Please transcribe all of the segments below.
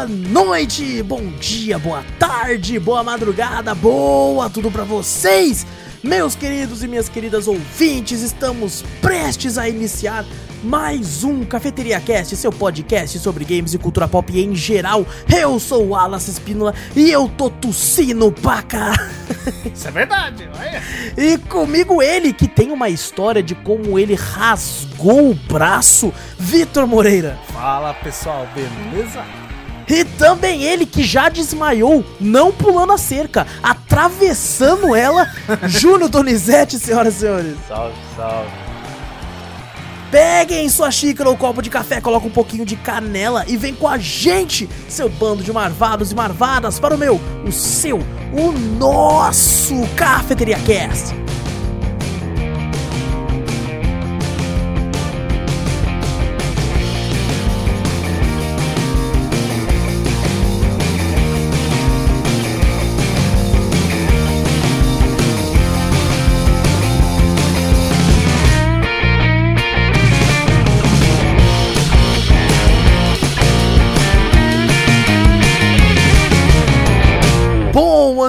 boa noite, bom dia, boa tarde, boa madrugada, boa tudo pra vocês, meus queridos e minhas queridas ouvintes. Estamos prestes a iniciar mais um Cafeteria Cast, seu podcast sobre games e cultura pop em geral. Eu sou o Wallace Espínola e eu tô tossindo pra cá. Isso é verdade, olha. E comigo ele que tem uma história de como ele rasgou o braço, Vitor Moreira. Fala pessoal, beleza? E também ele que já desmaiou, não pulando a cerca, atravessando ela, Júnior Donizete, senhoras e senhores. Salve, salve. Peguem sua xícara ou copo de café, coloca um pouquinho de canela e vem com a gente, seu bando de marvados e marvadas, para o meu, o seu, o nosso Cafeteria Cast.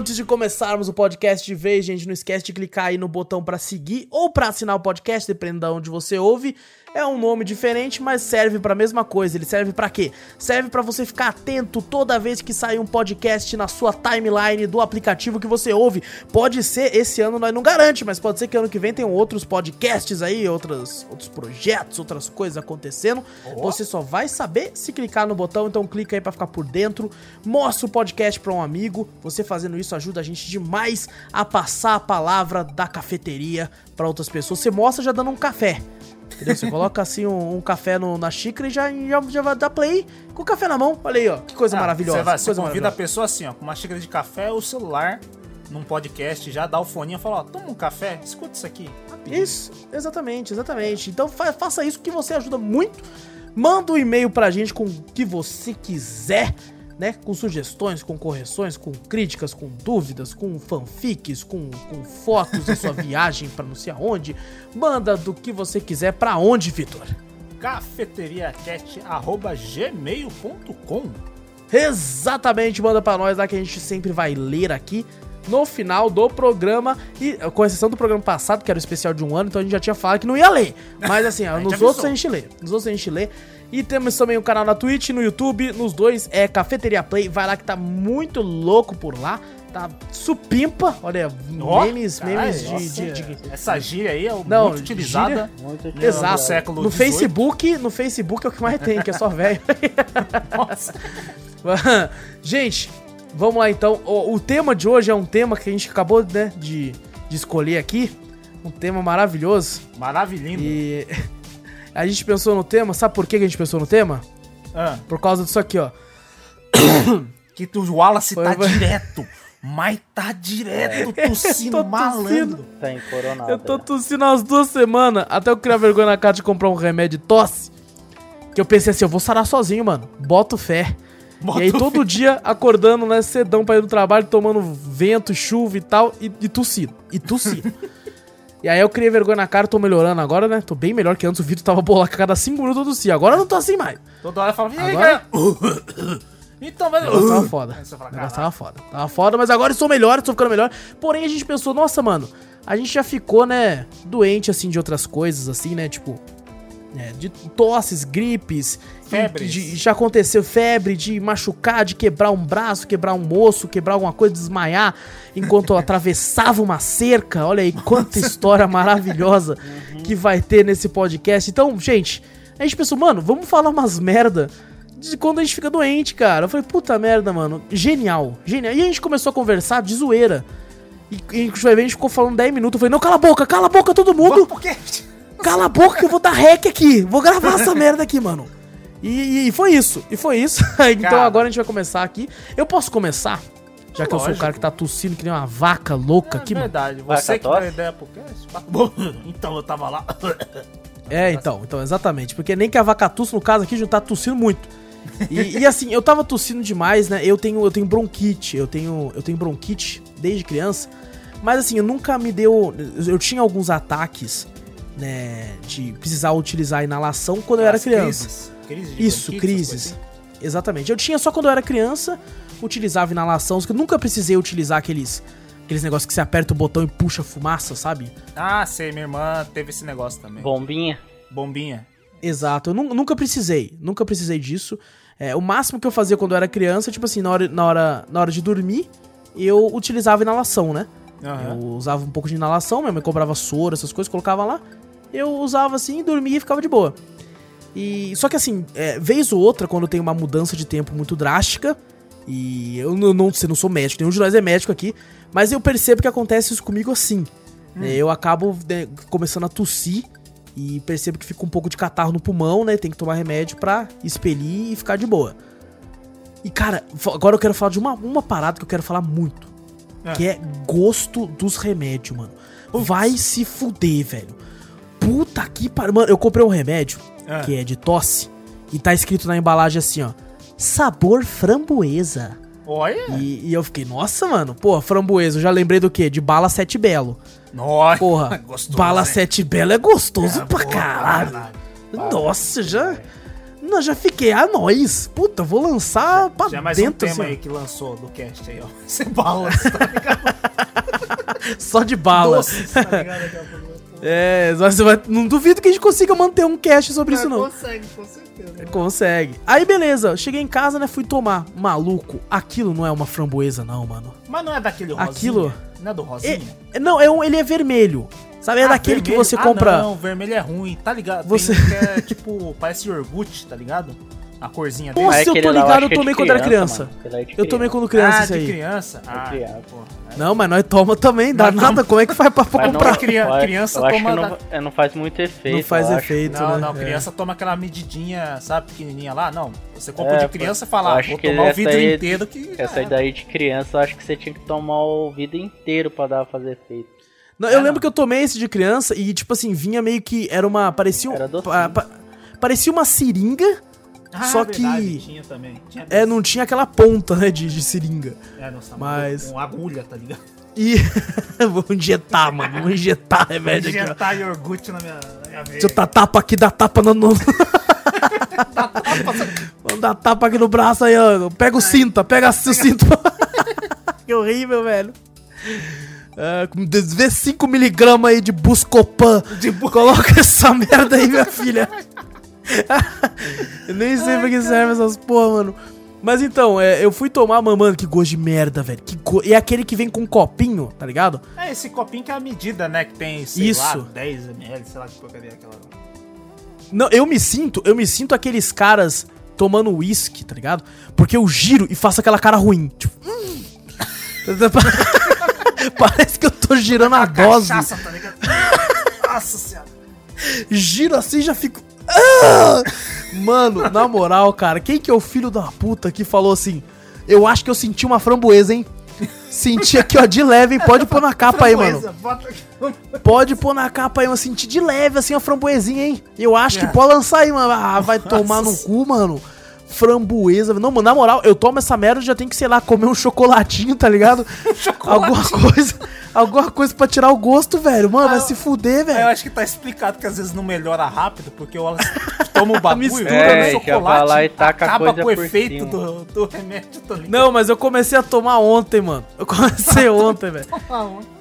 Antes de começarmos o podcast de vez, gente, não esquece de clicar aí no botão pra seguir ou pra assinar o podcast, dependendo de onde você ouve. É um nome diferente, mas serve pra mesma coisa. Ele serve pra quê? Serve pra você ficar atento toda vez que sair um podcast na sua timeline do aplicativo que você ouve. Pode ser esse ano nós não garante, mas pode ser que ano que vem tenham outros podcasts aí, outros, outros projetos, outras coisas acontecendo. Você só vai saber se clicar no botão, então clica aí pra ficar por dentro. Mostra o podcast pra um amigo. Você fazendo isso ajuda a gente demais a passar a palavra da cafeteria pra outras pessoas. Você mostra já dando um café. Entendeu? Você coloca assim um, um café no- na xícara e já, já, já vai dar play com o café na mão. Olha aí, ó. Que coisa Ah, maravilhosa. Você, vai, você coisa convida a pessoa assim, ó, com uma xícara de café ou celular num podcast, já dá o foninho e fala, ó, toma um café, escuta isso aqui. rapidinho. Isso, exatamente, exatamente. Então fa- faça isso que você ajuda muito. Manda um e-mail pra gente com o que você quiser, né? Com sugestões, com correções, com críticas, com dúvidas, com fanfics, com, com fotos da sua viagem pra não sei aonde. Manda do que você quiser pra onde, Vitor? cafeteriacast.gmail.com Exatamente, manda pra nós lá que a gente sempre vai ler aqui no final do programa. E com exceção do programa passado, que era o especial de um ano, então a gente já tinha falado que não ia ler. Mas assim, ó, nos avisou. outros a gente lê. Nos outros a gente lê. E temos também o canal na Twitch, no YouTube, nos dois é Cafeteria Play. Vai lá que tá muito louco por lá. Tá supimpa, olha, Ó, memes, memes de, nossa, de- de- Essa gíria aí é Não, muito utilizada. gíria- Muito no Exato. século No 18. Facebook, no Facebook é o que mais tem, que é só velho. Nossa. gente, vamos lá então. O, o tema de hoje é um tema que a gente acabou né, de, de escolher aqui. Um tema maravilhoso. Maravilhindo. E a gente pensou no tema, sabe por que a gente pensou no tema? Ah, Por causa disso aqui, ó. que tu, o Wallace Foi- tá foi- direto. Mas tá direto tossindo malandro. Tá encoronado. Eu tô tossindo há umas duas semanas, até eu criar vergonha na cara de comprar um remédio de tosse. Que eu pensei assim, eu vou sarar sozinho, mano. Boto fé. Bota e aí o todo dia acordando, né, cedão pra ir no trabalho, tomando vento, chuva e tal, e, e tossindo. E tossindo. e aí eu criei vergonha na cara, tô melhorando agora, né? Tô bem melhor que antes, o Vitor tava bolado a cada 5 minutos eu tossia. Agora eu não tô assim mais. Toda hora fala, e aí, Agora- cara? Então, vai. O negócio tava foda. Negócio tava foda. Tava foda, mas agora eu estou melhor, estou ficando melhor. Porém, a gente pensou, nossa, mano, a gente já ficou, né, doente, assim, de outras coisas, assim, né, tipo... é, de tosses, gripes, e Febres. de- já aconteceu febre, de machucar, de quebrar um braço, quebrar um osso, quebrar alguma coisa, desmaiar enquanto eu atravessava uma cerca. Olha aí quanta história maravilhosa que vai ter nesse podcast. Então, gente, a gente pensou, mano, vamos falar umas merda de quando a gente fica doente, cara. Eu falei, puta merda, mano. Genial, genial. E a gente começou a conversar de zoeira. E, e a gente ficou falando 10 minutos. Eu falei, não, cala a boca, cala a boca todo mundo. Cala a boca que eu vou dar rec aqui. Vou gravar essa merda aqui, mano. E, e foi isso. E foi isso. então Cara. agora a gente vai começar aqui. Eu posso começar? Já que eu sou o Lógico. cara que tá tossindo que nem uma vaca louca É aqui, mano. verdade. Vai, Você que Catós? deu ideia pro cast. Então eu tava lá. É, então, então, exatamente. Porque nem que a vaca tussa, no caso aqui, já tá tossindo muito. E, e, assim, eu tava tossindo demais, né? Eu tenho, eu tenho bronquite, eu tenho, eu tenho bronquite desde criança. Mas assim, eu nunca me deu. Eu tinha alguns ataques, né? De precisar utilizar a inalação quando eu era As criança. Crises. Crises de Isso, crises. coisas Exatamente. Eu tinha só quando eu era criança, utilizava inalação, que eu nunca precisei utilizar aqueles aqueles negócios que você aperta o botão e puxa fumaça, sabe? Ah, sei, minha irmã teve esse negócio também. Bombinha. Bombinha. Exato, eu nu- nunca precisei, nunca precisei disso. É, o máximo que eu fazia quando eu era criança, tipo assim, na hora, na hora, na hora de dormir, eu utilizava inalação, né? Aham. Eu usava um pouco de inalação, minha mãe comprava soro, essas coisas, colocava lá. Eu usava assim, dormia e ficava de boa. E só que assim, é, vez ou outra, quando tem uma mudança de tempo muito drástica, e eu não, não, sei, não sou médico, nenhum de nós é médico aqui, mas eu percebo que acontece isso comigo assim. né? Eu acabo né, começando a tossir e percebo que fica um pouco de catarro no pulmão, né? Tem que tomar remédio pra expelir e ficar de boa. E cara, agora eu quero falar de uma, uma parada que eu quero falar muito. Ah. Que é gosto dos remédios, mano. Vai se fuder, velho. Puta que pariu. Mano, eu comprei um remédio Ah. que é de tosse e tá escrito na embalagem assim, ó. Sabor framboesa. Olha. E, e eu fiquei, nossa, mano, pô, framboesa. Eu já lembrei do quê? De bala sete belo. Nossa. Porra, Gostoso, bala hein? sete belo é gostoso É, pra porra, caralho. caralho. Nossa, já. Não, já fiquei a nós. Puta, vou lançar pra Já é mais dentro, um tema assim, aí que lançou do cast aí, ó. Você balas, tá ligado? só de bala. Doces, tá ligado? É, você vai, não duvido que a gente consiga manter um cast sobre isso, não. Consegue, com certeza. Consegue. Aí, beleza. Cheguei em casa, né? Fui tomar. Maluco, aquilo não é uma framboesa, não, mano. Mas não é daquele rosinha? Aquilo- Não é do rosinha? É- não, é um, ele é vermelho. Sabe? É Ah, daquele que vermelho? você Ah, compra. não, vermelho é ruim, tá ligado? Você- Tem que é tipo, parece iogurte, tá ligado? A corzinha dele. Nossa, eu aquele tô ligado, eu que é de tomei quando era criança. é de Eu tomei criança. quando criança ah, isso de aí. criança? Ah, criança. pô. Não, mas nós toma também, dá Não, nada. Como é que faz pra Mas comprar? não, Criança- eu acho- criança eu acho toma não, é, não faz muito efeito. Não faz efeito, Não, né? não, É. criança toma aquela medidinha, sabe, pequenininha lá. Não, você compra É, de criança e fala, ah, acho vou que tomar o essa vidro aí- inteiro que... Essa daí de criança, eu acho que você tinha que tomar o vidro inteiro pra dar fazer efeito. Não, eu Ah, lembro não. que eu tomei esse de criança e, tipo assim, vinha meio que. Era uma. Parecia um. Era docinho. pa- pa- parecia uma seringa. Ah, só verdade, que- tinha também. Tinha É, não tinha aquela ponta, né, de, de seringa. É, nossa, mas- Com agulha, tá ligado? E. vou injetar, mano. Vou injetar remédio aqui, ó. Injetar iogurte na minha, na minha veia. Deixa eu dar tapa aqui, dá tapa no. no... Vamos dar tapa aqui no braço aí, ó. Pega o cinto, pega o cinto. que horrível, velho. Com- vê 5mg aí de Buscopan. Coloca essa merda aí, minha filha. eu nem sei pra que serve essas porra, mano. Mas então, é, eu fui tomar, mano, que gosto de merda, velho. Que go... E é aquele que vem com um copinho, tá ligado? É, esse copinho que é a medida, né? Que tem, sei Isso. lá, 10 ml, sei lá que porcaria é aquela. Não, eu me sinto, eu me sinto aqueles caras tomando uísque, tá ligado? Porque eu giro e faço aquela cara ruim. Tipo, hum. Parece que eu tô girando a dose. Cachaça, tá ligado? Nossa senhora. Giro assim e já fico. Mano, na moral, cara, quem que é o filho da puta que falou assim? Eu acho que eu senti uma framboesa, hein? Senti aqui, ó, de leve, hein? Pode pôr na capa aí, mano. Pode pôr na capa aí, eu senti de leve, assim, a framboesinha, hein? Eu acho que É. pode lançar aí, mano. Ah, vai tomar no cu, mano. Framboesa. Não, mano, na moral, eu tomo essa merda, já tem que, sei lá, comer um chocolatinho, tá ligado? Alguma coisa. Alguma coisa pra tirar o gosto, velho. Mano, vai Ah, se fuder, Eu velho. acho que tá explicado que às vezes não melhora rápido, porque o Wallace toma o bagulho, Mistura, mistura no Já vai lá e taca a acaba coisa com o efeito do, do remédio, ligado? Não, mas eu comecei a tomar ontem, mano. Eu comecei ontem, velho.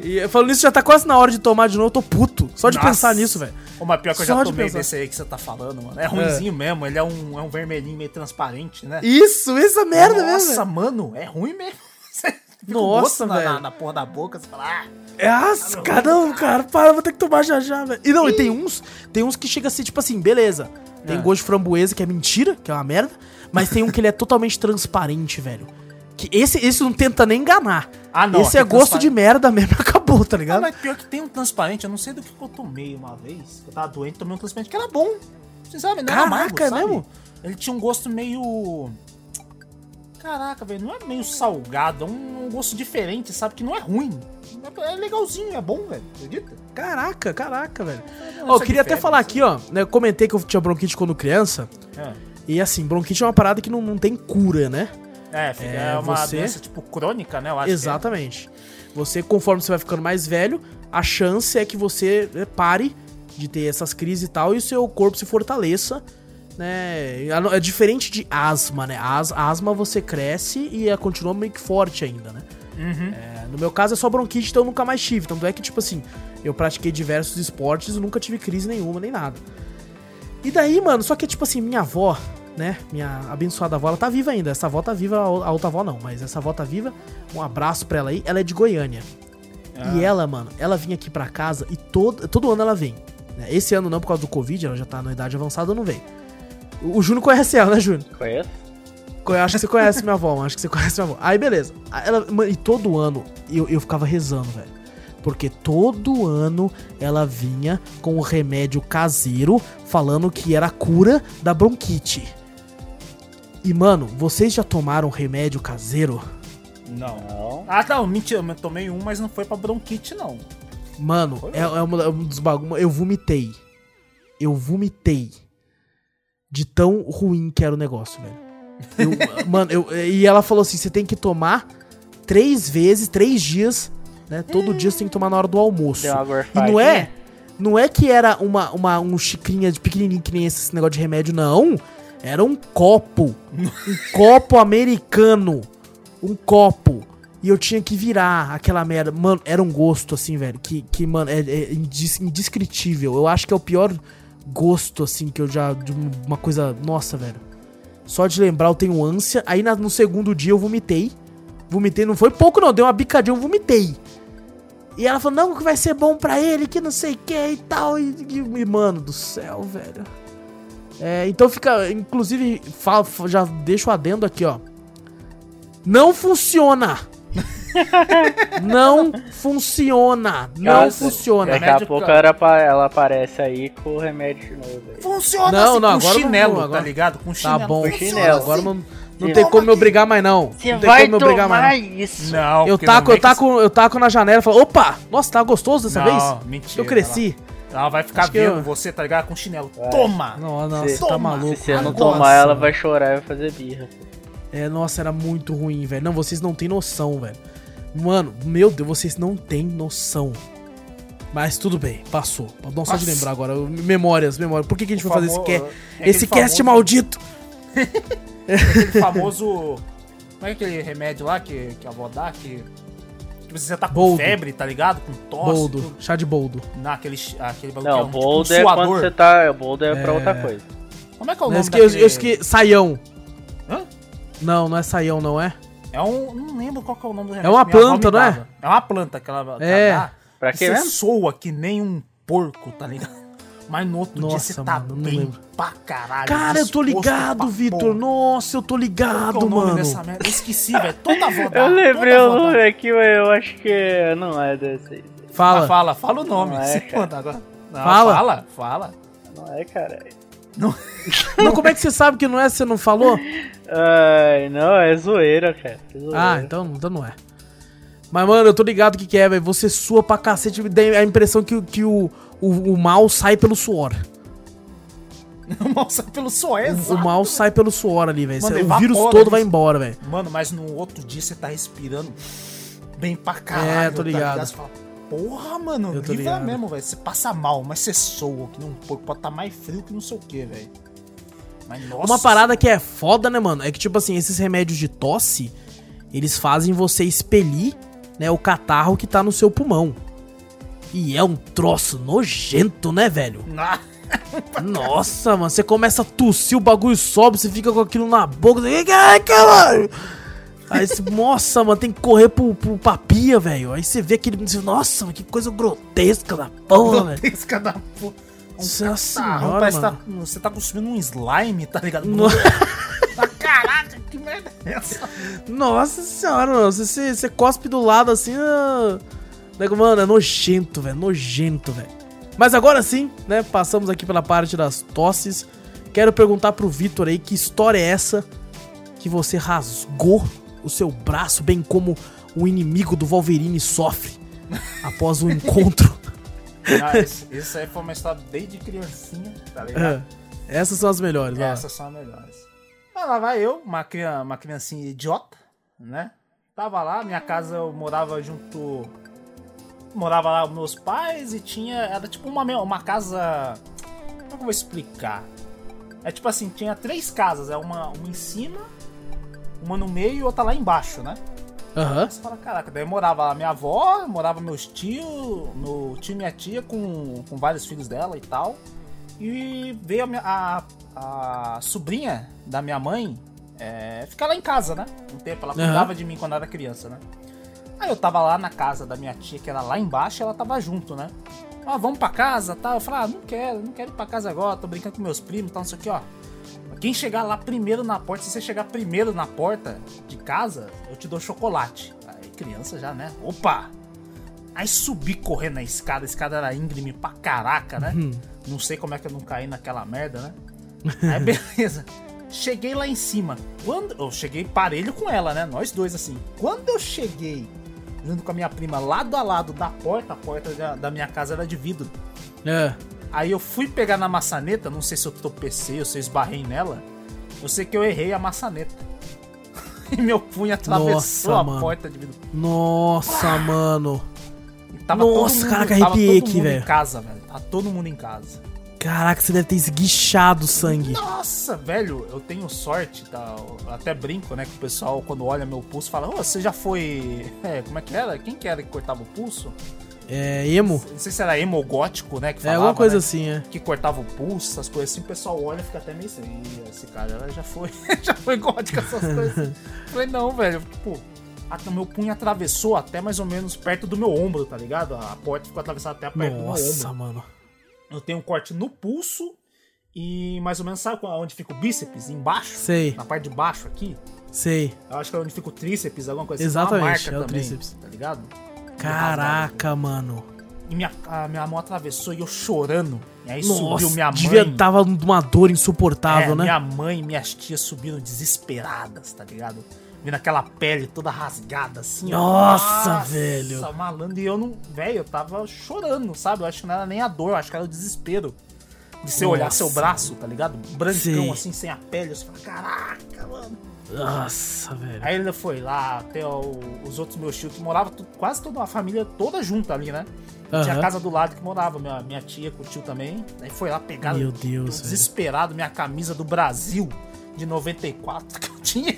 E falando nisso, já tá quase na hora de tomar de novo. Eu tô puto. Só de Nossa. pensar nisso, velho. Ô, mas pior que eu Só já de tomei pensar. desse aí que você tá falando, mano. É ruimzinho mesmo, ele é um, é um vermelhinho meio transparente, né? Isso, essa merda mesmo. Nossa, mano, é ruim mesmo. Fica Nossa, velho. na, na porra da boca, você fala, ah, Ah, cara, não, cara, para, vou ter que tomar já já, velho. E não, e tem uns, tem uns que chega a ser tipo assim, beleza. Tem Ah. gosto de framboesa, que é mentira, que é uma merda, mas tem um que ele é totalmente transparente, velho. Que esse, esse não tenta nem enganar. Ah, não, Esse é aquele gosto de merda mesmo, acabou, tá Ah, ligado? mas pior que tem um transparente, eu não sei do que eu tomei uma vez. Eu tava doente, tomei um transparente que era bom. Você sabe, não era Caraca, amargo, é sabe? mesmo? Ele tinha um gosto meio... Caraca, velho, não é meio salgado, é um, um gosto diferente, sabe? Que não é ruim. É, é legalzinho, é bom, velho, acredita? Caraca, caraca, velho. Ó, eu é queria até falar aqui, ó, né, eu comentei que eu tinha bronquite quando criança, É, e assim, bronquite é uma parada que não, não tem cura, né? É, filho, É, é, uma você- doença, tipo, crônica, né? Eu acho é. Exatamente. Você, conforme você vai ficando mais velho, a chance é que você né, pare de ter essas crises e tal, e o seu corpo se fortaleça né? É diferente de asma, né? As, asma você cresce e é, continua meio que forte ainda, né? Uhum. É, no meu caso é só bronquite, então eu nunca mais tive. Tanto é que, tipo assim, eu pratiquei diversos esportes e nunca tive crise nenhuma, nem nada. E daí, mano, só que, tipo assim, minha avó, né? Minha abençoada avó, ela tá viva ainda. Essa avó tá viva, a outra avó não, mas essa avó tá viva. Um abraço pra ela aí. Ela é de Goiânia. Ah. E ela, mano, ela vinha aqui pra casa e todo, todo ano ela vem. né? Esse ano não, por causa do Covid, ela já tá na idade avançada, não veio. O o Júnior conhece ela, né, Júnior? Conhece? Eu acho que você conhece minha avó, mano. Acho que você conhece minha avó. Aí, beleza. Ela, mano, e todo ano eu, eu ficava rezando, velho. Porque todo ano ela vinha com o remédio caseiro falando que era a cura da bronquite. E, mano, vocês já tomaram remédio caseiro? Não. Ah, não, mentira, eu tomei um, mas não foi pra bronquite, não. Mano, é, é uma- é um dos bagulhos. Eu vomitei. Eu vomitei. De tão ruim que era o negócio, velho. Eu- mano, eu, e ela falou assim: você tem que tomar três vezes, três dias, né? Todo dia você tem que tomar na hora do almoço. Deu uma E não é. Não é que era uma, uma um xicrinha de pequenininho que nem esse negócio de remédio, não. Era um copo. um copo americano. Um copo. E eu tinha que virar aquela merda. Mano, era um gosto, assim, velho. Que, que mano, é, é indescritível. Eu acho que é o pior gosto, assim, que eu já. De um- uma coisa. Nossa, velho. Só de lembrar, eu tenho ânsia. Aí na- no segundo dia eu vomitei. Vomitei, não foi pouco, não. Deu uma bicadinha, eu vomitei. E ela falou, não, que vai ser bom pra ele, que não sei o que e tal. E, e, mano do céu, velho. É, então fica, inclusive, fa- fa- já deixo o adendo aqui, ó. Não funciona. não funciona. Não Nossa, funciona. Daqui Remédio a pouco pra- ela, ela aparece aí com o remédio de novo. aí. Funciona Não, assim, não, com agora não chinelo, vou, agora- tá ligado? Com Tá chinelo. bom. Com Funciona chinelo. Agora assim. não, não Sim. tem como me obrigar mais, não. Você não tem vai como me obrigar mais. tomar não. isso. Não, Eu taco, não eu taco, eu taco na janela e falo, opa, nossa, tá gostoso dessa Não, vez? mentira, Eu cresci. Ela, ela vai ficar Acho vendo eu- você, tá ligado? Com chinelo. Vai. Toma! Não, não, você tá maluco. Se você não Nossa, tomar, ela vai chorar e vai fazer birra. É, nossa, era muito ruim, velho. Não, vocês não têm noção, velho. Mano, meu Deus, vocês não têm noção. Mas tudo bem, passou. Não só de lembrar agora. Memórias, memórias. Por que, que a gente O foi fazer esse, ca- é esse aquele cast famoso- maldito? Aquele famoso. Como é aquele remédio lá que, que a avó dá? Que, que você tá com Boldo. febre, tá ligado? Com tosse. Boldo, tudo. chá de boldo. Não, aquele, aquele bagulho Não, que é um, tipo um boulder é quando suador. você tá. Boulder é pra É. outra coisa. Como é que é o nome esque, eu, daquele... eu esque, saião. Hã? Não, não é saião, não é? É um. Não lembro qual que é o nome do remédio. uma que minha avó planta, não é? É uma planta que ela, que É. Pra e quê você mesmo? soa que nem um porco, tá ligado? Mas no outro dia Nossa, você tá mano, não bem lembro. pra caralho. Cara, eu tô ligado, Vitor. Nossa, eu tô Qual que é ligado, o nome mano. dessa merda? Eu esqueci, velho. Toda dá. Eu lembrei o nome aqui, mas eu acho que não é desse aí. Ah, Fala. fala, fala o nome. Não é. Não, Fala. Fala, fala. Não é, cara. Não, como é que você sabe que não é se você não falou? Ai, não, é zoeira, cara. É zoeira. Ah, então, então não é. Mas, mano, eu tô ligado o que, que é, velho. Você sua pra cacete, dá a impressão que, que o, o, o mal sai pelo suor. Nossa, pelo suor, é O, o exato. mal sai pelo suor ali, velho. O vírus todo isso. vai embora, velho. Mano, mas no outro dia você tá respirando bem pra caralho. É, tô tá ligado. Você fala, porra, mano, Eu tô livra ligado. mesmo, velho. Você passa mal, mas você soa, que porco. Pode tá mais frio que não sei o que, velho. Mas nossa. Uma parada que é foda, né, mano? É que, tipo assim, esses remédios de tosse, eles fazem você expelir, né, o catarro que tá no seu pulmão. E é um troço nojento, né, velho? Nossa, mano, você começa a tossir, o bagulho sobe, você fica com aquilo na boca, ai, caralho! Aí você, nossa, mano, tem que correr pro, pro papia, velho. Aí você vê aquele. Nossa, mano, que coisa grotesca da porra, velho. grotesca da porra. Um Nossa senhora, mano. tá- você tá consumindo um slime, tá ligado? No- Caraca, que merda é essa? Nossa senhora, mano. Você, você, você cospe do lado assim. ah, nego, Mano, é nojento, velho. Nojento, velho. Mas agora sim, né? Passamos aqui pela parte das tosses. Quero perguntar pro Vitor aí que história é essa que você rasgou o seu braço, bem como o inimigo do Wolverine sofre após o encontro. Esse, esse aí foi uma história desde criancinha, tá ligado? É, Essas são as melhores, ó. Essas são as melhores. Ah, lá vai eu, uma, criança, uma criancinha idiota, né? Tava lá, minha casa eu morava junto. Morava lá com meus pais e tinha. Era tipo uma, uma casa. Como é que eu vou explicar? É tipo assim, tinha três casas, é uma, uma em cima, uma no meio e outra lá embaixo, né? Aham. Aí você fala, caraca, daí morava a minha avó, morava meus tios, meu tio e minha tia com, com vários filhos dela e tal. E veio a, minha- a, a sobrinha da minha mãe é, ficar lá em casa, né? Um tempo, ela cuidava de mim quando era criança, né? Aí eu tava lá na casa da minha tia, que era lá embaixo, e ela tava junto, né? Ah, vamos pra casa tal. Eu falei, ah, não quero, não quero ir pra casa agora, tô brincando com meus primos e tal, não sei o que, ó. Quem chegar lá primeiro na porta, se você chegar primeiro na porta de casa, eu te dou chocolate. Aí criança já, né? Opa! Aí subi correndo na escada, a escada era íngreme pra caraca, né? Não sei como é que eu não caí naquela merda, né? Aí beleza. Cheguei lá em cima. Quando eu cheguei parelho com ela, né? Nós dois assim. Quando eu cheguei junto com a minha prima lado a lado da porta, a porta da, da minha casa era de vidro. É. Aí eu fui pegar na maçaneta, não sei se eu tropecei ou se eu esbarrei nela. Eu sei que eu errei a maçaneta. e meu punho atravessou Nossa, a mano. porta de vidro. Nossa, mano. E tava Nossa, caraca, tava arrepiei todo aqui, mundo velho. em casa, velho. Tá todo mundo em casa. Caraca, você deve ter esguichado o sangue. Nossa, velho, eu tenho sorte, tá? Eu até brinco, né? Que o pessoal, quando olha meu pulso, fala: Ô, você já foi. É, como é que era? Quem que era que cortava o pulso? É emo? Não sei se era emo gótico, né? Que É falava, alguma coisa né? assim, é. que cortava o pulso, essas coisas assim, o pessoal olha e fica até meio assim, "Ih, esse cara ela já foi, já foi gótica essas coisas. assim." Falei, não, velho, tipo, a- meu punho atravessou até mais ou menos perto do meu ombro, tá ligado? A porta ficou atravessada até perto do Nossa, meu ombro. mano. Eu tenho um corte no pulso e mais ou menos, sabe onde fica o bíceps? Embaixo? Sei, Na parte de baixo aqui. sei. Eu acho que é onde fica o tríceps, alguma coisa Exatamente, Uma marca é o também, tríceps. tá ligado? Caraca, mano. E minha, a minha mão atravessou e eu chorando. E aí subiu Nossa, minha mãe. devia tava uma dor insuportável, é, né? Minha mãe e minhas tias subiram desesperadas, tá ligado? Vendo aquela pele toda rasgada assim. ó. Nossa, velho. Nossa, malandro. E eu não. Velho, eu tava chorando, sabe? Eu acho que não era nem a dor, eu acho que era o desespero. De você olhar Nossa. seu braço, tá ligado? Brancão Sim. assim, sem a pele. Você fala, caraca, mano. Nossa, velho. Aí ele foi lá, até os outros meus tios que moravam, quase toda a família toda junta ali, né? Tinha a casa do lado que morava, minha, minha tia com o tio também. Aí foi lá pegar, Meu Deus, desesperado, minha camisa do Brasil de 94 que eu tinha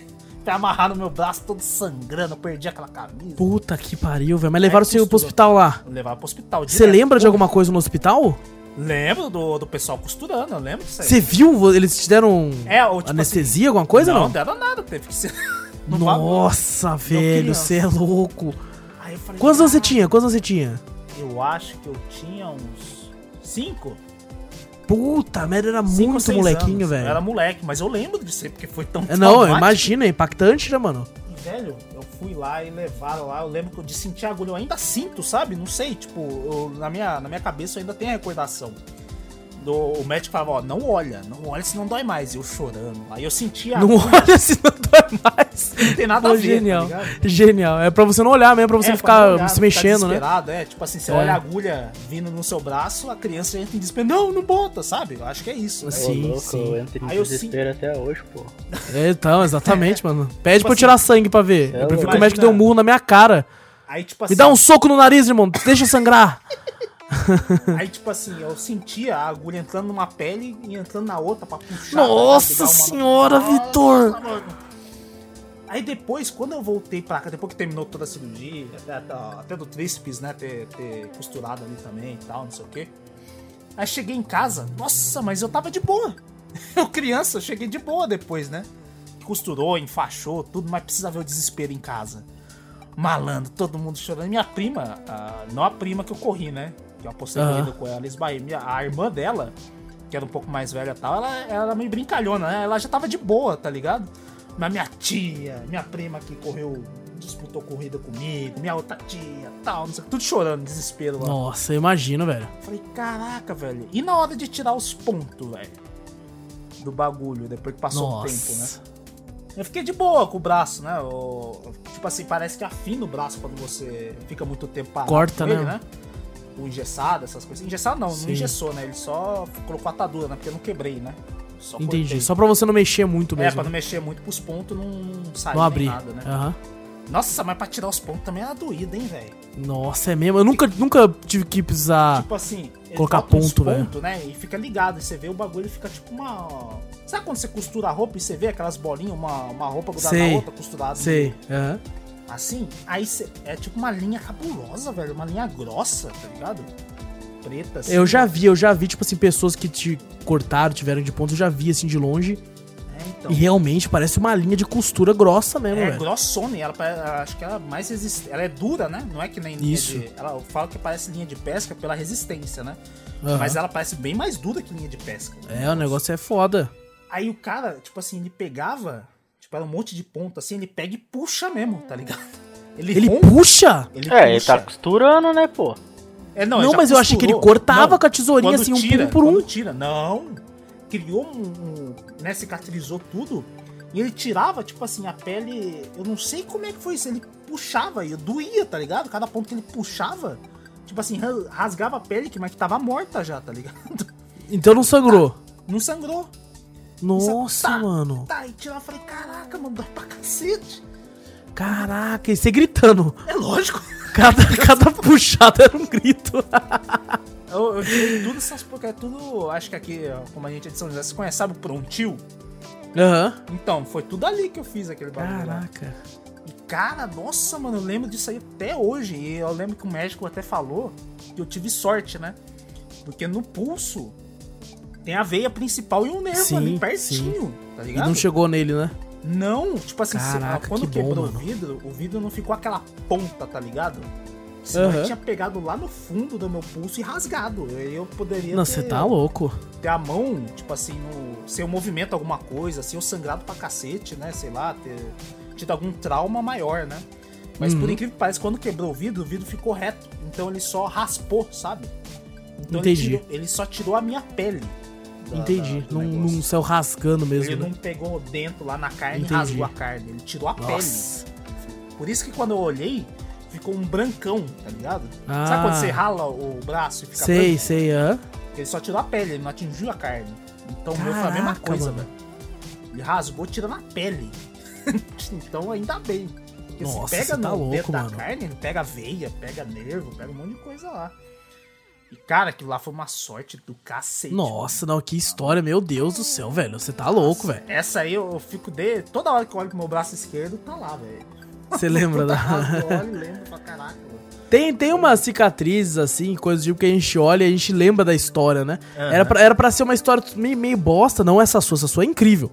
pra amarrar no meu braço todo sangrando, eu perdi aquela camisa. Puta que pariu, velho. Mas levaram É, você pro hospital lá. Eu levava pro hospital. Você lembra de alguma coisa no hospital? Lembro do, do pessoal costurando, eu lembro disso aí. Você viu? Eles te deram É, ou tipo anestesia, alguma coisa, não? não? Deram nada, teve que ser. Nossa, velho, criança. você é louco. Aí eu falei, Quantos anos você "Ah, tinha? Quantos anos você tinha? Eu acho que eu tinha uns. Cinco? Puta merda, era Cinco muito molequinho, anos. velho. Eu era moleque, mas eu lembro disso aí, porque foi tão É, Não, imagina, é impactante, né, mano? E, velho, eu fui lá e levaram lá. Eu lembro que eu de sentir agulha. Eu ainda sinto, sabe? Não sei, tipo, eu- na, minha, na minha cabeça eu ainda tenho a recordação. Do, o médico falava, ó, não olha, não olha senão dói mais. E eu chorando. Aí eu sentia. a Não agulha, olha se não dói mais. não tem nada Pô, a ver. genial. Tá? Genial. É pra você não olhar mesmo, pra você É, não pra não ficar olhar, se mexendo, né? desesperado, É, tipo assim, você É. olha a agulha vindo no seu braço, a criança entra em desespero. Não, não bota, sabe? Eu acho que é isso. né? Sim, louco, sim. eu entro Aí em eu desespero até hoje, pô. É, então, exatamente, mano. Pede Tipo pra eu assim, tirar sangue pra ver. é Eu prefiro que o médico dê um murro na minha cara. Aí, tipo assim. Me dá um soco no nariz, irmão. Deixa sangrar. Aí, tipo assim, eu sentia a agulha entrando numa pele e entrando na outra pra puxar. Nossa pra uma- senhora, Vitor. Aí depois, quando eu voltei pra cá, depois que terminou toda a cirurgia, até, até, até do tríceps, né, ter, ter costurado ali também e tal, não sei o quê. Aí cheguei em casa, nossa, mas eu tava de boa. Eu criança, eu cheguei de boa depois, né? Costurou, enfaixou, tudo, mas precisa ver o desespero em casa. Malandro, todo mundo chorando. Minha prima, a- não a prima que eu corri, né? Que eu apostei corrida com ela, esbaí. A irmã dela, que era um pouco mais velha e tal, ela, ela era meio brincalhona, né? Ela já tava de boa, tá ligado? Mas minha tia, minha prima que correu, disputou corrida comigo, minha outra tia, tal, não sei, tudo chorando, desespero lá. Nossa, eu imagino, velho. Falei, caraca, velho. E na hora de tirar os pontos, velho? Do bagulho, depois que passou um tempo, né? Eu fiquei de boa com o braço, né? O- tipo assim, parece que afina o braço quando você fica muito tempo parado Corta, ele, né? né? O engessado, essas coisas. Engessado não, Sim. não engessou, né? Ele só colocou atadura, né? Porque eu não quebrei, né? Só Entendi. cortei. Só pra você não mexer muito É, mesmo. pra não mexer muito pros pontos, não, não sair não abrir. nada, né? Aham. Nossa, mas pra tirar os pontos também era doído, hein, velho? Nossa, é mesmo. Eu nunca, nunca tive que precisar. Tipo assim, Ele Colocar ponto, velho. ponto, né? E fica ligado. E você vê o bagulho fica tipo uma. Sabe quando você costura a roupa e você vê aquelas bolinhas, uma, uma roupa grudada Sei. na outra, costurada? Sei. Aham. Assim? Aí você, é tipo uma linha cabulosa, velho. Uma linha grossa, tá ligado? Preta, assim. Eu já vi, eu já vi, tipo assim, pessoas que te cortaram, tiveram de ponto, eu já vi assim de longe. É, então. E realmente parece uma linha de costura grossa mesmo, É velho. grossona, e ela pare- acho que ela é mais resistente. Ela é dura, né? Não é que nem linha Isso. de. Ela, eu falo que parece linha de pesca pela resistência, né? Aham. Mas ela parece bem mais dura que linha de pesca. É, o negócio é foda. Aí o cara, tipo assim, ele pegava, tipo, era um monte de ponto, assim, ele pega e puxa mesmo, tá ligado? Ele, Ele puxa? ele É, ele puxa. tá costurando, né, pô? É, Não, ele já mas eu achei que ele costurou. cortava Não, com a tesourinha, assim, um tira, por um por um. tira, não. Criou um, um, né, cicatrizou tudo. E ele tirava, tipo assim, a pele. Eu não sei como é que foi isso. Ele puxava e doía, tá ligado? Cada ponto que ele puxava, tipo assim, ra- rasgava a pele, que- mas que tava morta já, tá ligado? Então não sangrou. Não sangrou. Nossa, Tá. mano. Tá, e tirava, eu falei, caraca, mano, dói pra cacete. Caraca, e você gritando. É lógico. Cada, cada puxada era um grito. Eu, eu tirei tudo essas porque é tudo. Acho que aqui, ó, como a gente é de São José, você conhece, sabe o prontil? Aham. Então, foi tudo ali que eu fiz aquele bagulho. lá. Caraca. E cara, nossa, mano, eu lembro disso aí até hoje. E eu lembro que o médico até falou que eu tive sorte, né? Porque no pulso tem a veia principal e um nervo Sim, ali pertinho, tá E ligado? não chegou nele, né? Não, tipo assim, se- Caraca, quando que bom, quebrou mano. o vidro, o vidro não ficou aquela ponta, tá ligado? Senão Aham. ele tinha pegado lá no fundo do meu pulso e rasgado. Aí Eu poderia Não, você tá louco. ter a mão, tipo assim, no, se eu movimento alguma coisa, assim, eu sangrado pra cacete, né? Sei lá, ter tido algum trauma maior, né? Mas por Uhum. incrível que pareça, quando quebrou o vidro, o vidro ficou reto. Então ele só raspou, sabe? Então ele, Entendi. tirou- ele só tirou a minha pele. Da- Entendi. da- do Não, negócio. não saiu rasgando mesmo, Ele né? não pegou dentro lá na carne Entendi. e rasgou a carne. Ele tirou a Nossa. pele. Por isso que quando eu olhei, ficou um brancão, tá ligado? Ah. Sabe quando você rala o braço e fica Sei, branco? sei, hã? Ele só tirou a pele, ele não atingiu a carne. Então o meu foi a mesma Caraca, coisa, velho. Ele rasgou tirando a pele. então ainda bem. Porque Nossa, se pega tá no louco, dentro mano. da carne, ele pega veia, pega nervo, pega um monte de coisa lá. E cara, aquilo lá foi uma sorte do cacete. Nossa, não, que história, meu Deus do céu, velho. Você tá louco, velho. Essa aí eu, eu fico de. Toda hora que eu olho pro meu braço esquerdo, tá lá, velho. Você lembra da. Eu olho e lembro pra caraca, mano. Tem, tem umas cicatrizes, assim, coisas tipo que a gente olha e a gente lembra da história, né? Aham. Era, pra, era pra ser uma história meio, meio bosta, não essa sua, essa sua é incrível.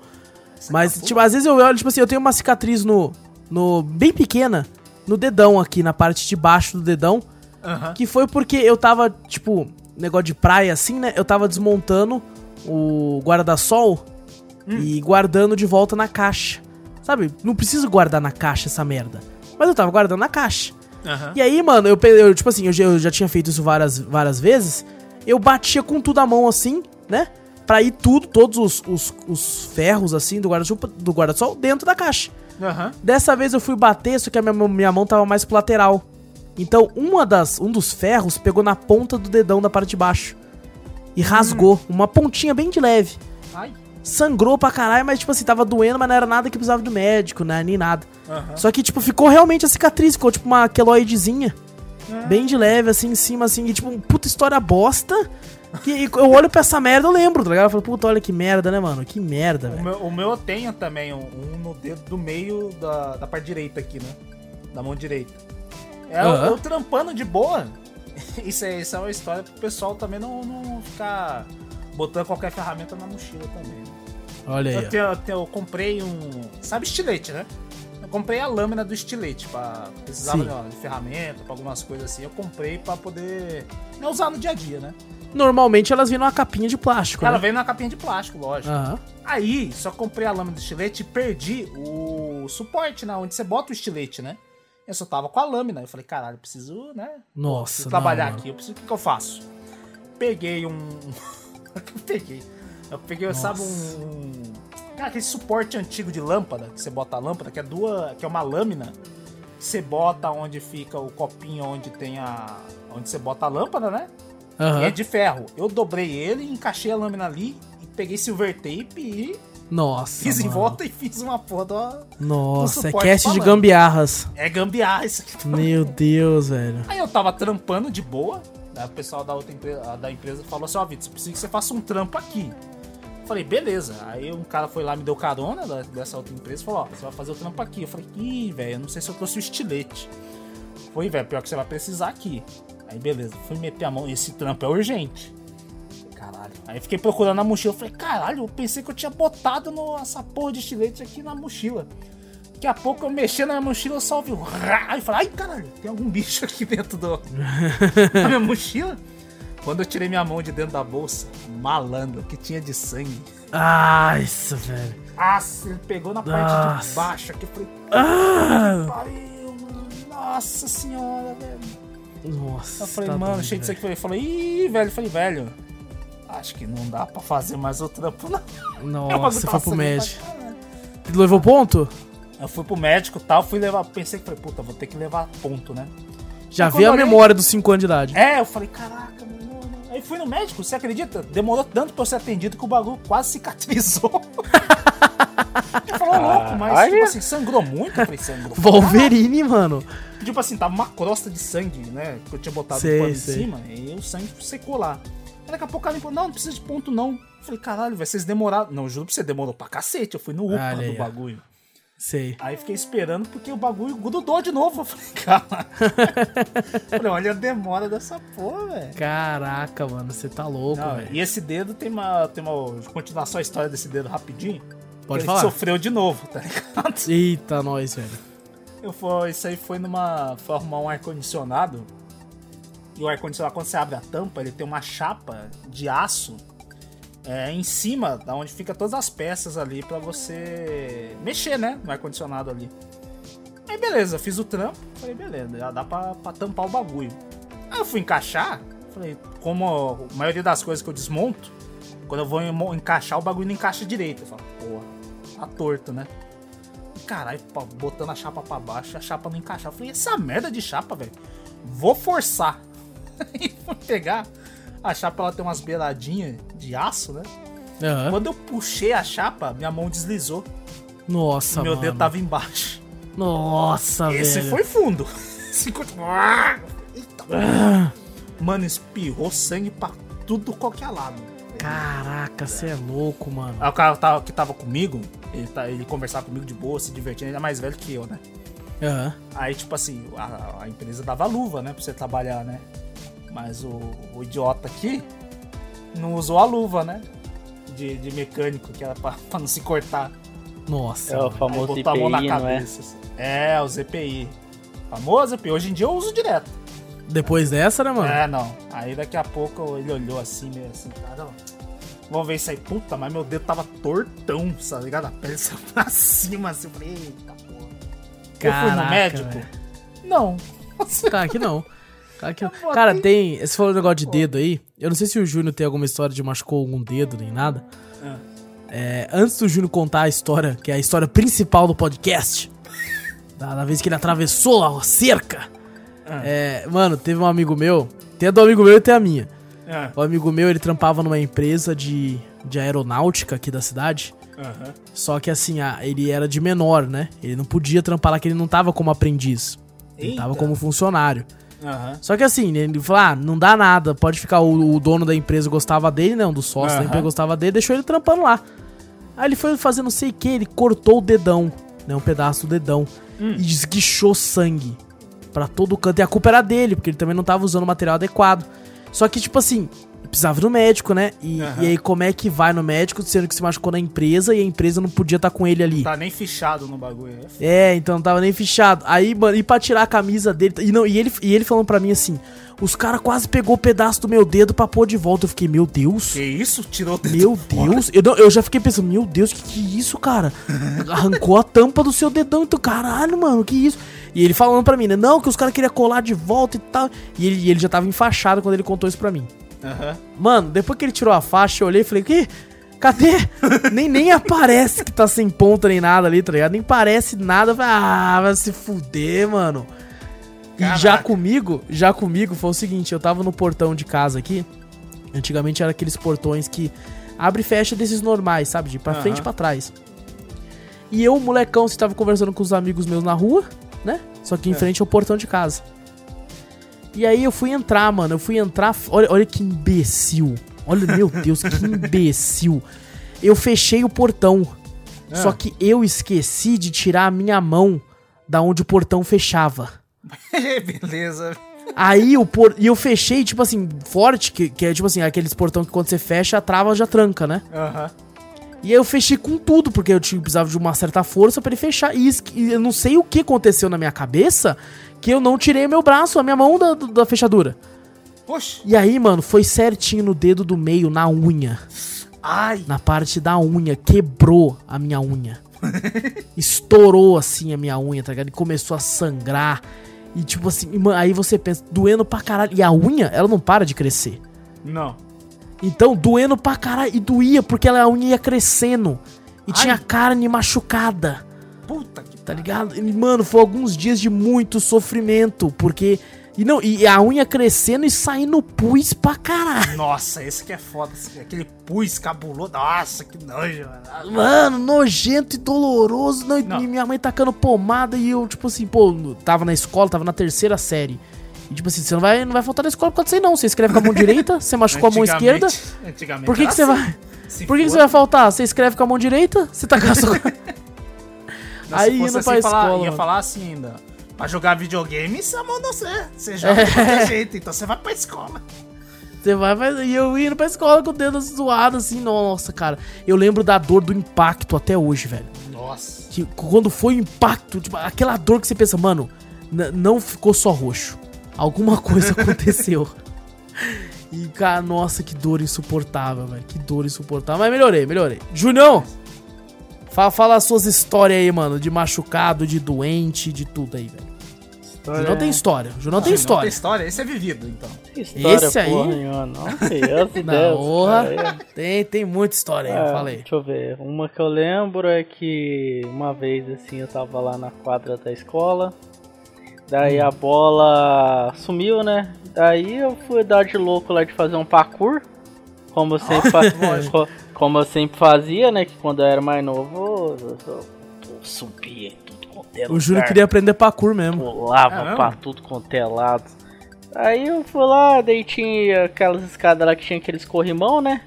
Mas, tá tipo, às vezes eu olho, tipo assim, eu tenho uma cicatriz no. no bem pequena, no dedão aqui, na parte de baixo do dedão. Aham. Que foi porque eu tava, tipo, negócio de praia assim, né? Eu tava desmontando o guarda-sol e guardando de volta na caixa. Sabe? Não preciso guardar na caixa essa merda. Mas eu tava guardando na caixa. Aham. E aí, mano, eu, eu, tipo assim, eu já, eu já tinha feito isso várias, várias vezes. Eu batia com tudo a mão assim, né? Pra ir tudo, todos os, os, os ferros assim do guarda-chuva, do guarda-sol dentro da caixa. Aham. Dessa vez eu fui bater, só que a minha, minha mão tava mais pro lateral. Então, uma das, um dos ferros pegou na ponta do dedão da parte de baixo. E rasgou. Uma pontinha bem de leve. Ai. Sangrou pra caralho, mas tipo assim, tava doendo, mas não era nada que precisava do médico, né? Nem nada. Só que, tipo, ficou realmente a cicatriz, ficou tipo uma queloidezinha. É. Bem de leve, assim, em cima, assim, e tipo, um puta história bosta. Que eu olho pra essa merda, eu lembro, tá ligado? Eu falo, puta, olha que merda, né, mano? Que merda, O velho. meu, o meu eu tenho também, um, um no dedo do meio da, da parte direita aqui, né? Da mão direita. É, eu, Aham. eu trampando de boa. Isso é, isso é uma história pro pessoal também não, não ficar botando qualquer ferramenta na mochila também. Olha aí, Eu, tenho- eu tenho- eu comprei um. Sabe estilete, né? Eu comprei a lâmina do estilete pra. Precisava de, de ferramenta, pra algumas coisas assim. Eu comprei pra poder né, usar no dia a dia, né? Normalmente elas vêm numa capinha de plástico, Ela né? veio na capinha de plástico, lógico. Aham. Aí, só comprei a lâmina do estilete e perdi o suporte, né? Onde você bota o estilete, né? Eu só tava com a lâmina. Eu falei, caralho, eu preciso, né? Nossa, preciso trabalhar não, aqui. Eu preciso, o que, que eu faço? Peguei um. eu peguei? Eu peguei, sabe, um. Cara, aquele suporte antigo de lâmpada, que você bota a lâmpada, que é duas. que é uma lâmina. Que você bota onde fica o copinho onde tem a. onde você bota a lâmpada, né? E é de ferro. Eu dobrei ele, encaixei a lâmina ali peguei silver tape e Nossa. fiz em mano. volta e fiz uma foda. Nossa, é cast de falando. gambiarras. É gambiarra isso aqui. Meu Deus, velho. Aí eu tava trampando de boa, Aí o pessoal da outra empresa, da empresa falou assim, ó, Vitor, você precisa que você faça um trampo aqui. Falei, beleza. Aí um cara foi lá, me deu carona dessa outra empresa e falou, ó, você vai fazer o trampo aqui. Eu falei, ih, velho, eu não sei se eu trouxe o estilete. Foi, velho, pior que você vai precisar aqui. Aí beleza, fui meter a mão, esse trampo é urgente. Caralho. Aí fiquei procurando na mochila. Falei, caralho, eu pensei que eu tinha botado no, essa porra de estilete aqui na mochila. Daqui a pouco eu mexendo na minha mochila, eu só ouvi um. Aí eu falei, ai caralho, tem algum bicho aqui dentro do, da minha mochila. Quando eu tirei minha mão de dentro da bolsa, malandro, que tinha de sangue. Ah, isso, velho. Nossa, ele pegou na parte de Nossa. baixo aqui. Eu falei, Ah! pariu, mano. Nossa senhora, velho. Nossa. Eu falei, tá mano, cheio de velho. sangue. Eu falei, ih, velho. Eu falei, velho, acho que não dá pra fazer mais o trampo, não. Nossa, você foi pro médico. meu Levou ponto? Eu fui pro médico e tal, fui levar. Pensei que falei, puta, vou ter que levar ponto, né? Já vi a olhei- memória dos 5 anos de idade. É, eu falei, caraca, mano. não, não. Aí fui no médico, você acredita? Demorou tanto pra eu ser atendido que o bagulho quase cicatrizou. Ele falou, louco, mas tipo assim, sangrou muito? Eu falei, sangrou. Wolverine, mano. Tipo assim, tava uma crosta de sangue, né? Que eu tinha botado Sei, o pano em cima e o sangue secou lá. Aí daqui a pouco ela falou, não, não precisa de ponto não. Eu falei, caralho, vai vocês demoraram. Não, juro pra você, demorou pra cacete. Eu fui no UPA Olha do bagulho. Sei. Aí fiquei esperando porque o bagulho grudou de novo. Eu falei, cara. falei, olha a demora dessa porra, velho. Caraca, mano, você tá louco, velho. e esse dedo tem uma. Tem uma. Continuar só a história desse dedo rapidinho. Pode ele falar. sofreu de novo, tá ligado? Eita, nós, velho. Eu fui, isso aí foi numa. Foi arrumar um ar-condicionado. E o ar-condicionado, quando você abre a tampa, ele tem uma chapa de aço é, em cima, da onde fica todas as peças ali pra você mexer, né? No ar-condicionado ali. Aí beleza, fiz o trampo. Falei, beleza, já dá pra, pra tampar o bagulho. Aí eu fui encaixar. Falei, como a maioria das coisas que eu desmonto, quando eu vou encaixar, o bagulho não encaixa direito. Eu falo, porra, tá torto, né? Caralho, botando a chapa pra baixo, a chapa não encaixava. Eu falei, essa merda de chapa, velho. Vou forçar. Aí fui pegar. A chapa ela tem umas beiradinhas de aço, né? Aham. Quando eu puxei a chapa, minha mão deslizou. Nossa, meu mano. dedo tava embaixo. Nossa, Esse velho. foi fundo. Esse Eita. Mano, espirrou sangue pra tudo qualquer lado. Caraca, você é louco, mano. Aí o cara tava- que tava comigo, ele, tá, ele conversava comigo de boa, se divertindo, ele é mais velho que eu, né? Aham. Aí, tipo assim, a, a empresa dava luva, né? Pra você trabalhar, né? Mas o, o idiota aqui não usou a luva, né? De, de mecânico, que era pra, pra não se cortar. Nossa. É o. Aí famoso botou a mão na é? cabeça. assim. É, o ZPI. Famoso ZPI. Hoje em dia eu uso direto. Depois dessa, né, mano? É, não. Aí daqui a pouco ele olhou assim, meio assim, cara, ó. Vamos ver isso aí. Puta, mas meu dedo tava tortão, tá ligado? A pele saiu pra cima, assim. Eu falei, eita porra. eu fui Caraca, no médico? velho. Não. Cara, que não. Cara, tem. Esse falou um negócio de dedo aí. Eu não sei se o Júnior tem alguma história de machucou algum dedo nem nada. Ah. É, antes do Júnior contar a história, que é a história principal do podcast, da, da vez que ele atravessou a cerca. Ah. É, mano, teve um amigo meu. Tem a do amigo meu e tem a minha. Ah, O amigo meu, ele trampava numa empresa de, de aeronáutica aqui da cidade. aham. Só que assim, a- ele era de menor, né? Ele não podia trampar lá, que ele não tava como aprendiz. Ele tava Eita. como funcionário. Aham. Só que assim, ele falou: ah, não dá nada, pode ficar. O, o dono da empresa gostava dele, né? Um dos sócios da empresa gostava dele, deixou ele trampando lá. Aí ele foi fazer não sei o que, ele cortou o dedão, né? Um pedaço do dedão. Hum. E esguichou sangue pra todo canto. E a culpa era dele, porque ele também não tava usando o material adequado. Só que, tipo assim, precisava ir no médico, né? E, Aham. e aí, como é que vai no médico, sendo que se machucou na empresa e a empresa não podia estar com ele ali? Tá nem fichado no bagulho. É f- É, então não tava nem fichado. Aí, mano, e pra tirar a camisa dele. E, não, e, ele, e ele falando pra mim assim: os caras quase pegou o pedaço do meu dedo pra pôr de volta. Eu fiquei, meu Deus. Que isso? Tirou o dedo Meu. Deus, eu, não- eu já fiquei pensando, meu Deus, que que é isso, cara? Arrancou a tampa do seu dedão, então, caralho, mano, que isso? E ele falando pra mim, né? Não, que os caras queriam colar de volta e tal. E ele, e ele já tava enfaixado quando ele contou isso pra mim. Aham. Mano, depois que ele tirou a faixa, eu olhei e falei, que? Cadê? nem, nem aparece que tá sem ponta nem nada ali, tá ligado? Nem parece nada. Falei, Ah, vai se fuder, mano. E já Caraca. comigo, já comigo foi o seguinte, eu tava no portão de casa aqui. Antigamente era aqueles portões que abre e fecha desses normais, sabe? De pra Aham. frente e pra trás. E eu, molecão, você tava conversando com os amigos meus na rua, né? Só que em É. frente ao portão de casa. E aí eu fui entrar, mano. Eu fui entrar. Olha, olha que imbecil. Olha, meu Deus, que imbecil. Eu fechei o portão. Ah. Só que eu esqueci de tirar a minha mão da onde o portão fechava. Beleza. Aí o por... E eu fechei, tipo assim, forte, que, que é tipo assim, aqueles portão que quando você fecha, a trava já tranca, né? Aham. E aí eu fechei com tudo, porque eu tinha, precisava de uma certa força pra ele fechar. E eu não sei o que aconteceu na minha cabeça que eu não tirei meu braço, a minha mão da, da fechadura. Poxa. E aí, mano, foi certinho no dedo do meio, na unha. Ai. Na parte da unha. Quebrou a minha unha. Estourou assim a minha unha, tá ligado? E começou a sangrar. E tipo assim, aí você pensa, doendo pra caralho. E a unha, ela não para de crescer. Não. Então, doendo pra caralho. E doía porque ela, a unha ia crescendo. E Ai. tinha carne machucada. Puta que Tá ligado? E, mano, foi alguns dias de muito sofrimento. Porque. E não, e a unha crescendo e saindo pus pra caralho. Nossa, esse que é foda. Aquele pus cabuloso. Nossa, que nojo, mano. Mano, nojento e doloroso. Não, e Não. minha mãe tacando pomada e eu, tipo assim, pô, tava na escola, tava na terceira série. E tipo assim, você não vai, não vai faltar na escola por causa disso aí, não. Você escreve com a mão direita, você machucou a mão esquerda. Antigamente- Por que, que você assim. vai. Se Por que, que você vai faltar? Você escreve com a mão direita, você tá com a sua. Não, Aí se fosse indo assim, pra falar, escola, Ia falar assim ainda. Pra jogar videogame, isso é a mão ser. Você joga É. de qualquer jeito, então você vai pra escola. Você vai, vai. E eu indo pra escola com o dedo zoado, assim, nossa, cara. Eu lembro da dor do impacto até hoje, velho. Nossa. Que quando foi o impacto, tipo, aquela dor que você pensa, mano, não ficou só roxo. Alguma coisa aconteceu. E, cara, nossa, que dor insuportável, velho. Que dor insuportável. Mas melhorei, melhorei. Junião, fala, fala as suas histórias aí, mano. De machucado, de doente, de tudo aí, velho. Junão tem história. Junão tem Não história. tem história, esse é vivido, então. História, Esse aí- porra nenhuma, não. Na Deus. honra. Tem, tem muita história aí, É, eu falei. Deixa eu ver. Uma que eu lembro é que uma vez assim eu tava lá na quadra da escola. Daí a bola sumiu, né? Daí eu fui dar de louco lá de fazer um parkour. Como eu sempre, fa- co- como eu sempre fazia, né? Que quando eu era mais novo, eu, eu- eu subia em tudo quanto é O Júnior lugar. queria aprender parkour mesmo. Pulava Caramba. pra tudo quanto é lado. Aí eu fui lá, daí tinha aquelas escadas lá que tinha aqueles corrimão, né?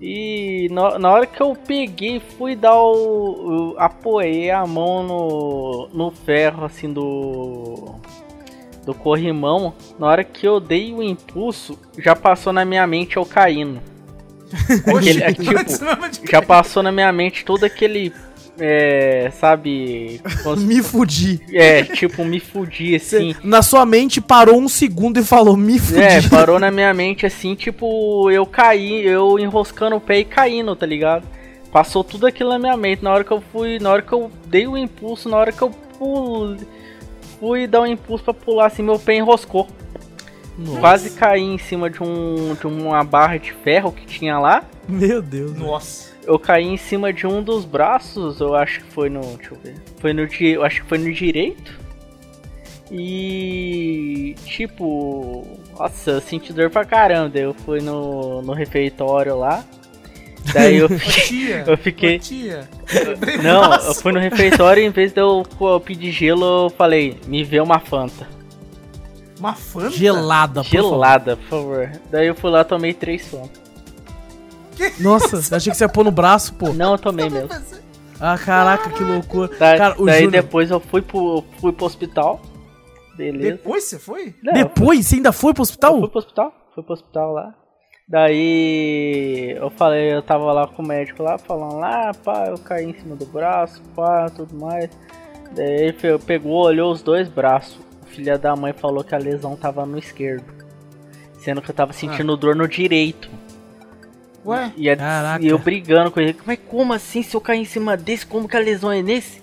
E na, na hora que eu peguei, fui dar o. o- apoiei a mão no, no ferro assim do. Do corrimão. Na hora que eu dei o impulso, já passou na minha mente eu caindo. É tipo, já passou na minha mente todo aquele. É, sabe. Me fudi. é, tipo, me fudi Cê- assim. na sua mente parou um segundo e falou, me fudi. É, parou na minha mente assim, tipo, eu caí, eu enroscando o pé e caindo, tá ligado? Passou tudo aquilo na minha mente. Na hora que eu fui, na hora que eu dei o impulso, na hora que eu pulei, fui dar um impulso pra pular assim, meu pé enroscou. Nossa. Quase caí em cima de, um, de uma barra de ferro que tinha lá. Meu Deus. Nossa. Eu caí em cima de um dos braços, eu acho que foi no. Deixa eu ver. Foi no. Eu acho que foi no direito. E. Tipo. Nossa, eu senti dor pra caramba. Eu fui no, no refeitório lá. Daí eu tia. Eu fiquei- tia. Não, eu fui no refeitório e em vez de eu, eu pedir gelo, eu falei, me vê uma Fanta. Uma Fanta? Gelada, por. Gelada, por favor. Daí eu fui lá tomei três Fanta. Nossa, achei que você ia pôr no braço, pô. Não, eu tomei mesmo. Ah, caraca, que loucura. Da- Cara, o daí Júnior... depois eu fui pro, fui pro hospital. Beleza. Depois você foi? Não, Depois, você ainda foi pro Eu hospital? fui pro hospital, fui pro hospital lá. Daí eu falei, eu tava lá com o médico lá, falando lá, pá, eu caí em cima do braço, pá, tudo mais. Daí ele pegou, olhou os dois braços. O filho da mãe falou que a lesão tava no esquerdo. Sendo que eu tava sentindo dor no direito. Ué? E, a- e eu brigando com ele, mas como assim? Se eu cair em cima desse, como que a lesão é nesse?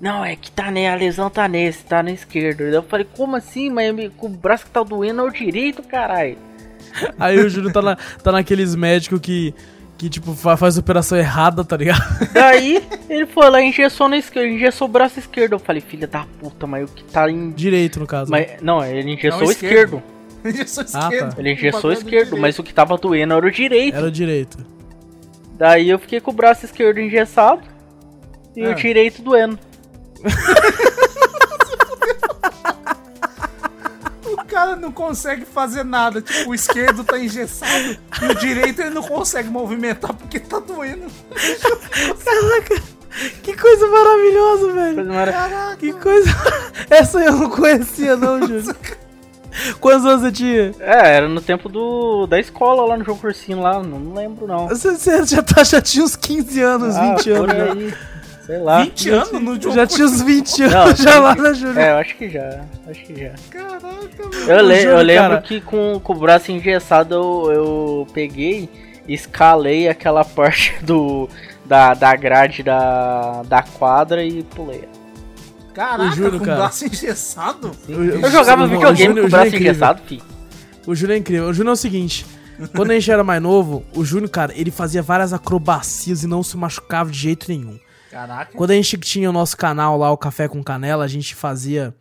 Não, é que tá né, a lesão tá nesse, tá no esquerdo. Eu falei, como assim? Mas o braço que tá doendo é o direito, caralho. Aí o Júnior tá, na, tá naqueles médicos que, que tipo, fa- faz operação errada, tá ligado? Daí ele foi lá e engessou no esquerdo, engessou o braço esquerdo. Eu falei, filha da puta, mas o que tá em. Direito, no caso. Mas, não, ele engessou Não, o esquerdo. esquerdo. Engessou Ah, tá. esquerdo. Ele engessou o bagulho é do esquerdo, mas o que tava doendo era o direito. Era o direito. Daí eu fiquei com o braço esquerdo engessado e Ah. o direito doendo. consegue fazer nada. Tipo, o esquerdo tá engessado e o direito ele não consegue movimentar porque tá doendo. Caraca, que coisa maravilhosa, velho. Coisa mara- Caraca. Que coisa. Essa eu não conhecia, não, Júlio. Quantos anos você tinha? É, era no tempo do da escola lá no jogo cursinho lá, não, não lembro não. Você, você já, tá, já tinha uns 15 anos, Ah, 20 por anos. já. Sei lá. 20 anos no jogo. Já tinha uns 20 Não, anos já lá sim. na Júlio. É, eu acho que já. Acho que já. Caraca, Eu, le- eu lembro cara. que com, com o braço engessado eu, eu peguei, escalei aquela parte do da, da grade da, da quadra e pulei. Caraca, Eu com cara. braço engessado. Eu- Eu jogava o videogame Júnior- com o o braço Júnior é engessado, fi. O Júnior é incrível. O Júnior é o seguinte: quando a gente era mais novo, o Júnior, cara, ele fazia várias acrobacias e não se machucava de jeito nenhum. Caraca. Quando a gente tinha o nosso canal lá, o Café com Canela, a gente fazia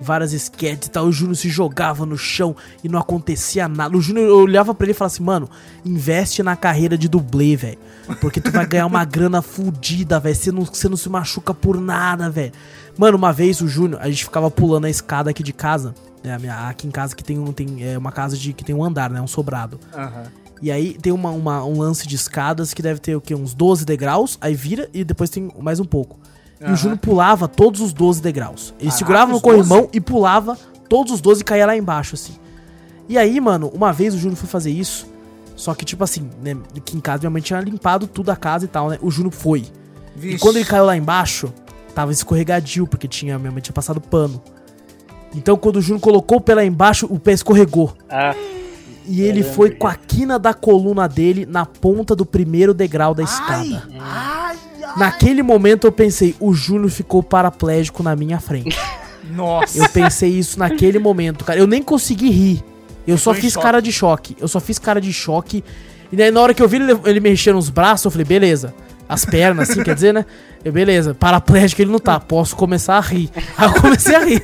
várias sketches e tal. O Júnior se jogava no chão e não acontecia nada. O Júnior, eu olhava pra ele e falava assim, mano, investe na carreira de dublê, velho. Porque tu vai ganhar uma grana fudida, velho. Você não, você não se machuca por nada, velho. Mano, uma vez o Júnior, a gente ficava pulando a escada aqui de casa. né, minha- aqui em casa que tem, um, tem é uma casa de, que tem um andar, né? Um sobrado. Aham. E aí tem uma, uma- um lance de escadas que deve ter o quê? Uns 12 degraus, aí vira e depois tem mais um pouco. E Aham. o Júnior pulava todos os 12 degraus. Ele Caraca, segurava no corrimão e pulava todos os 12 e caía lá embaixo, assim. E aí, mano, uma vez o Júnior foi fazer isso. Só que, tipo assim, né? Aqui em casa minha mãe tinha limpado tudo a casa e tal, né? O Júnior foi. E Vixe. quando ele caiu lá embaixo, tava escorregadio, porque tinha, minha mãe tinha passado pano. Então, quando o Júnior colocou o pé lá embaixo, o pé escorregou. Ah, E ele foi com a quina da coluna dele na ponta do primeiro degrau da escada. Ai, ai, ai. Naquele momento eu pensei, o Júnior ficou paraplégico na minha frente. Nossa. Eu pensei isso naquele momento, cara. Eu nem consegui rir. Eu só fiz choque. cara de choque. Eu só fiz cara de choque. E daí na hora que eu vi ele, ele mexendo os braços, eu falei, beleza. As pernas, assim, quer dizer, né? Eu, beleza, paraplégico ele não tá, posso começar a rir. Aí eu comecei a rir.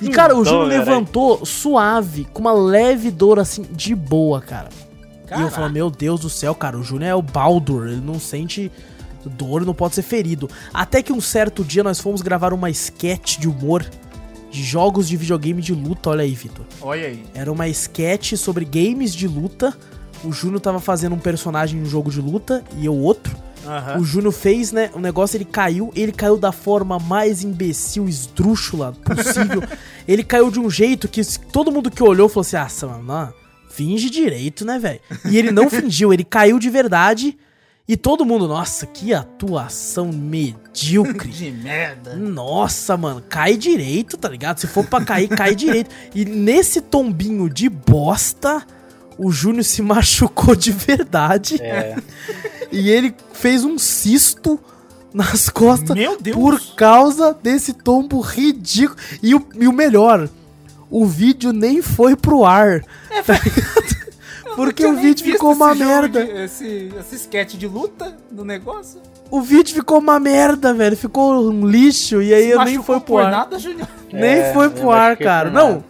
E, cara, o Então, Júnior caralho. levantou suave, com uma leve dor, assim, de boa, cara. E eu Caraca. falo, meu Deus do céu, cara, o Júnior é o Baldur, ele não sente dor, não pode ser ferido. Até que um certo dia nós fomos gravar uma sketch de humor de jogos de videogame de luta, olha aí, Vitor. Olha aí. Era uma sketch sobre games de luta. O Júnior tava fazendo um personagem em um jogo de luta e eu outro. Aham. O Júnior fez, né? O negócio ele caiu, ele caiu da forma mais imbecil, esdrúxula possível. ele caiu de um jeito que todo mundo que olhou falou assim: ah, mano, finge direito, né, velho? E ele não fingiu, ele caiu de verdade. E todo mundo, nossa, que atuação medíocre. De merda. Nossa, mano, cai direito, tá ligado? Se for pra cair, cai direito. E nesse tombinho de bosta, o Júnior se machucou de verdade. é. E ele fez um cisto nas costas Meu Deus. por causa desse tombo ridículo. E o, e o melhor, o vídeo nem foi pro ar. tá ligado? Porque o nem vídeo ficou uma merda. de- esse, esse sketch de luta do negócio. O vídeo ficou uma merda, velho. Ficou um lixo. E aí Se eu nem foi pro por ar. nada, Júnior. Nem É, foi eu pro ar, cara. Não.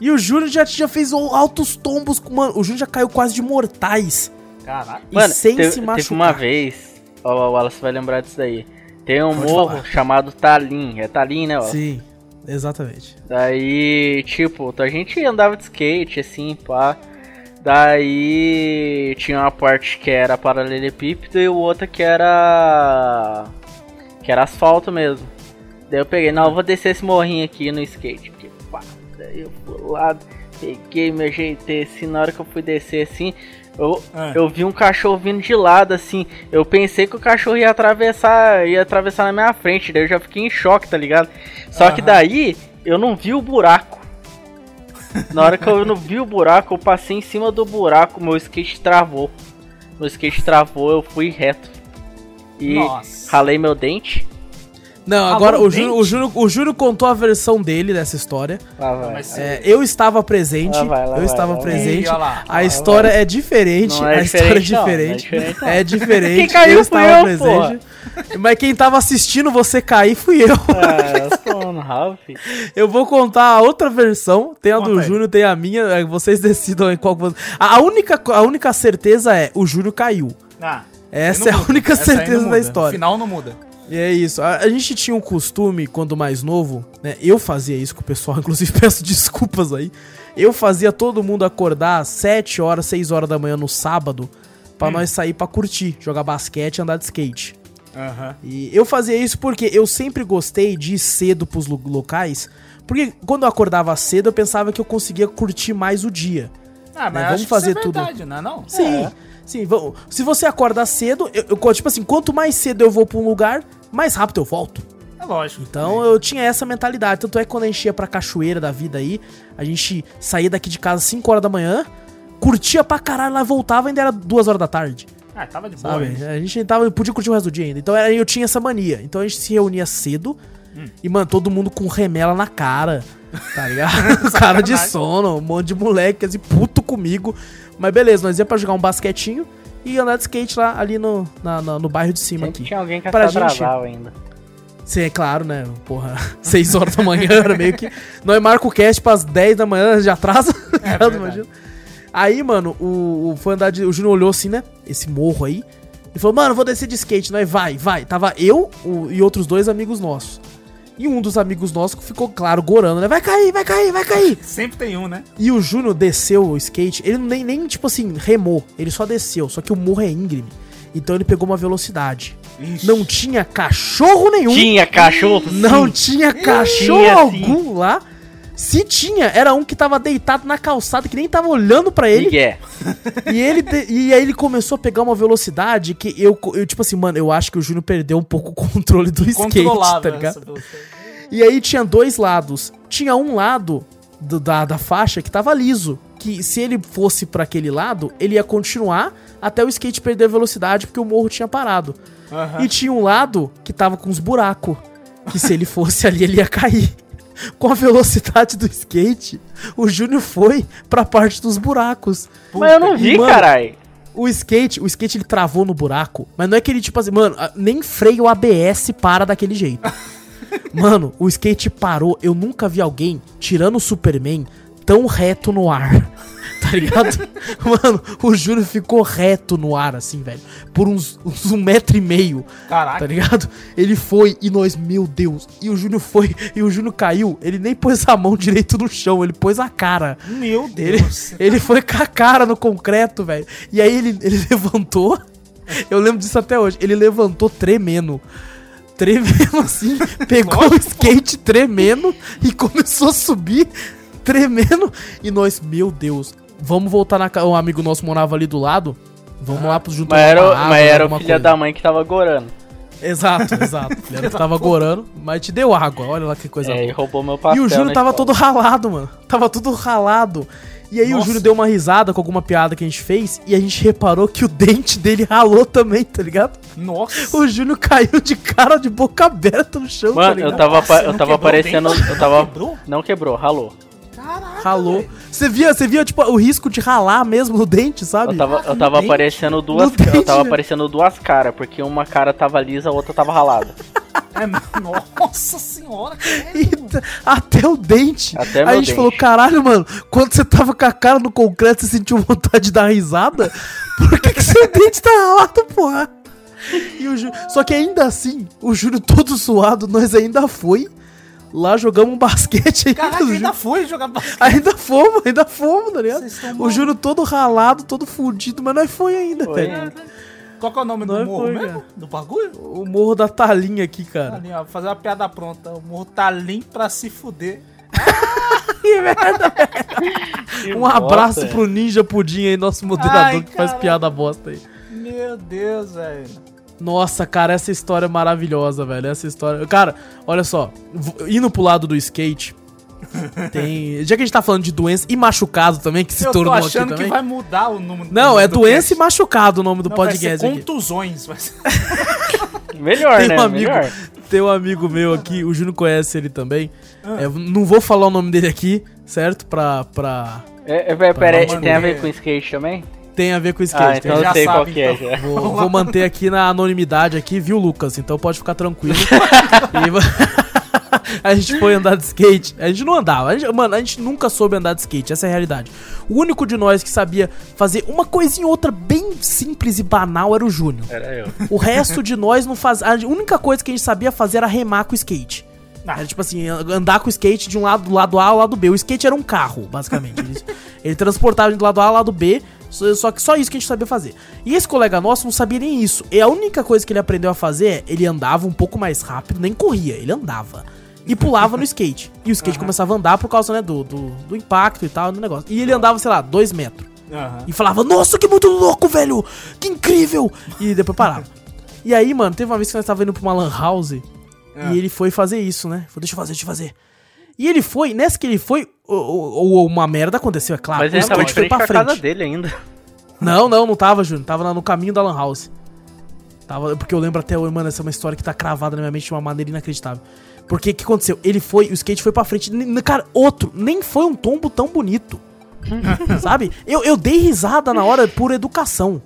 E o Júnior já, já fez altos tombos. com- Mano, o Júnior já caiu quase de mortais. Caraca. E Mano, sem teve, se teve machucar. uma vez, ó, o Wallace vai lembrar disso daí. Tem um Pode morro falar. chamado Talim. É Talim, né, ó? Sim, exatamente. Daí, tipo, a gente andava de skate, assim, pá. Daí tinha uma parte que era paralelepípedo e o outra que era. que era asfalto mesmo. Daí eu peguei, não, eu vou descer esse morrinho aqui no skate. Daí eu fui lá, peguei, me ajeitei assim, na hora que eu fui descer assim, eu, Ah. eu vi um cachorro vindo de lado, assim. Eu pensei que o cachorro ia atravessar, ia atravessar na minha frente, daí eu já fiquei em choque, tá ligado? Só que daí eu não vi o buraco. Na hora que eu não vi o buraco, eu passei em cima do buraco, meu skate travou. Meu skate travou, eu fui reto. E Nossa. ralei meu dente. Não, Ah, agora o Júnior, dente? o, Júnior, o Júnior contou a versão dele dessa história. Lá vai. É, eu estava presente. Lá vai, lá eu vai, estava vai. presente. Lá. A história é diferente. Não é a história é diferente, não, não é diferente. diferente, não. É diferente. Quem caiu eu fui estava eu, presente. Mas quem tava assistindo você cair fui eu. Ah, eu sou um Ralph. Eu vou contar a outra versão. Tem a do Conta aí. Júnior, tem a minha. é, Vocês decidam em qual. A, única, a única certeza é: o Júnior caiu. Ah, Essa é a única certeza da história. Final não muda. É isso. A, a gente tinha um costume, quando mais novo, né? Eu fazia isso com o pessoal, inclusive peço desculpas aí. Eu fazia todo mundo acordar às 7 horas, 6 horas da manhã no sábado, pra nós sair pra curtir, jogar basquete e andar de skate. Aham. E eu fazia isso porque eu sempre gostei de ir cedo pros lo- locais, porque quando eu acordava cedo eu pensava que eu conseguia curtir mais o dia. Ah, mas Né, vamos fazer isso é tudo. verdade, não é não? Sim, É. sim. vamos- Se você acordar cedo, eu, eu- tipo assim, quanto mais cedo eu vou pra um lugar, mais rápido eu volto. É lógico. Então eu tinha essa mentalidade. Tanto é que quando a gente ia pra cachoeira da vida aí, a gente saía daqui de casa às 5 horas da manhã, curtia pra caralho, lá voltava ainda era 2 horas da tarde. Ah, tava de boa. Sabe? A gente tava, podia curtir o resto do dia ainda. Então era- eu tinha essa mania. Então a gente se reunia cedo e, mano, todo mundo com remela na cara. Tá ligado? cara de sono, um monte de moleque assim, puto comigo. Mas beleza, nós ia pra jogar um basquetinho e andar de skate lá ali no, na- na- no bairro de cima Sempre aqui. tinha alguém que Pra gente- ainda. Sim, é claro, né? Porra, 6 horas da manhã era meio que. Nós marca o cast pras 10 da manhã, já atrasa. É. Imagina. Aí, mano, o, o foi andar de, O Júnior olhou assim, né? Esse morro aí. E falou, mano, vou descer de skate. Nós vai, vai. Tava eu o- e outros dois amigos nossos. E um dos amigos nossos ficou, claro, gorando, né? Vai cair, vai cair, vai cair. Sempre tem um, né? E o Júnior desceu o skate, ele nem, nem, tipo assim, remou. Ele só desceu, só que o morro é íngreme. Então ele pegou uma velocidade. Ixi. Não tinha cachorro nenhum. Tinha cachorro? Não sim. tinha cachorro Tinha, algum lá. Se tinha, era um que tava deitado na calçada, que nem tava olhando pra ele. Miguel. E ele de- e aí ele começou a pegar uma velocidade que eu, eu, tipo assim, mano, eu acho que o Júnior perdeu um pouco o controle do skate, tá ligado? E aí tinha dois lados. Tinha um lado do- da, da faixa que tava liso. Que se ele fosse pra aquele lado, ele ia continuar até o skate perder a velocidade, porque o morro tinha parado. Aham. E tinha um lado que tava com uns buracos. Que se ele fosse ali, ele ia cair. Com a velocidade do skate, o Júnior foi pra parte dos buracos. Mas eu não vi, carai. O skate, o skate ele travou no buraco, mas não é que ele tipo assim, mano, nem freio ABS para daquele jeito. mano, o skate parou. Eu nunca vi alguém tirando o Superman tão reto no ar. Tá ligado? Mano, o Júnior ficou reto no ar, assim, velho. Por uns, uns um metro e meio. Caraca. Tá ligado? Ele foi e nós, meu Deus. E o Júnior foi e o Júnior caiu. Ele nem pôs a mão direito no chão, ele pôs a cara. Meu Ele, Deus. ele foi com a cara no concreto, velho. E aí ele, ele levantou. Eu lembro disso até hoje. Ele levantou tremendo. Tremendo assim. Pegou o skate tremendo e começou a subir tremendo. E nós, meu Deus, vamos voltar na casa. Um amigo nosso morava ali do lado. Vamos lá pro junto Mas era, mas era o filho coisa. da mãe que tava gorando. Exato, exato. Ele que tava gorando, mas te deu água. Olha lá que coisa É, e boa. roubou meu E pastel. o Júnior na tava escola. todo ralado, mano. Tava tudo ralado. E aí o Nossa. Júnior deu uma risada com alguma piada que a gente fez e a gente reparou que o dente dele ralou também, tá ligado? Nossa. O Júnior caiu de cara de boca aberta no chão, tá Mano, ligado? eu tava, Nossa, não eu tava o aparecendo. Eu tava. Quebrou? Não quebrou, ralou. Caraca. Ralou. Você via, você via, tipo, o risco de ralar mesmo no dente, sabe? Eu tava, eu tava aparecendo duas. No dente, Eu tava aparecendo duas caras, porque uma cara tava lisa, a outra tava ralada. É, nossa senhora, E até o dente. Até Aí a gente dente. falou, caralho, mano, quando você tava com a cara no concreto, você sentiu vontade de dar risada? Por que, que seu dente tá ralado, porra? E o Jú- Só que ainda assim, o Júnior todo suado, nós ainda foi. Lá jogamos um basquete ainda. Caraca, ainda Júnior- foi jogar basquete. Ainda fomos, ainda fomos, tá ligado? O. Júnior todo ralado, todo fudido, mas nós foi ainda, Foi. velho. Qual que é o nome do morro foi, mesmo? cara. Do bagulho? O morro da Talinha aqui, cara. Ali, ó, fazer uma piada pronta. O morro limpo pra se fuder. Que Um abraço bosta, pro Ninja Pudim aí, nosso moderador Ai, que faz piada bosta aí. Meu Deus, velho. Nossa, cara, essa história é maravilhosa, velho. Essa história. Cara, olha só. Indo pro lado do skate. Tem. Já que a gente tá falando de doença e machucado também, que se Eu tô tornou aqui achando também. que vai mudar o número Não, é do doença cast. e machucado o nome do Não, vai ser podcast aqui. contusões. Vai ser... Melhor, Tem né? um amigo, Melhor. tem um amigo meu aqui, o Júnior conhece ele também. É, não vou falar o nome dele aqui, certo? Pra. pra... É, é, pera- tem a ver com skate também? Tem a ver com Ah, skate. então tem- eu já sei sabe, qual que é então. já. Vou, vou manter aqui na anonimidade aqui, viu, Lucas? Então pode ficar tranquilo. E a gente foi andar de skate. A gente não andava. A gente- mano, a gente nunca soube andar de skate. Essa é a realidade. O único de nós que sabia fazer uma coisinha ou outra bem simples e banal era o Júnior. Era eu. O resto de nós não faz. A única coisa que a gente sabia fazer era remar com o skate. Ah. Era tipo assim, andar com o skate de um lado do lado A ao lado B. O skate era um carro, basicamente. Ele, ele transportava do lado A ao lado B, só que só isso que a gente sabia fazer. E esse colega nosso não sabia nem isso. E a única coisa que ele aprendeu a fazer é ele andava um pouco mais rápido, nem corria, ele andava. E pulava no skate. E o skate começava a andar por causa, né, do, do, do impacto e tal, do negócio. E ele andava, sei lá, dois metros. Aham. E falava, nossa, que muito louco, velho! Que incrível! E depois parava. E aí, mano, teve uma vez que nós tava indo pra uma lan house Ah. e ele foi fazer isso, né? Falou, deixa eu fazer, deixa eu fazer. E ele foi, nessa que ele foi, o- o- o- uma merda aconteceu, é claro. Mas ele tava de frente pra a casa frente. dele ainda. Não, não, não tava, Júnior. Tava lá no caminho da lan house. Tava, porque eu lembro até hoje, mano, essa é uma história que tá cravada na minha mente de uma maneira inacreditável. Porque o que aconteceu? Ele foi, o skate foi pra frente. Cara, outro, nem foi um tombo tão bonito. Sabe? Eu, eu dei risada na hora por educação.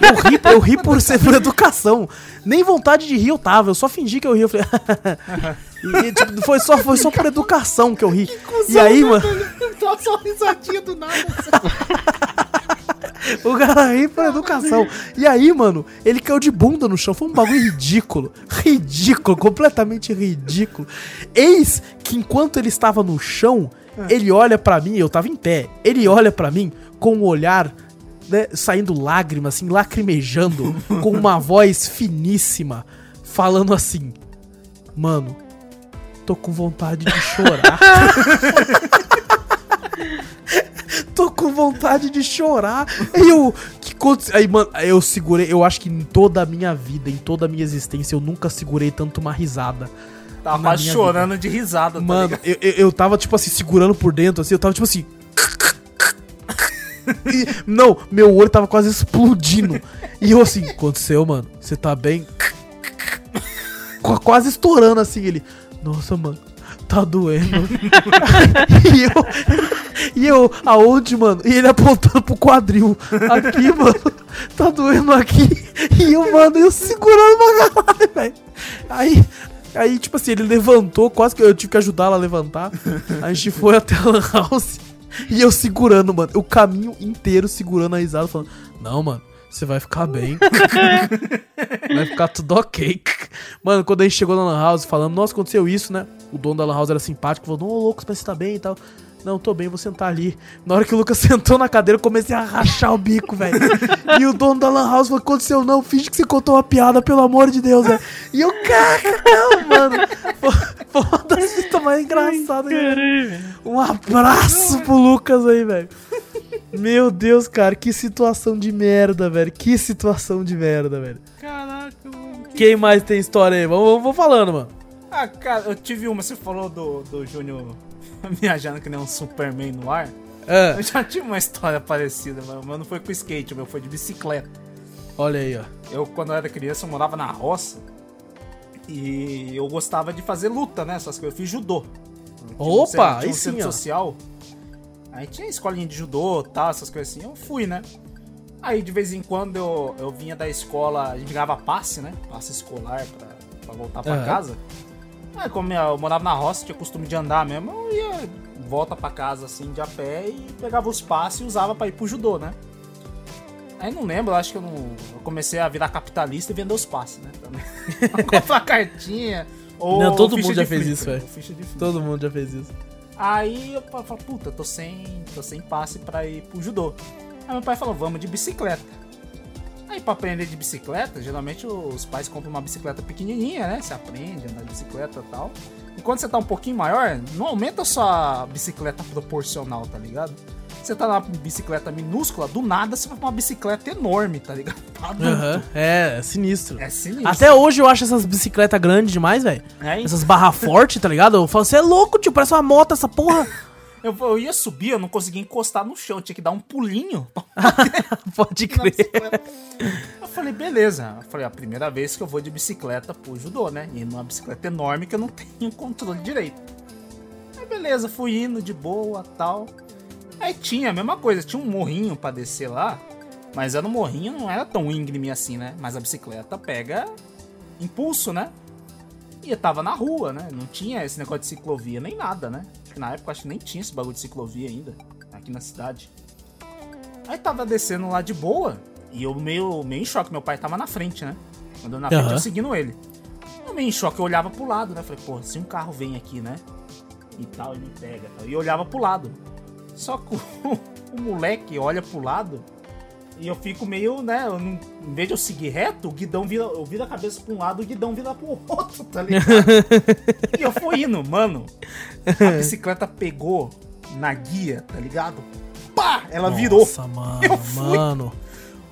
Eu ri, eu ri por ser por educação. Nem vontade de rir eu tava, eu só fingi que eu ri. Eu falei. e, e, tipo, foi, só, foi só por educação que eu ri. E aí, mano. Só só risadinha do nada. O cara ri por educação. E aí, mano, ele caiu de bunda no chão. Foi um bagulho ridículo. Ridículo, completamente ridículo. Eis que enquanto ele estava no chão, ele olha pra mim, eu tava em pé. Ele olha pra mim com um olhar, né, saindo lágrimas, assim, lacrimejando, com uma voz finíssima, falando assim: Mano, tô com vontade de chorar. Tô com vontade de chorar. Aí eu. Que Aí, mano, eu segurei. Eu acho que em toda a minha vida, em toda a minha existência, eu nunca segurei tanto uma risada. Tava quase chorando de risada, tá Mano, eu, eu, eu tava, tipo assim, segurando por dentro, assim, eu tava, tipo assim. E- não, meu olho tava quase explodindo. E eu assim, aconteceu, mano? Você tá bem? Qu- Quase estourando assim, ele. Nossa, mano, tá doendo. e eu. E eu, aonde, mano? E ele apontando pro quadril. Aqui, mano. Tá doendo aqui. E eu, mano, eu segurando uma caralho, velho. Aí, aí, tipo assim, ele levantou, quase que eu tive que ajudar ela a levantar. A gente foi até a Lan House. E eu segurando, mano. O caminho inteiro segurando a risada, falando: Não, mano, você vai ficar bem. vai ficar tudo ok. Mano, quando a gente chegou na Lan House falando, nossa, aconteceu isso, né? O dono da Lan House era simpático, falou: Não, louco, mas você tá bem e tal. Não, tô bem, vou sentar ali. Na hora que o Lucas sentou na cadeira, eu comecei a rachar o bico, velho. E o dono da Lan House falou: aconteceu não, finge que você contou uma piada, pelo amor de Deus, velho. E eu, cara, não, mano. Foi uma das fitas mais engraçadas. velho. Um abraço pro Lucas aí, velho. Meu Deus, cara, que situação de merda, velho. Que situação de merda, velho. Caraca, mano. Quem mais tem história aí? Vamos, vamos, vamos falando, mano. Ah, cara, eu tive uma, você falou do, do Júnior viajando que nem um Superman no ar. É, Eu já tive uma história parecida, mas não foi com skate, meu, foi de bicicleta. olha aí, ó. Eu, quando eu era criança, eu morava na roça. E eu gostava de fazer luta, né? Essas coisas. Eu fiz judô. Um Opa, tinha aí um sim, ó. social. Aí tinha escolinha de judô tal, essas coisas assim. Eu fui, né? Aí de vez em quando eu, eu vinha da escola, a gente ganhava passe, né? Passe escolar pra, pra voltar pra Aham. casa. Aí como eu morava na roça, tinha costume de andar mesmo, eu ia volta pra casa assim de a pé e pegava os passes e usava pra ir pro judô, né? Aí não lembro, acho que eu não. Eu comecei a virar capitalista e vender os passes, né? Também. Comprar cartinha. Ou Não, todo ficha mundo já de fez isso, velho. Todo mundo já fez isso. Aí eu fa- falo, puta, tô sem, tô sem passe pra ir pro judô. Aí meu pai falou, vamos de bicicleta. Aí pra aprender de bicicleta, geralmente os pais compram uma bicicleta pequenininha, né? Você aprende a andar de bicicleta e tal. E quando você tá um pouquinho maior, não aumenta a bicicleta proporcional, tá ligado? Você tá na bicicleta minúscula, do nada você vai pra uma bicicleta enorme, tá ligado? Aham, é, é sinistro. É sinistro. Até hoje eu acho essas bicicletas grandes demais, velho. É, hein? Essas barra forte, tá ligado? Eu falo, você é louco, tio, parece uma moto essa porra. eu, eu ia subir, eu não conseguia encostar no chão, tinha que dar um pulinho Pode crer. Eu falei, beleza. Eu falei, a primeira vez que eu vou de bicicleta pro judô, né? E numa bicicleta enorme que eu não tenho controle direito. Aí beleza, fui indo de boa tal. Aí tinha a mesma coisa, tinha um morrinho pra descer lá. Mas era um morrinho, não era tão íngreme assim, né? Mas a bicicleta pega impulso, né? E eu tava na rua, né? Não tinha esse negócio de ciclovia nem nada, né? Porque na época acho que nem tinha esse bagulho de ciclovia ainda, aqui na cidade. Aí tava descendo lá de boa, e eu meio, meio em choque, meu pai tava na frente, né? Andando na frente, eu seguindo ele. Eu meio em choque, eu olhava pro lado, né? Falei, pô, se um carro vem aqui, né? E tal, ele me pega. Tal. E eu olhava pro lado. Só que o, o moleque olha pro lado e eu fico meio, né? eu não- em vez de eu seguir reto, o guidão vira. Eu viro a cabeça pra um lado, o guidão vira pro outro, tá ligado? e eu fui indo, mano. A bicicleta pegou na guia, tá ligado? Pá! Ela virou. Nossa, mano, Eu fui. mano.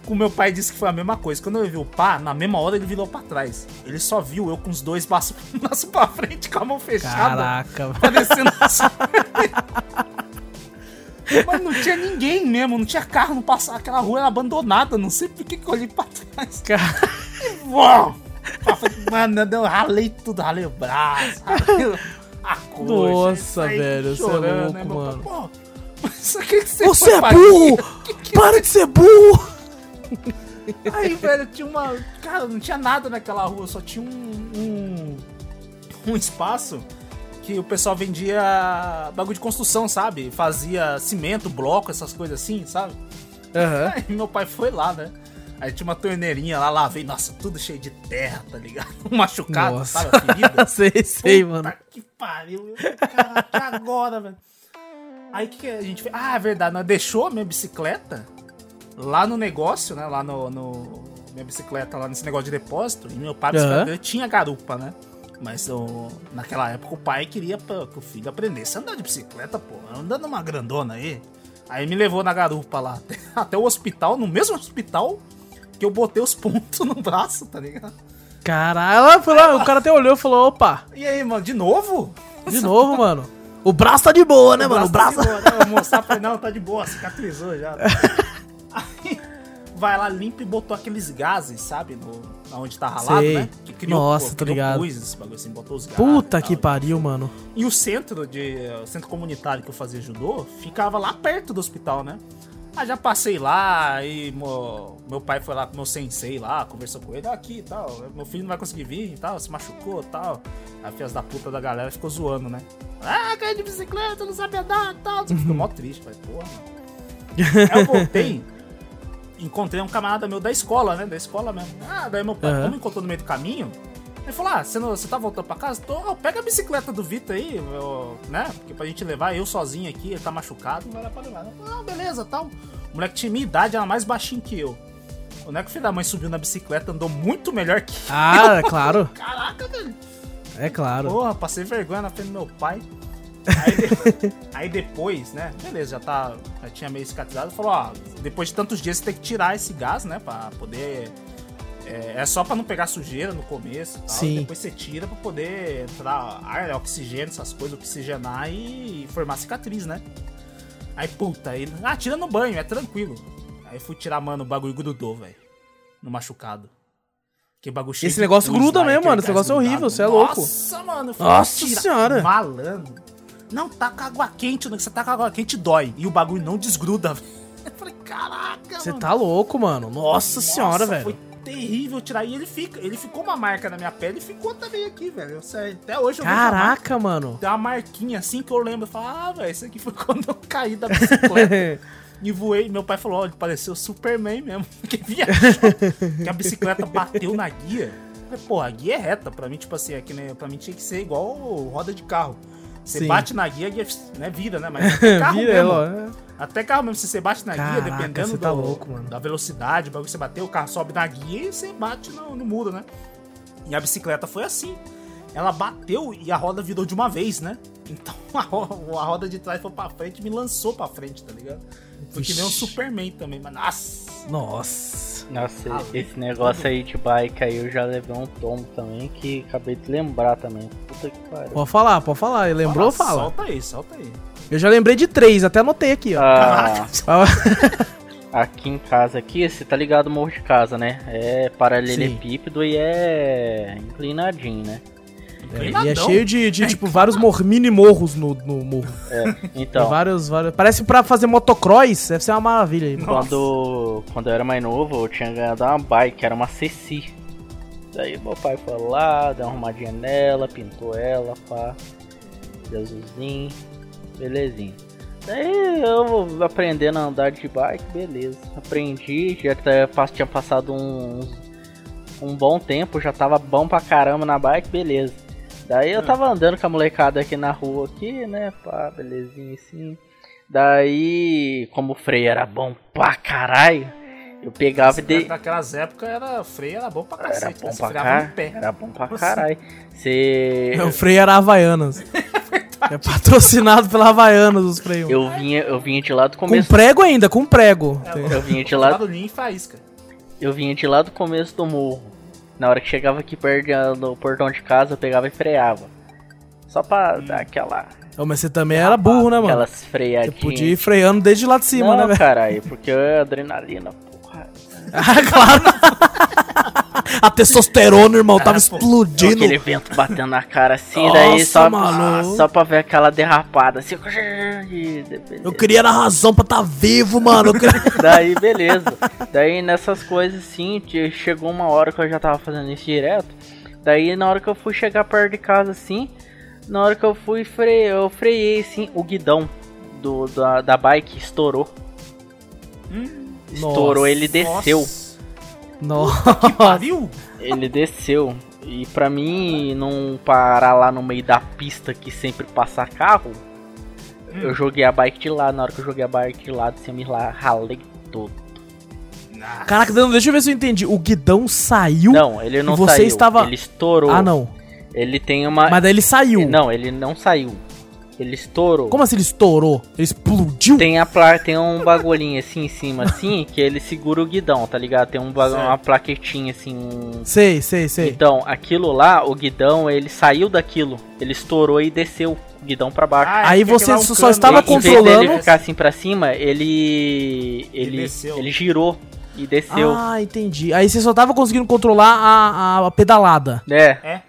O meu pai disse que foi a mesma coisa. Quando ele viu o pá, na mesma hora ele virou pra trás. Ele só viu eu com os dois braços, braços pra frente, com a mão fechada. Caraca. Parecendo Mas não tinha ninguém mesmo, não tinha carro, não passava. Aquela rua era abandonada, não sei por que que eu olhei pra trás. Cara, Uau! Mano, eu ralei tudo, ralei o braço, ralei a coxa. Nossa, velho, você é louco, né, mano. Pô, mas isso aqui que você Você é burro! Que que Para de ser burro! Aí, velho, tinha uma. Cara, não tinha nada naquela rua, só tinha um. um, um espaço que o pessoal vendia bagulho de construção, sabe? Fazia cimento, bloco, essas coisas assim, sabe? Aham. Aí meu pai foi lá, né? Aí tinha uma torneirinha lá, lavei, nossa, tudo cheio de terra, tá ligado? Machucado, Nossa. sabe? Ferida. sei, sei, Puta mano. que pariu, caraca, agora, velho. Aí o que, que a gente fez? Ah, é verdade, nós deixou a minha bicicleta lá no negócio, né? Lá no, no- Minha bicicleta lá nesse negócio de depósito. E meu pai, dele tinha garupa, né? Mas o- naquela época o pai queria que o filho aprendesse a andar de bicicleta, pô. Andando uma grandona aí. Aí me levou na garupa lá, até, até o hospital, no mesmo hospital que eu botei os pontos no braço, tá ligado? Caralho, foi lá, o cara até olhou e falou: opa, E aí, mano, de novo? de novo, mano. O braço tá de boa, né, mano? O tá braço. de boa, né? Mostrar pra ele, não, tá de boa, cicatrizou já. Aí vai lá, limpa e botou aqueles gases, sabe? No, onde tá ralado, Sei. né? Que Nossa, tô criou ligado. Esse bagulho assim, botou os. Puta que pariu, mano. E o centro de o centro comunitário que eu fazia judô ficava lá perto do hospital, né? Aí já passei lá e mo- meu pai foi lá com meu sensei lá, conversou com ele, "Ah, aqui e tal, meu filho não vai conseguir vir e tal, se machucou e tal. Aí filhas da puta da galera ficou zoando, né? Ah, caiu de bicicleta, não sabe andar e tal. Ficou mó triste, falei, porra. mano." Aí eu voltei, encontrei um camarada meu da escola, né? Da escola mesmo. Ah, daí meu pai, Aham. como me encontrou no meio do caminho, ele falou: Ah, você, não, você tá voltando pra casa? Tô, pega a bicicleta do Vitor aí, eu- né? Porque pra gente levar eu sozinho aqui, ele tá machucado, não vai dar pra levar. Eu ah, beleza, tal. O moleque tinha minha idade, era mais baixinho que eu. O neco filho da mãe subiu na bicicleta, andou muito melhor que Ah, é claro. Caraca, velho. É claro. Porra, passei vergonha na frente do meu pai. Aí, de- aí depois, né? Beleza, já tá. Já tinha meio cicatrizado. Falou, ó, depois de tantos dias você tem que tirar esse gás, né? Pra poder. É, é só pra não pegar sujeira no começo e tal. Sim. E depois você tira pra poder entrar ar, né, oxigênio, essas coisas, oxigenar e formar cicatriz, né? Aí, puta, ele. Ah, tira no banho, é tranquilo. Aí fui tirar, mano, o bagulho grudou, velho. No machucado. Que bagulho Esse negócio gruda mesmo, mano. Esse negócio é horrível, você é louco. Nossa, mano. Nossa senhora. Malandro. Não, tá com água quente, né? Você tá com água quente dói. E o bagulho não desgruda, velho. Eu falei, caraca, Você mano. tá louco, mano. Nossa senhora, velho. Foi terrível tirar. E ele fica, ele ficou uma marca na minha pele e ficou também aqui, velho. Até hoje eu marca. Caraca, mano. Tem uma marquinha assim que eu lembro. Eu falo, ah, velho, isso aqui foi quando eu caí da bicicleta. E voei, meu pai falou, ó, ele pareceu Superman mesmo. Que viajou. que a bicicleta bateu na guia. Pô, a guia é reta. Pra mim, tipo assim, é que, né, pra mim tinha que ser igual roda de carro. Você Sim. bate na guia, a guia né, vira, né? Mas até carro Vira, mesmo. ó. Até carro mesmo, se você bate na guia, Caraca, dependendo você tá do- louco, da velocidade, o bagulho que você bateu, o carro sobe na guia e você bate no, no muro, né? E a bicicleta foi assim. Ela bateu e a roda virou de uma vez, né? Então a roda de trás foi pra frente e me lançou pra frente, tá ligado? Foi que nem um Vixe. Superman também, mas nossa! Nossa. Nossa, Ah, esse negócio aí de bike aí eu já levei um tombo também que acabei de lembrar também. Puta que pariu. Pode falar, pode falar. Ele lembrou, Nossa, fala. Solta aí, solta aí. Eu já lembrei de três, até anotei aqui, ó. Ah, Ah, aqui em casa aqui, você tá ligado o morro de casa, né? É paralelepípedo e é inclinadinho, né? É, e é cheio de, de, tipo, vários mor mini morros no, no morro. É, então, vários, vários. Parece pra fazer motocross, deve ser uma maravilha aí. mano. quando, quando eu era mais novo, eu tinha ganhado uma bike, era uma Ceci. Daí meu pai foi lá, deu uma arrumadinha nela, pintou ela, pá. De azulzinho, belezinha. Daí eu aprendendo a andar de bike, beleza. Aprendi, já tinha passado um, um bom tempo, já tava bom pra caramba na bike, beleza. Daí eu tava andando com a molecada aqui na rua aqui, né? Pá, belezinha assim. Daí, como o freio era bom pra caralho, eu pegava e de... Naquelas épocas era freio era bom pra Era cacete, bom né? Você pra no pé. Era bom pra caralho. Você. O freio era Havaianas. É patrocinado pela Havaianas os freios. Eu vinha, eu vinha de lá do Com começo. prego ainda, com prego. É, Eu vinha de lá, eu vinha de lá do começo do morro. Na hora que chegava aqui perto do portão de casa, eu pegava e freava. Só pra Hum. dar aquela, Ô, mas você também era burro, né, mano? aquelas Você freadinhas. podia ir freando desde lá de cima, né, Não, velho? caralho, porque é adrenalina, porra. Ah, claro. A testosterona, irmão, tava pô. explodindo. Aquele vento batendo na cara assim, Nossa, daí só, mano. só pra ver aquela derrapada assim. Eu queria na razão pra tá vivo, mano. Queria- Daí, beleza. Daí, nessas coisas assim, chegou uma hora que eu já tava fazendo isso direto. Daí, na hora que eu fui chegar perto de casa assim, na hora que eu fui, fre... eu freiei assim, o guidão do, da, da bike estourou. Estourou, Nossa. ele desceu. Nossa. Pariu? Ele desceu. E pra mim não parar lá no meio da pista que sempre passa carro, eu joguei a bike de lado. Na hora que eu joguei a bike de lado, assim, eu me lá ralei todo. Caraca, Dano, deixa eu ver se eu entendi. O guidão saiu. Não, ele não E você saiu. estava- Ele estourou. Ah, não. Ele tem uma. Mas daí ele saiu. Não, ele não saiu. Ele estourou. Como assim ele estourou? Ele explodiu? Tem, a pla... tem um bagulhinho assim em cima, assim, que ele segura o guidão, tá ligado? Tem um ba... Certo. uma plaquetinha assim. um- Sei, sei, sei. Então, aquilo lá, o guidão, ele saiu daquilo. Ele estourou e desceu o guidão pra baixo. Ah, é Aí você só cano, estava em vez controlando- dele ficar assim pra cima, ele. Ele, desceu. ele girou e desceu. Ah, entendi. Aí você só tava conseguindo controlar a, a pedalada. É. É.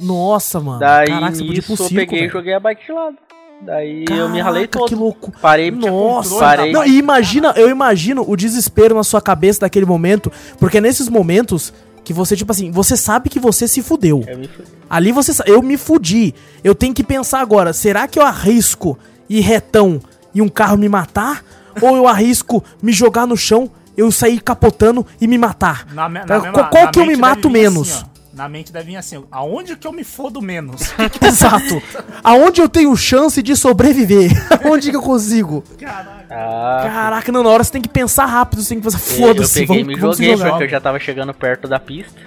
Nossa, mano. Daí Caraca, você podia pro eu peguei e joguei a bike de lado. Daí eu me ralei Caraca, todo. que louco. Parei, Nossa, parei. Não, e imagina, eu imagino o desespero na sua cabeça daquele momento, porque é nesses momentos que você, tipo assim, você sabe que você se fudeu. Eu me fudi. Ali você eu me fudi. Eu tenho que pensar agora, será que eu arrisco ir retão e um carro me matar? ou eu arrisco me jogar no chão, eu sair capotando e me matar? Na, me- na Qual- mesma- qual na que eu me mato vir menos? assim. Na mente deve vir assim, aonde que eu me fodo menos? Exato. Aonde eu tenho chance de sobreviver? Aonde que eu consigo? Caralho. Ah, Caraca, não, na hora você tem que pensar rápido, você tem que pensar, eu foda-se, peguei e vamos, me vamos joguei jogar. porque eu já tava chegando perto da pista.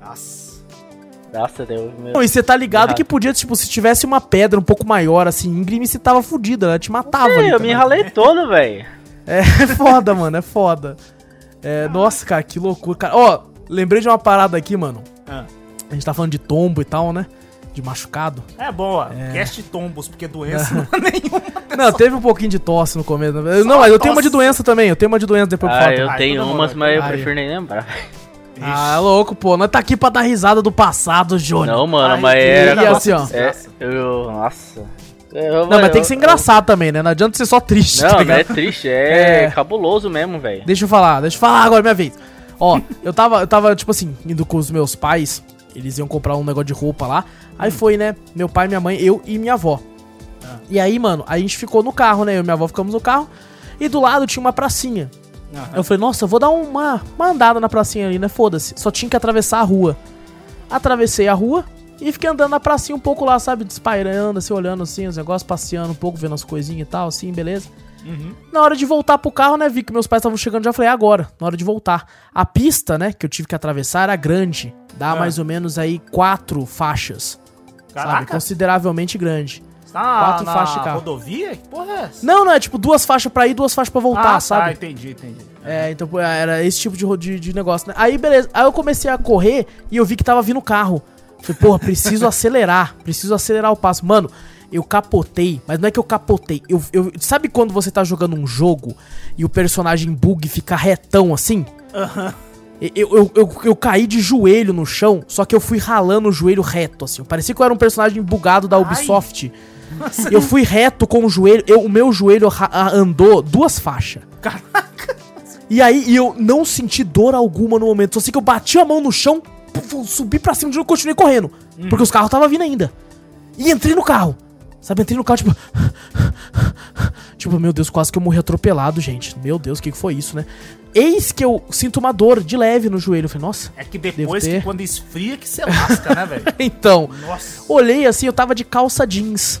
Nossa. Nossa, deu. Meu... Não, e você tá ligado Errado. que podia, tipo, se tivesse uma pedra um pouco maior, assim, íngreme, você tava fudida, ela te matava. ali Ei, eu me também. ralei todo, velho. É, é foda, mano, é foda. É, nossa, cara, que loucura. Cara, ó, lembrei de uma parada aqui, mano. Ah. A gente tá falando de tombo e tal, né? De machucado. É boa. Cast tombos, porque doença não é nenhuma. Não, teve um pouquinho de tosse no começo. né? Não, mas eu tenho uma de doença também. Eu tenho uma de doença depois eu Ah, falo. eu tenho umas, mas eu prefiro nem lembrar. Ah, louco, pô. Nós tá aqui pra dar risada do passado, Júnior. Não, mano, Ai, mas era. E assim, ó. É, eu. Nossa. Eu- Não, mas tem eu- que ser engraçado também, né? Não adianta ser só triste. Não, tá é triste, é, É. cabuloso mesmo, velho. Deixa eu falar, deixa eu falar agora, minha vez. Ó, eu tava, eu tava, tipo assim, indo com os meus pais, eles iam comprar um negócio de roupa lá. Aí foi, né? Meu pai, minha mãe, eu e minha avó. E aí, mano, a gente ficou no carro, né? Eu e minha avó ficamos no carro. E do lado tinha uma pracinha. Eu falei, nossa, eu vou dar uma, uma andada na pracinha ali, né? Foda-se. Só tinha que atravessar a rua. Atravessei a rua e fiquei andando na pracinha um pouco lá, sabe? Despairando, assim, olhando assim, os negócios, passeando um pouco, vendo as coisinhas e tal, assim, beleza. Uhum. Na hora de voltar pro carro, né, vi que meus pais estavam chegando, já falei, "É agora, na hora de voltar. A pista, né, que eu tive que atravessar era grande, dá Ah. mais ou menos aí quatro faixas, sabe, Caraca, consideravelmente grande. tá quatro na faixas de carro. rodovia? Que porra é essa? Não, não, é tipo duas faixas pra ir, duas faixas pra voltar, ah, tá, sabe? entendi, entendi. É, então era esse tipo de, de, de negócio, né? Aí, beleza, aí eu comecei a correr e eu vi que tava vindo carro. Falei, porra, preciso acelerar, preciso acelerar o passo. Mano, eu capotei, mas não é que eu capotei. Eu, eu, sabe quando você tá jogando um jogo e o personagem bug fica retão assim? Eu, eu, eu, eu caí de joelho no chão, só que eu fui ralando o joelho reto, assim. Parecia que eu era um personagem bugado da Ubisoft. Eu fui reto com o joelho, eu, o meu joelho andou duas faixas. Caraca. E aí eu não senti dor alguma no momento. Só sei que eu bati a mão no chão, subi pra cima de novo e continuei correndo. Porque os carros estavam vindo ainda. E entrei no carro. Sabe, entrei no carro, tipo. tipo, meu Deus, quase que eu morri atropelado, gente. Meu Deus, o que, que foi isso, né? Eis que eu sinto uma dor de leve no joelho. Eu falei, nossa. É que depois que quando esfria que você lasca, né, velho? Então, Nossa. olhei assim, eu tava de calça jeans.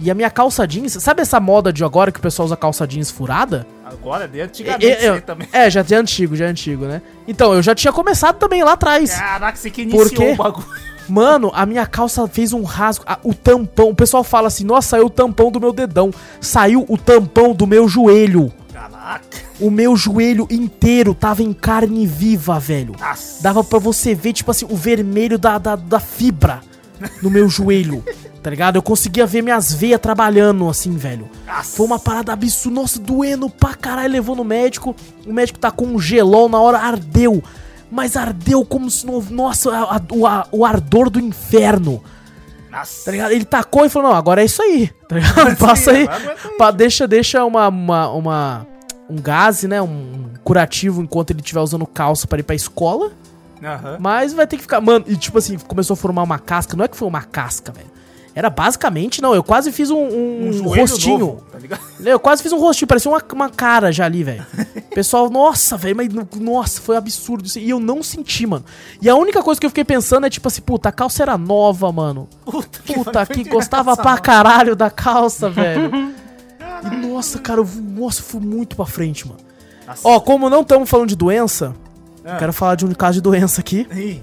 E a minha calça jeans, sabe essa moda de agora que o pessoal usa calça jeans furada? Agora, de antigamente É, aí também. é, já é antigo, já é antigo, né? Então, eu já tinha começado também lá atrás. Caraca, você que iniciou Por quê? o bagulho. Mano, a minha calça fez um rasgo. o tampão, o pessoal fala assim: nossa, saiu o tampão do meu dedão. Saiu o tampão do meu joelho. Caraca. O meu joelho inteiro tava em carne viva, velho. Nossa. Dava pra você ver, tipo assim, o vermelho da, da, da fibra no meu joelho. Tá ligado? Eu conseguia ver minhas veias trabalhando assim, velho. Nossa. Foi uma parada absurda. Nossa, doendo pra caralho. Levou no médico. O médico tá com um gelol na hora, ardeu. Mas ardeu como se não. Nossa, a- a- o, ardor do inferno. Nossa. Tá? Ele tacou e falou: Não, agora é isso aí. Tá ligado? Passa aí. Pa- deixa deixa uma, uma, uma- um gás, né? Um curativo enquanto ele estiver usando calça pra ir pra escola. Aham. Mas vai ter que ficar. Mano, e tipo assim, começou a formar uma casca. Não é que foi uma casca, velho. Era basicamente, não. Eu quase fiz um, um, Um rostinho. novo, tá? Eu quase fiz um rostinho, parecia uma, uma cara já ali, velho. Pessoal, nossa, velho, mas no- nossa, foi absurdo isso. E eu não senti, mano. E a única coisa que eu fiquei pensando é tipo assim, puta, a calça era nova, mano. Puta, Puta, que direto gostava pra caralho da calça, velho. E nossa, cara, eu, nossa, fui muito pra frente, mano. Nossa. Ó, como não estamos falando de doença, Ah. quero falar de um caso de doença aqui. Ih,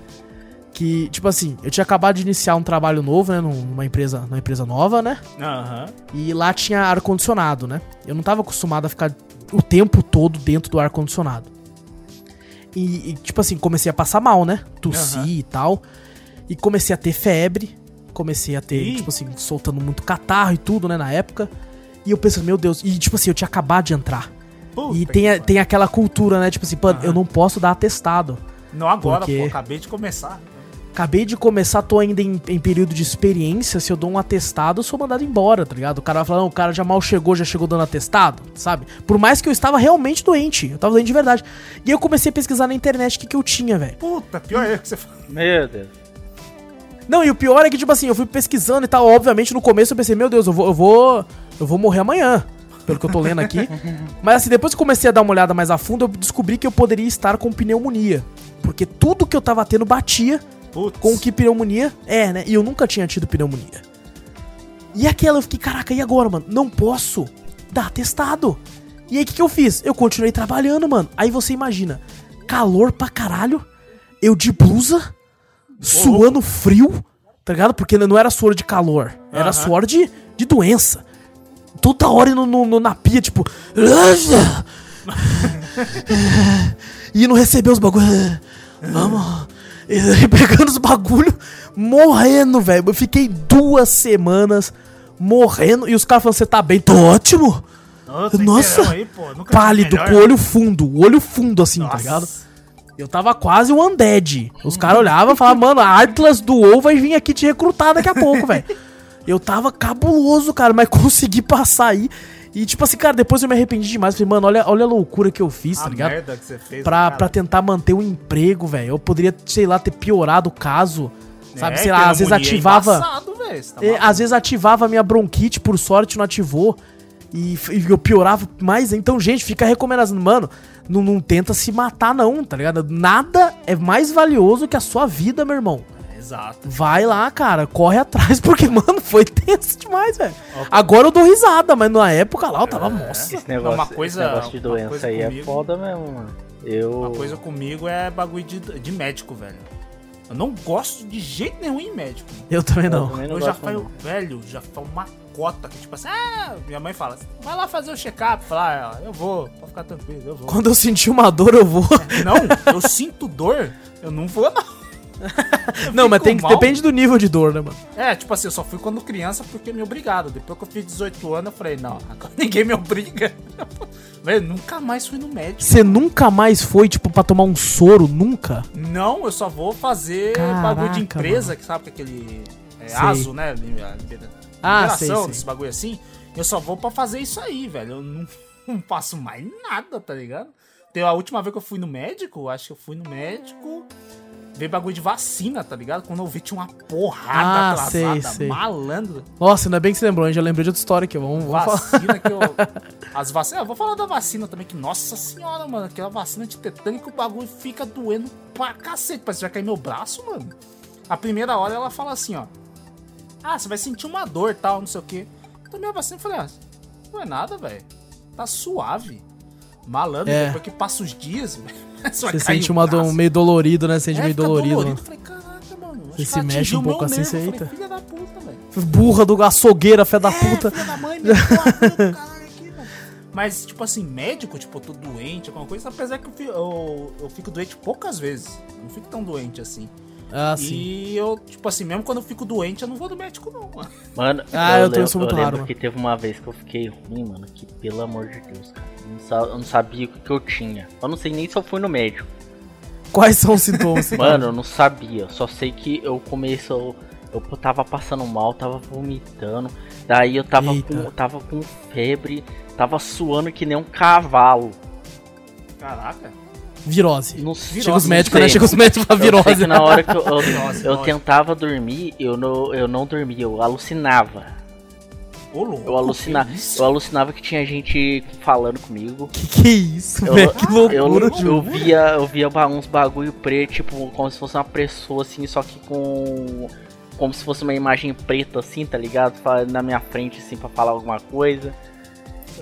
Que, tipo assim, eu tinha acabado de iniciar um trabalho novo, né? Numa empresa, numa empresa nova, né? Aham. E lá tinha ar-condicionado, né? Eu não tava acostumado a ficar o tempo todo dentro do ar-condicionado. E, e, tipo assim, comecei a passar mal, né? Tossi Aham. e tal. E comecei a ter febre. Comecei a ter, Ih. tipo assim, soltando muito catarro e tudo, né? Na época. E eu pensei, meu Deus. E, tipo assim, eu tinha acabado de entrar. Puta e tem, a- tem aquela cultura, né? Tipo assim, pô, Aham. eu não posso dar atestado. Não agora, Porque- pô. Acabei de começar. Acabei de começar, tô ainda em, em período de experiência. Se eu dou um atestado, eu sou mandado embora, tá ligado? O cara vai falar, não, o cara já mal chegou, já chegou dando atestado, sabe? Por mais que eu estava realmente doente, eu tava doente de verdade. E eu comecei a pesquisar na internet o que, que eu tinha, velho. Puta, pior é que você falou. Meu Deus. Não, e o pior é que, tipo assim, eu fui pesquisando e tal. Obviamente, no começo eu pensei, meu Deus, eu vou, eu vou, eu vou morrer amanhã. Pelo que eu tô lendo aqui. Mas assim, depois que eu comecei a dar uma olhada mais a fundo, eu descobri que eu poderia estar com pneumonia. Porque tudo que eu tava tendo batia Putz. com que pneumonia é, né? E eu nunca tinha tido pneumonia. E aquela eu fiquei, caraca, e agora, mano? Não posso dar atestado. E aí o que, que eu fiz? Eu continuei trabalhando, mano. Aí você imagina, calor pra caralho, eu de blusa, suando frio, tá ligado? Porque não era suor de calor, era suor de, de doença. Toda hora no, no- na pia, tipo. e não recebeu os bagulho. Vamos. Pegando os bagulho, morrendo, velho. Eu fiquei duas semanas morrendo. E os caras falando, você tá bem? Tô ótimo. Nossa, Nossa, aí, Pálido, com o olho fundo. O olho fundo, assim, tá Nossa. ligado? Eu tava quase um undead. Os caras olhavam e falavam, mano, a Atlas do WoW vai vir aqui te recrutar daqui a pouco, velho. Eu tava cabuloso, cara, mas consegui passar aí. E tipo assim, cara, depois eu me arrependi demais. Falei, mano, olha, olha a loucura que eu fiz, tá A ligado? merda que você fez. Pra, cara. pra tentar manter o emprego, velho. Eu poderia, sei lá, ter piorado o caso. Sabe, É, sei lá, às vezes ativava. embaçado, você tá É, às vezes ativava a minha bronquite, por sorte não ativou. E, e eu piorava mais. Então, gente, fica recomendando, mano, não, não tenta se matar, não, tá ligado? Nada é mais valioso que a sua vida, meu irmão. Exato. Vai lá, cara, corre atrás, porque, mano, foi tenso demais, velho. Agora eu dou risada, mas na época lá eu tava, nossa. Esse negócio, uma coisa- esse negócio de doença coisa aí comigo- é foda mesmo, mano. Eu. Uma coisa comigo é bagulho de, de médico, velho. Eu não gosto de jeito nenhum em médico. Eu também não. também eu já não. velho, já faço uma cota que, tipo assim, ah, minha mãe fala, vai lá fazer o check-up. Fala, ah, eu vou, pode ficar tranquilo, eu vou. Quando eu sentir uma dor, eu vou. Não, eu sinto dor, eu não vou, não. Não, mas tem, que- mal. depende do nível de dor, né, mano? É, tipo assim, eu só fui quando criança porque me obrigaram. Depois que eu fiz 18 anos, eu falei, não, agora ninguém me obriga. Velho, nunca mais fui no médico. Você nunca mais foi, tipo, pra tomar um soro? Nunca? Não, eu só vou fazer Caraca, bagulho de empresa, que sabe que aquele é, Sei. ASO, né? Ah, sei, sei. desse bagulho assim. Eu só vou pra fazer isso aí, velho. Eu não, não faço mais nada, tá ligado? a última vez que eu fui no médico, acho que eu fui no médico. Veio bagulho de vacina, tá ligado? Quando eu vi tinha uma porrada Ah, atrasada, sei, sei. malandro. Nossa, ainda bem que você lembrou, hein? Já lembrei de outra história aqui. Vamos, vamos falar. Vacina que eu. As vacinas. Eu vou falar da vacina também, que, nossa senhora, mano, aquela vacina de tetânico, o bagulho fica doendo pra cacete. Parece que vai cair meu braço, mano. A primeira hora ela fala assim, ó. Ah, você vai sentir uma dor e tal, não sei o quê. Tomei a vacina e falei, ah, não é nada, velho. Tá suave. Malandro, É. depois que passa os dias, Você sente uma dor meio dolorido, né? Sente é, meio dolorido. dolorido. né? Eu falei, caraca, mano. Você se mexe um pouco assim, você Eu eita. falei, filha da puta, velho. Burra do açougueira, fé da puta. É, filha da mãe, meu mano. Mas, tipo assim, médico, tipo, eu tô doente, alguma coisa, apesar que eu, fi- eu, eu fico doente poucas vezes. Não fico tão doente assim. Ah, sim. E eu, tipo assim, mesmo quando eu fico doente, eu não vou do médico, não, mano. Mano, Ah, eu sou muito eu lembro raro, mano. que teve uma vez que eu fiquei ruim, mano, que pelo amor de Deus, cara. Eu não, sa- eu não sabia o que, eu tinha. Eu não sei nem se eu fui no médico. Quais são os sintomas? Mano, eu não sabia. Só sei que eu comecei. Eu, eu tava passando mal, tava vomitando. Daí eu tava Eita. com, tava com febre, tava suando que nem um cavalo. Caraca. Virose. Não Chega os médicos, né? Chega os médicos pra Eu sei virose. que na hora que eu, eu, Virose, eu tentava dormir, eu não, eu não dormia, eu alucinava. Ô. Eu alucinava, que isso? eu alucinava que tinha gente falando comigo. Que que é isso, Eu, velho? Que eu, loucura, eu, Júlio. via, eu via uns bagulho preto, tipo, como se fosse uma pessoa assim, só que com. Como se fosse uma imagem preta, assim, tá ligado? Na minha frente, assim, pra falar alguma coisa.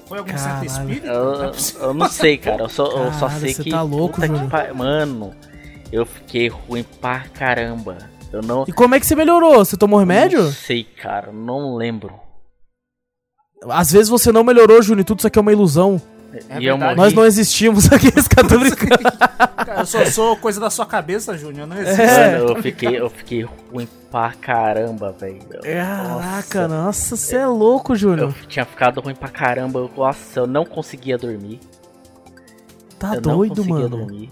Foi algum Caralho. centro espírita? Eu, Não é eu não sei, cara. Eu só, eu só Caralho, sei você que. tá louco, puta que pa- Mano, eu fiquei ruim pra caramba. Eu não. E como é que você melhorou? Você tomou remédio? Não sei, cara. Não lembro. Às vezes você não melhorou, Júnior, tudo isso aqui é uma iluão. É e eu verdade. morri. Nós não existimos aqui, esse cara tá brincando. Cara, eu só sou coisa da sua cabeça, Júnior. eu Não existe. É. Mano, eu fiquei, eu fiquei ruim pra caramba, velho. Caraca, Nossa. você é louco, Eu Júnior. tinha ficado ruim pra caramba. Eu, nossa, eu não conseguia dormir. Tá eu não doido, conseguia mano. dormir.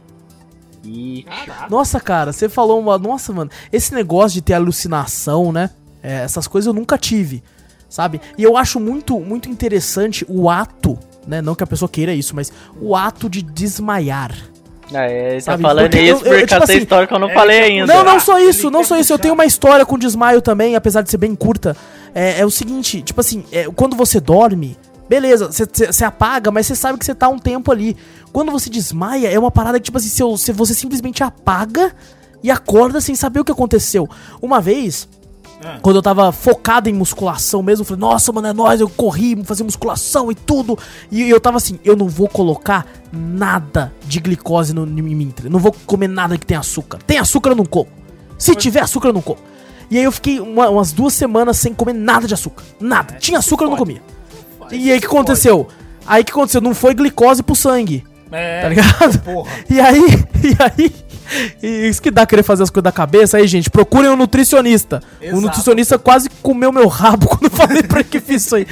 E. Nossa, cara, você falou uma. Nossa, mano, esse negócio de ter alucinação, né? É, essas coisas eu nunca tive, sabe? E eu acho muito, muito interessante o ato, né? Não que a pessoa queira isso, mas o ato de desmaiar. Ah, é, tá falando porque eu- isso eu- por tipo causa da assim, história que eu não é, falei ele ainda. Não, não só isso, não só isso. Eu tenho uma história com desmaio também, apesar de ser bem curta. É, é o seguinte, tipo assim, é, quando você dorme, beleza, você- apaga, mas você sabe que você tá um tempo ali. Quando você desmaia, é uma parada que, tipo assim, eu- se você simplesmente apaga e acorda sem saber o que aconteceu. Uma vez, Ah. quando eu tava focado em musculação mesmo, eu falei, nossa, mano, é nóis, eu corri, fazer musculação e tudo. E eu tava assim, eu não vou colocar nada de glicose no, em mim, não vou comer nada que tem açúcar. Tem açúcar, eu não como. Se tiver açúcar, eu não como. E aí eu fiquei uma- umas duas semanas sem comer nada de açúcar. Nada. Tinha açúcar, eu não comia. E aí o que aconteceu? Aí o que aconteceu? Não foi glicose pro sangue, É, tá ligado? porra. E aí, e aí, e isso que dá querer fazer as coisas da cabeça aí, gente, procurem um nutricionista. O Exato. nutricionista quase comeu meu rabo quando eu falei pra ele que fiz isso aí.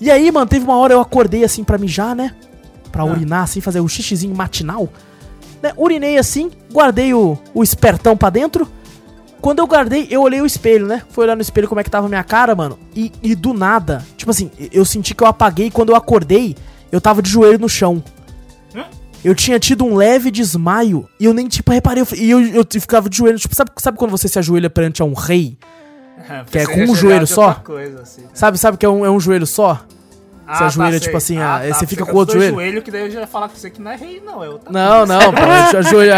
E aí, mano, teve uma hora eu acordei assim pra mijar, né? Pra urinar, assim, fazer o xixizinho matinal. Né? Urinei assim, guardei o, o espertão pra dentro. Quando eu guardei, eu olhei o espelho, né? Fui olhar no espelho como é que tava a minha cara, mano. E, e do nada, tipo assim, eu senti que eu apaguei. Quando eu acordei, eu tava de joelho no chão. Hã? Eu tinha tido um leve desmaio e eu nem, tipo, reparei. eu- E eu, eu, ficava de joelho. Tipo, sabe, sabe quando você se ajoelha perante a um rei? Que é com um joelho só? Coisa, assim, né? Sabe, sabe que é um, é um joelho só? Você ajoelha, sei. tipo assim, ah, aí você pensei fica com o outro joelho. joelho, que daí eu já ia falar com você que não é rei, não. É outra Não, não, pô.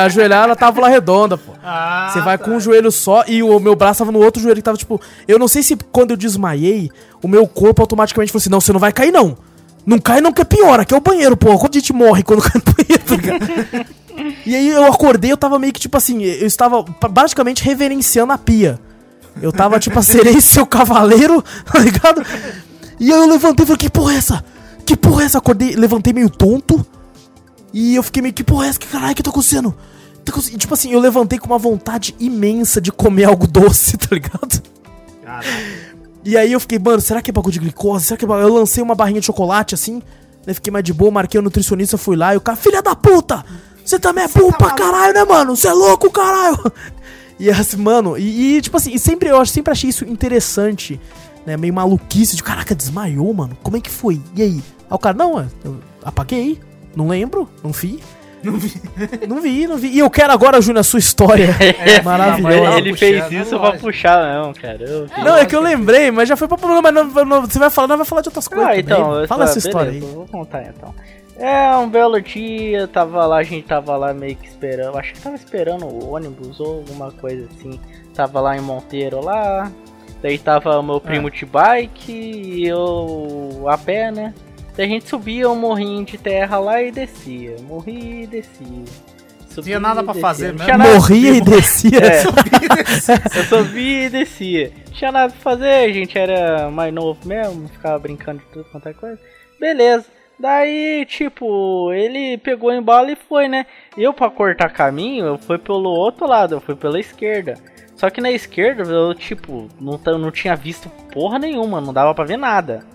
Ajoelhar ela tava lá redonda, pô. Ah, Você vai tá. com um joelho só e o meu braço tava no outro joelho que tava tipo. Eu não sei se quando eu desmaiei, o meu corpo automaticamente falou assim: não, você não vai cair não. Não cai não, que é pior. Aqui é o banheiro, pô. Quando a gente morre quando cai no banheiro, tá ligado? E aí eu acordei, eu tava meio que tipo assim, eu estava basicamente reverenciando a pia. Eu tava tipo, serei seu cavaleiro, tá ligado? E aí eu levantei e falei, que porra é essa? Que porra é essa? Acordei, levantei meio tonto. E eu fiquei meio, que porra é essa? Que caralho que tá acontecendo? Tá acontecendo? E, tipo assim, eu levantei com uma vontade imensa de comer algo doce, tá ligado? Caraca. E aí eu fiquei, mano, será que é bagulho de glicose? Será que é bagulho? Eu lancei uma barrinha de chocolate assim, né? Fiquei mais de boa, marquei o nutricionista, fui lá e o cara, filha da puta! Você também é burro pra caralho, né, mano? Você é louco, caralho! E assim, mano, e, e, tipo assim, e sempre eu sempre achei isso interessante, né? Meio maluquice, de caraca, desmaiou, mano. Como é que foi? E aí? Aí o cara, não, eu apaguei, não lembro, não fi. Não vi. não vi, não vi. E eu quero agora, Júnior, a sua história. É, maravilhosa. Ele fez isso pra puxar, não, cara. Eu fiz. Não, é que eu lembrei, mas já foi pra problema, mas não, não- você vai falar, não vai falar de outras coisas. Ah, então, também. eu Fala essa história beleza, aí. Vou contar então. É, um belo dia, tava lá, a gente tava lá meio que esperando, acho que tava esperando o ônibus ou alguma coisa assim. Tava lá em Monteiro lá, daí tava o meu primo de bike e eu a pé, né? A gente subia um morrinho de terra lá e descia, morria e descia. Subia Tinha nada pra descia. fazer mesmo. nada- Morria e descia. É. Eu subia e descia. Não tinha nada pra fazer, a gente era mais novo mesmo, ficava brincando de tudo quanto é coisa. Beleza. Daí, tipo, ele pegou em bala e foi, né? Eu, pra cortar caminho, eu fui pelo outro lado, eu fui pela esquerda. Só que na esquerda, eu, tipo, não, não tinha visto porra nenhuma, não dava pra ver nada.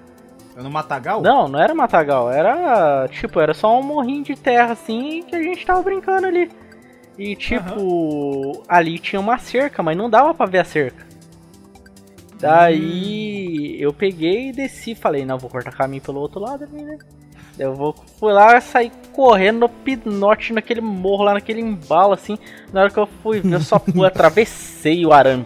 No Matagal? Não, não era matagal, era, tipo, era só um morrinho de terra, assim, que a gente tava brincando ali. E, tipo, ali tinha uma cerca, mas não dava pra ver a cerca. Daí eu peguei e desci, falei, não, vou cortar caminho pelo outro lado ali, né? Eu vou, fui lá, saí correndo no pinote, naquele morro lá, naquele embalo, assim. Na hora que eu fui ver, eu só atravessei o arame.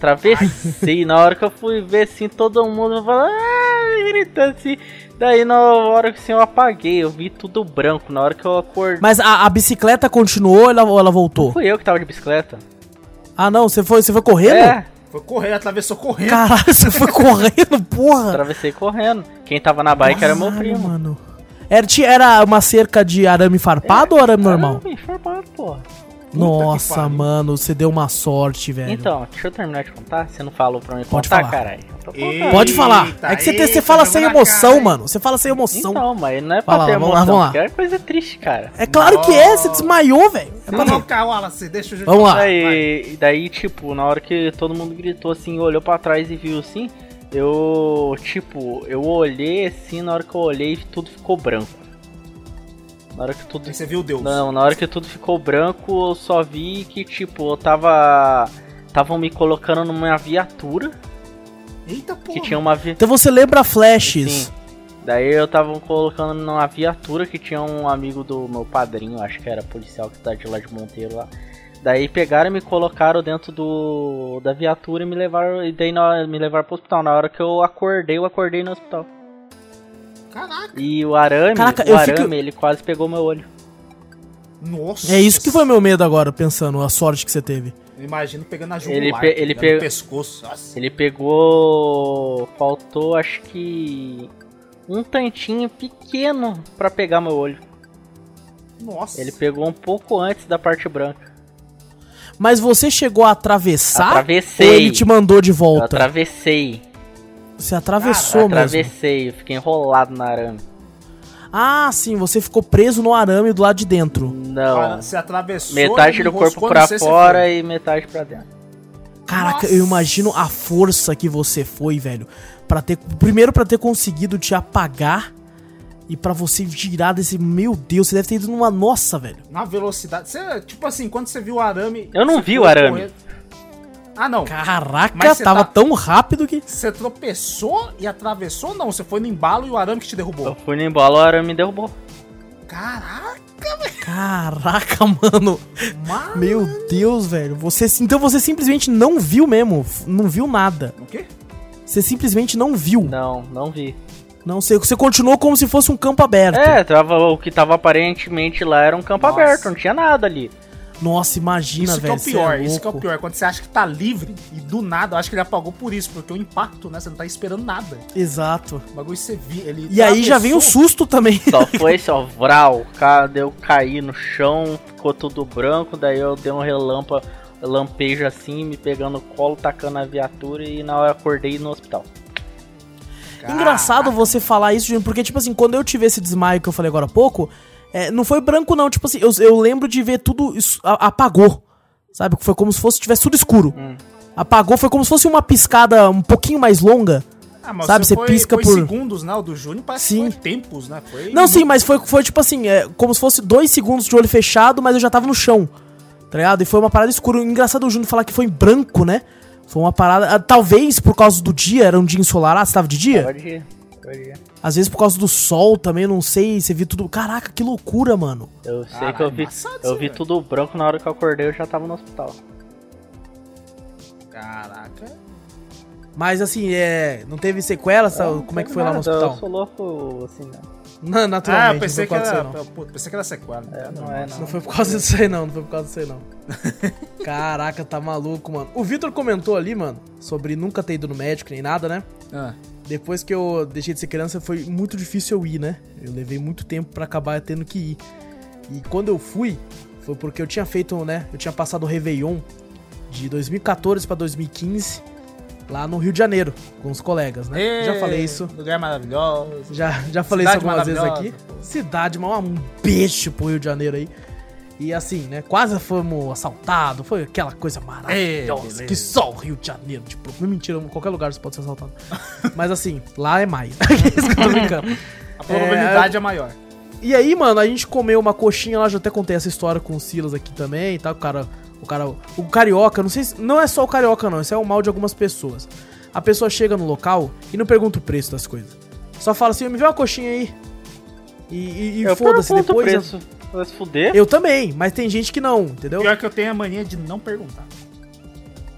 Pau! Atravessei, na hora que eu fui ver, assim, todo mundo falando, ah, gritando assim. Daí na hora que assim, eu apaguei, eu vi tudo branco. Na hora que eu acordei. Mas a, a bicicleta continuou ou ela, ou ela voltou? Fui eu que tava de bicicleta. Ah, não, você foi, você foi correndo? É, Foi correr, atravessou correndo. Caralho, você foi correndo, porra. atravessei correndo. Quem tava na bike era meu primo. mano. Era, tinha- era uma cerca de arame farpado ou arame normal? Ah, informado, porra. Nossa, pariu. mano, você deu uma sorte, velho. Então, deixa eu terminar de contar. Você não falou pra mim Pode contar, falar. caralho. Eita. Pode falar. Eita, é que você, te- você eita, fala sem emoção, cara, mano. Você fala sem emoção. Então, mas não é pra lá, ter vamos lá, emoção, vamos lá. é coisa triste, cara. É claro que é, você desmaiou, velho. É Não, Wallace, deixa eu Vamos lá. Daí, daí, tipo, na hora que todo mundo gritou assim, olhou pra trás e viu assim, eu, tipo, eu olhei assim, na hora que eu olhei, tudo ficou branco. Na hora que tudo Aí você viu Deus. Não, na hora que tudo ficou branco, eu só vi que, tipo, eu tava. Estavam me colocando numa viatura. Eita, porra. Que tinha uma vi... Então você lembra flashes. Sim. Daí eu tava colocando numa viatura que tinha um amigo do meu padrinho, acho que era policial que tá de lá de Monteiro lá. Daí pegaram e me colocaram dentro do da viatura e me levaram e daí na me levaram pro hospital. Na hora que eu acordei, eu acordei no hospital. Caraca. E o arame, Caraca, o eu arame, fico- ele quase pegou meu olho. Nossa. É isso que foi meu medo agora, pensando, a sorte que você teve. Eu imagino pegando a jugular. Ele pe- ele pegando pe- no pescoço. Nossa. Ele pegou. Faltou acho que. Um tantinho pequeno pra pegar meu olho. Nossa. Ele pegou um pouco antes da parte branca. Mas você chegou a atravessar? Atravessei. Ou ele te mandou de Eu volta? atravessei. Você atravessou mesmo. atravessei, eu fiquei enrolado na arame. Ah, sim, você ficou preso no arame do lado de dentro. Não. Ah, Você atravessou. metade do corpo pra fora e metade pra dentro. Caraca, Nossa. eu imagino a força que você foi, velho. Para ter primeiro pra ter conseguido te apagar e pra você girar desse, meu Deus, você deve ter ido numa nossa, velho. Na velocidade. Você, tipo assim, quando você viu o arame. Eu não vi o arame. correndo. Ah, não. Caraca, Mas você tava tá- tão rápido que Você tropeçou e atravessou? Não, você foi no embalo e o arame que te Eu derrubou. fui no embalo, o arame me derrubou. Caraca, Caraca, mano. mano. Meu Deus, velho. Você então você simplesmente não viu mesmo, não viu nada. O quê? Você simplesmente não viu. Não, não vi. Não sei, você continuou como se fosse um campo aberto. É, tava, o que tava aparentemente lá era um campo Nossa. aberto, não tinha nada ali. Nossa, imagina, Isso que é velho. o pior, isso que é o pior. Quando você acha que tá livre e do nada, eu acho que ele apagou por isso, porque o impacto, né? Você não tá esperando nada. Exato. O bagulho você viu. Ele E aí já vem o susto também. Só foi só vral, cara, eu caí no chão, ficou tudo branco, daí eu dei um relâmpago, lampejo assim, me pegando no colo, tacando a viatura e na hora acordei no hospital. Engraçado você falar isso, Júnior, porque, tipo assim, quando eu tive esse desmaio que eu falei agora há pouco, é, não foi branco, não. Tipo assim, eu, eu lembro de ver tudo. isso- a- apagou. Sabe? Foi como se fosse tivesse tudo escuro. Hum. Apagou, foi como se fosse uma piscada um pouquinho mais longa. Ah, mas Sabe, você foi, pisca foi por- segundos, né? O do Júnior parece Sim. que foi tempos, né? Foi Não, sim, mas foi, foi tipo assim, é, como se fosse dois segundos de olho fechado, mas eu já tava no chão. Tá ligado? E foi uma parada escura. Engraçado o Júnior falar que foi em branco, né? Foi uma parada. ah, talvez por causa do dia, era um dia ensolarado, você tava de dia? Tava de- Às vezes por causa do sol também, não sei, você viu tudo. Caraca, que loucura, mano. Eu sei Caralho, que eu vi, embaçado eu vi velho. tudo branco na hora que eu acordei, eu já tava no hospital. Caraca. Mas assim, é. Não teve sequelas? tá? Não, Como é que foi lá no nada, hospital? Eu sou louco assim, não. Não, naturalmente. Ah, eu pensei não que foi por causa era. não. pô, Pensei que era sequela. É, não é, não. Não foi por causa disso aí, não. Não foi por causa disso aí, não. Caraca, tá maluco, mano. O Vitor comentou ali, mano, sobre nunca ter ido no médico nem nada, né? Ah, Depois que eu deixei de ser criança, foi muito difícil eu ir, né? Eu levei muito tempo pra acabar tendo que ir. E quando eu fui, foi porque eu tinha feito, né? Eu tinha passado o Réveillon de 2014 pra 2015 lá no Rio de Janeiro, com os colegas, né? Ê, Já falei isso. Lugar maravilhoso. Já, já falei isso algumas vezes aqui. pô. Cidade, um beijo pro Rio de Janeiro aí. E assim, né? Quase fomos assaltados. Foi aquela coisa maravilhosa. beleza. que só o Rio de Janeiro. Tipo, mentira, em qualquer lugar você pode ser assaltado. mas assim, lá é mais. Isso que eu tô brincando. A probabilidade é, maior. E aí, mano, a gente comeu uma coxinha lá, já até contei essa história com o Silas aqui também, tá? O cara, o cara, o carioca, não sei se, não é só o carioca não, isso é o mal de algumas pessoas. A pessoa chega no local e não pergunta o preço das coisas. Só fala assim, me vê uma coxinha aí. E, e, e Eu foda-se depois. eu- preço. Vai se fuder. Eu também, mas tem gente que não, entendeu? Pior que eu tenho a mania de não perguntar.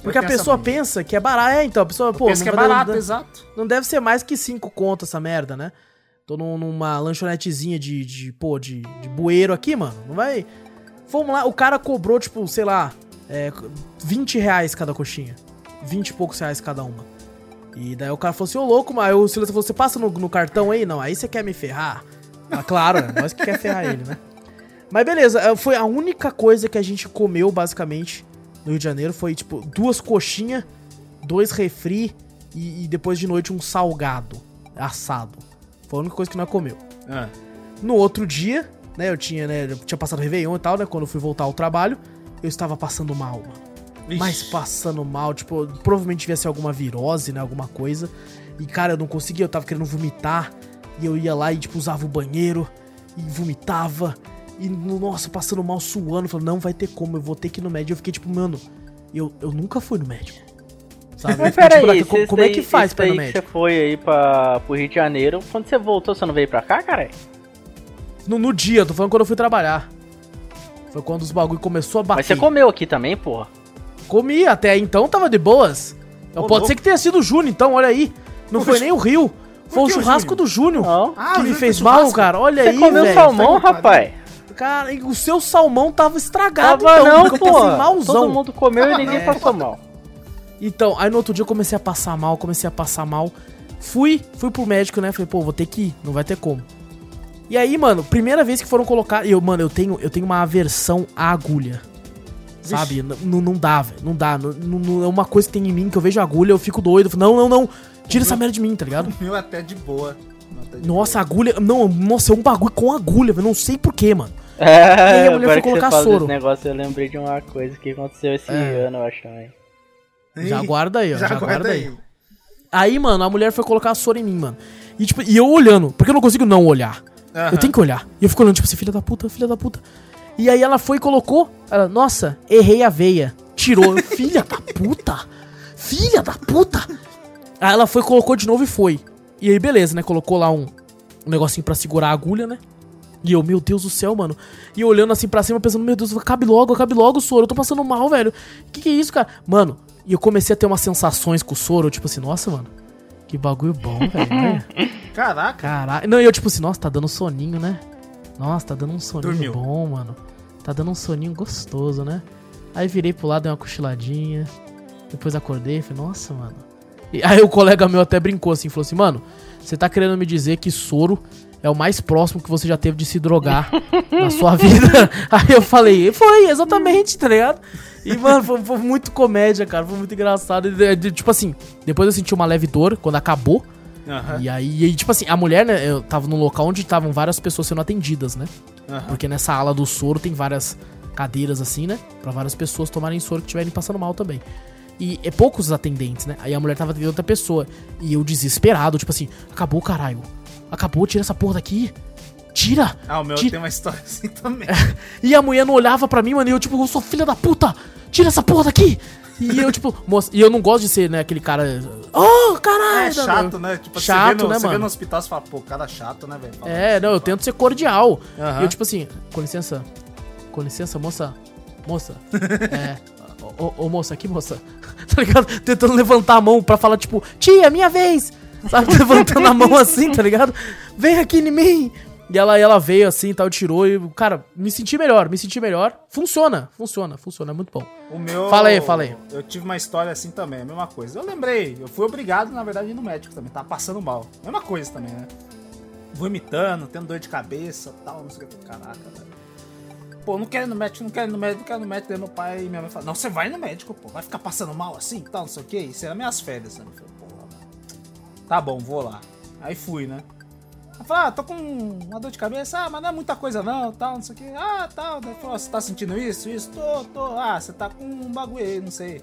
Porque Eu a pessoa pensa que é barato. É, então, a pessoa, pô, Pensa que é barato, não, exato. não deve ser mais que 5 conto essa merda, né? Tô num- numa lanchonetezinha de, de pô, de, de bueiro aqui, mano. Não vai. Vamos lá, o cara cobrou, tipo, sei lá, é, 20 reais cada coxinha. 20 e poucos reais cada uma. E daí o cara falou assim, ô louco, mas aí o Silas falou, você passa no, no cartão aí? Não, aí você quer me ferrar? Ah, claro, é nós que quer ferrar ele, né? Mas beleza, é, foi a única coisa que a gente comeu, basicamente, no Rio de Janeiro. Foi, tipo, duas coxinhas, dois refri e, e depois de noite um salgado assado. Foi a única coisa que nós comeu. Ah, No outro dia, né, eu tinha, né, eu tinha passado Réveillon e tal, né, quando eu fui voltar ao trabalho, eu estava passando mal, mano. Vixe. Mas passando mal, tipo, provavelmente devia ser alguma virose, né, alguma coisa. E, cara, eu não conseguia, eu tava querendo vomitar. E eu ia lá e, tipo, usava o banheiro e vomitava. E, nossa, passando mal, suando. Falei, não vai ter como, eu vou ter que ir no médico. Eu fiquei, tipo, mano, eu, eu nunca fui no médico. Sabe? Mas tipo, peraí, naquela- como, esse como é que faz pra ir no médico? você foi aí pra, pro Rio de Janeiro, quando você voltou, você não veio pra cá, cara? No, no dia, tô falando quando eu fui trabalhar. Foi quando os bagulho começou a bater. Mas você comeu aqui também, porra. Comi, até então tava de boas. Então, Ô, pode louco. ser que tenha sido o Júnior, então, olha aí. Não foi nem o Rio. Foi o que o churrasco Júnior? do Júnior. Não. Ah, que o me fez mal, churrasco? cara. Olha Você aí, comeu velho. salmão, tá rapaz? Cara, e o seu salmão tava estragado, Tava então, não, pô. malzão. Todo mundo comeu e ninguém É. passou mal. Então, aí no outro dia eu comecei a passar mal, comecei a passar mal. Fui, fui pro médico, né? Falei, pô, vou ter que ir, não vai ter como. E aí, mano, primeira vez que foram colocar. Eu, mano, eu tenho, eu tenho uma aversão à agulha. Sabe? N- n- Não dá, velho. Não dá. É uma coisa que tem em mim que eu vejo agulha, eu fico doido. Eu não, não, não. Tira essa merda de mim, tá ligado? Meu até de boa. Até de Nossa, agulha. Não, nossa, é um bagulho com agulha, velho. Não sei porquê, mano. É, aí a mulher foi colocar soro. negócio, eu lembrei de uma coisa que aconteceu esse É. ano, eu acho também. Já guarda aí, ó. Já, Já, guarda aí. aí. Aí, mano, a mulher foi colocar soro em mim, mano. E, tipo, e eu olhando, porque eu não consigo não olhar. Aham. Eu tenho que olhar. E eu fico olhando, tipo assim, filha da puta, filha da puta. E aí ela foi e colocou. Ela, nossa, errei a veia. Tirou. Filha da puta! Filha da puta! Aí ela foi, colocou de novo e foi. E aí, beleza, né? Colocou lá um, um negocinho pra segurar a agulha, né? E eu, meu Deus do céu, mano. E eu olhando assim pra cima, pensando, meu Deus, cabe logo, cabe logo soro. Eu tô passando mal, velho. Que que é isso, cara? Mano, e eu comecei a ter umas sensações com o soro, tipo assim, nossa, mano. Que bagulho bom, velho. né? Caraca. Caralho. Não, e eu tipo assim, nossa, tá dando soninho, né? Nossa, tá dando um soninho Dormiu. bom, mano. Tá dando um soninho gostoso, né? Aí virei pro lado, dei uma cochiladinha. Depois acordei, falei, nossa, mano. E aí o colega meu até brincou assim, falou assim, mano, você tá querendo me dizer que soro é o mais próximo que você já teve de se drogar na sua vida? Aí eu falei, foi, exatamente, tá ligado? E, mano, foi, foi muito comédia, cara, foi muito engraçado. E, de- Tipo assim, depois eu senti uma leve dor quando acabou. Aham. E aí, e tipo assim, a mulher, né, eu tava num local onde estavam várias pessoas sendo atendidas, né? Aham. Porque nessa ala do soro tem várias cadeiras assim, né? Pra várias pessoas tomarem soro que estiverem passando mal também. E é poucos atendentes, né? Aí a mulher tava atendendo outra pessoa. E eu desesperado, tipo assim, acabou, caralho. Acabou, tira essa porra daqui. Tira! Ah, o meu Tira- tem uma história assim também. E a mulher não olhava pra mim, mano, e eu tipo, eu sou filha da puta! Tira essa porra daqui! E eu, tipo, moça, e eu não gosto de ser, né, aquele cara. Oh, caralho! É chato, né? Tipo, Chato, você vê no, né, você vê no hospital e fala, pô, cara chato, né, velho? É, não, eu tento ser cordial. Aham. E eu, tipo assim, com licença. Com licença, moça. Moça. é. Ô, ô, ô, moça, aqui, moça. tá ligado? Tentando levantar a mão pra falar, tipo, tia, minha vez. Sabe? Levantando a mão assim, tá ligado? Vem aqui em mim. E ela, ela veio assim e tal, tirou e, cara, me senti melhor, me senti melhor. Funciona, funciona, funciona, é muito bom. O meu. Fala aí, fala aí. Eu tive uma história assim também, a mesma coisa. Eu lembrei, eu fui obrigado, na verdade, a ir no médico também. Tava passando mal. Mesma coisa também, né? Vomitando, tendo dor de cabeça tal, não sei o que. Caraca, velho. Pô, não quero ir no médico, não quero ir no médico, não quero ir no médico. Daí meu pai e minha mãe falaram, não, você vai no médico, pô. Vai ficar passando mal assim tal, não sei o que. Isso era minhas férias, né? Eu falei, mano. Tá bom, vou lá. Aí fui, né? Ela falou, ah, tô com uma dor de cabeça, ah, mas não é muita coisa não, tal, não sei o que. Ah, tal. Daí falou, você tá sentindo isso, isso? Tô, tô. Ah, você tá com um bagulho aí, não sei.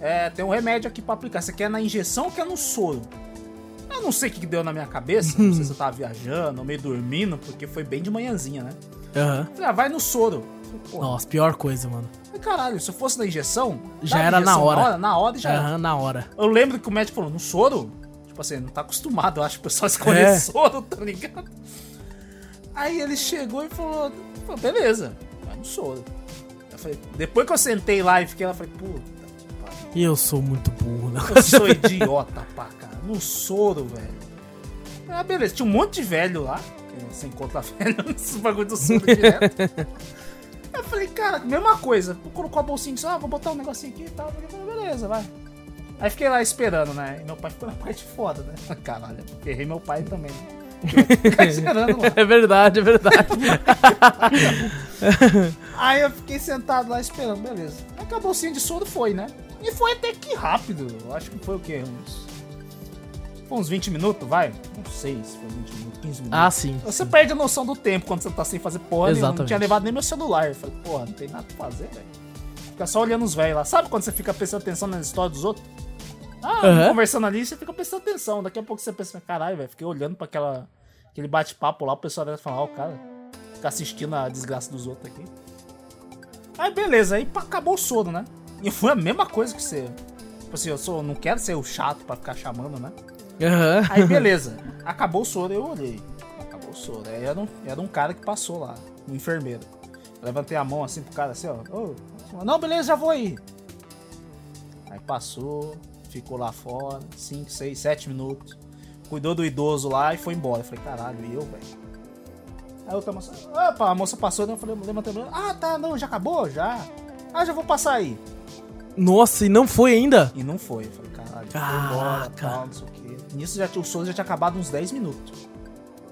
É, tem um remédio aqui pra aplicar. Você quer na injeção ou quer no soro? Eu não sei o que deu na minha cabeça, não sei se eu tava viajando meio dormindo, porque foi bem de manhãzinha, né? Aham. Falei, ah, vai no soro. Pô, Nossa, pior coisa, mano. Caralho, se eu fosse na injeção, Já era na injeção hora. Na hora e já era. Aham, na hora. Eu lembro que o médico falou, no soro? Tipo assim, não tá acostumado, eu acho, que o pessoal escolher É. soro, tá ligado? Aí ele chegou e falou, "Pô, beleza, vai no soro. Eu falei, depois que eu sentei lá e fiquei lá, eu falei, puta, E eu sou muito burro, né? eu sou idiota pra cara, no soro, velho. Ah, beleza, tinha um monte de velho lá, você encontra velho nesses bagulho do soro direto. Eu falei, cara, mesma coisa. Colocou a bolsinha e disse, ah, vou botar um negocinho aqui e tal. Eu falei, beleza, vai. Aí fiquei lá esperando, né? E meu pai ficou na parte foda, né? Caralho, errei meu pai também. É verdade, é verdade. Aí eu fiquei sentado lá esperando, beleza. Aí que a bolsinha de soro foi, né? E foi até que rápido. Eu acho que foi o quê? Uns. Foi uns 20 minutos, vai? Não sei se foi 20 minutos, 15 minutos. ah, sim. Você perde a noção do tempo quando você tá sem fazer porra nenhuma. Não Exatamente. tinha levado nem meu celular. Eu falei, porra, não tem nada pra fazer, velho. Fica só olhando os velhos lá. Sabe quando você fica prestando atenção na história dos outros? Ah, Aham. conversando ali, você fica prestando atenção. Daqui a pouco você pensa, caralho, velho, fiquei olhando pra aquela, aquele bate-papo lá, o pessoal deve falar, ó, o cara fica assistindo a desgraça dos outros aqui. Aí beleza, aí acabou o sono, né? E foi a mesma coisa que você. Tipo assim, eu sou, não quero ser o chato pra ficar chamando, né? Aham. Aí beleza, acabou o soro, eu olhei. Acabou o soro. Aí era um, era um cara que passou lá, um enfermeiro. Eu levantei a mão assim pro cara assim, ó. "Ô, não, beleza, já vou aí. Aí passou, ficou lá fora, 5, 6, 7 minutos. Cuidou do idoso lá e foi embora. Eu falei, caralho, e eu, velho? Aí outra moça, opa, a moça passou, né? Eu falei, levantei. Ah, tá, não, já acabou? Já. Ah, já vou passar aí. Nossa, e não foi ainda? E não foi. Eu falei, caralho, foi embora, tal, não sei o quê. Nisso já, o sono já tinha acabado uns 10 minutos.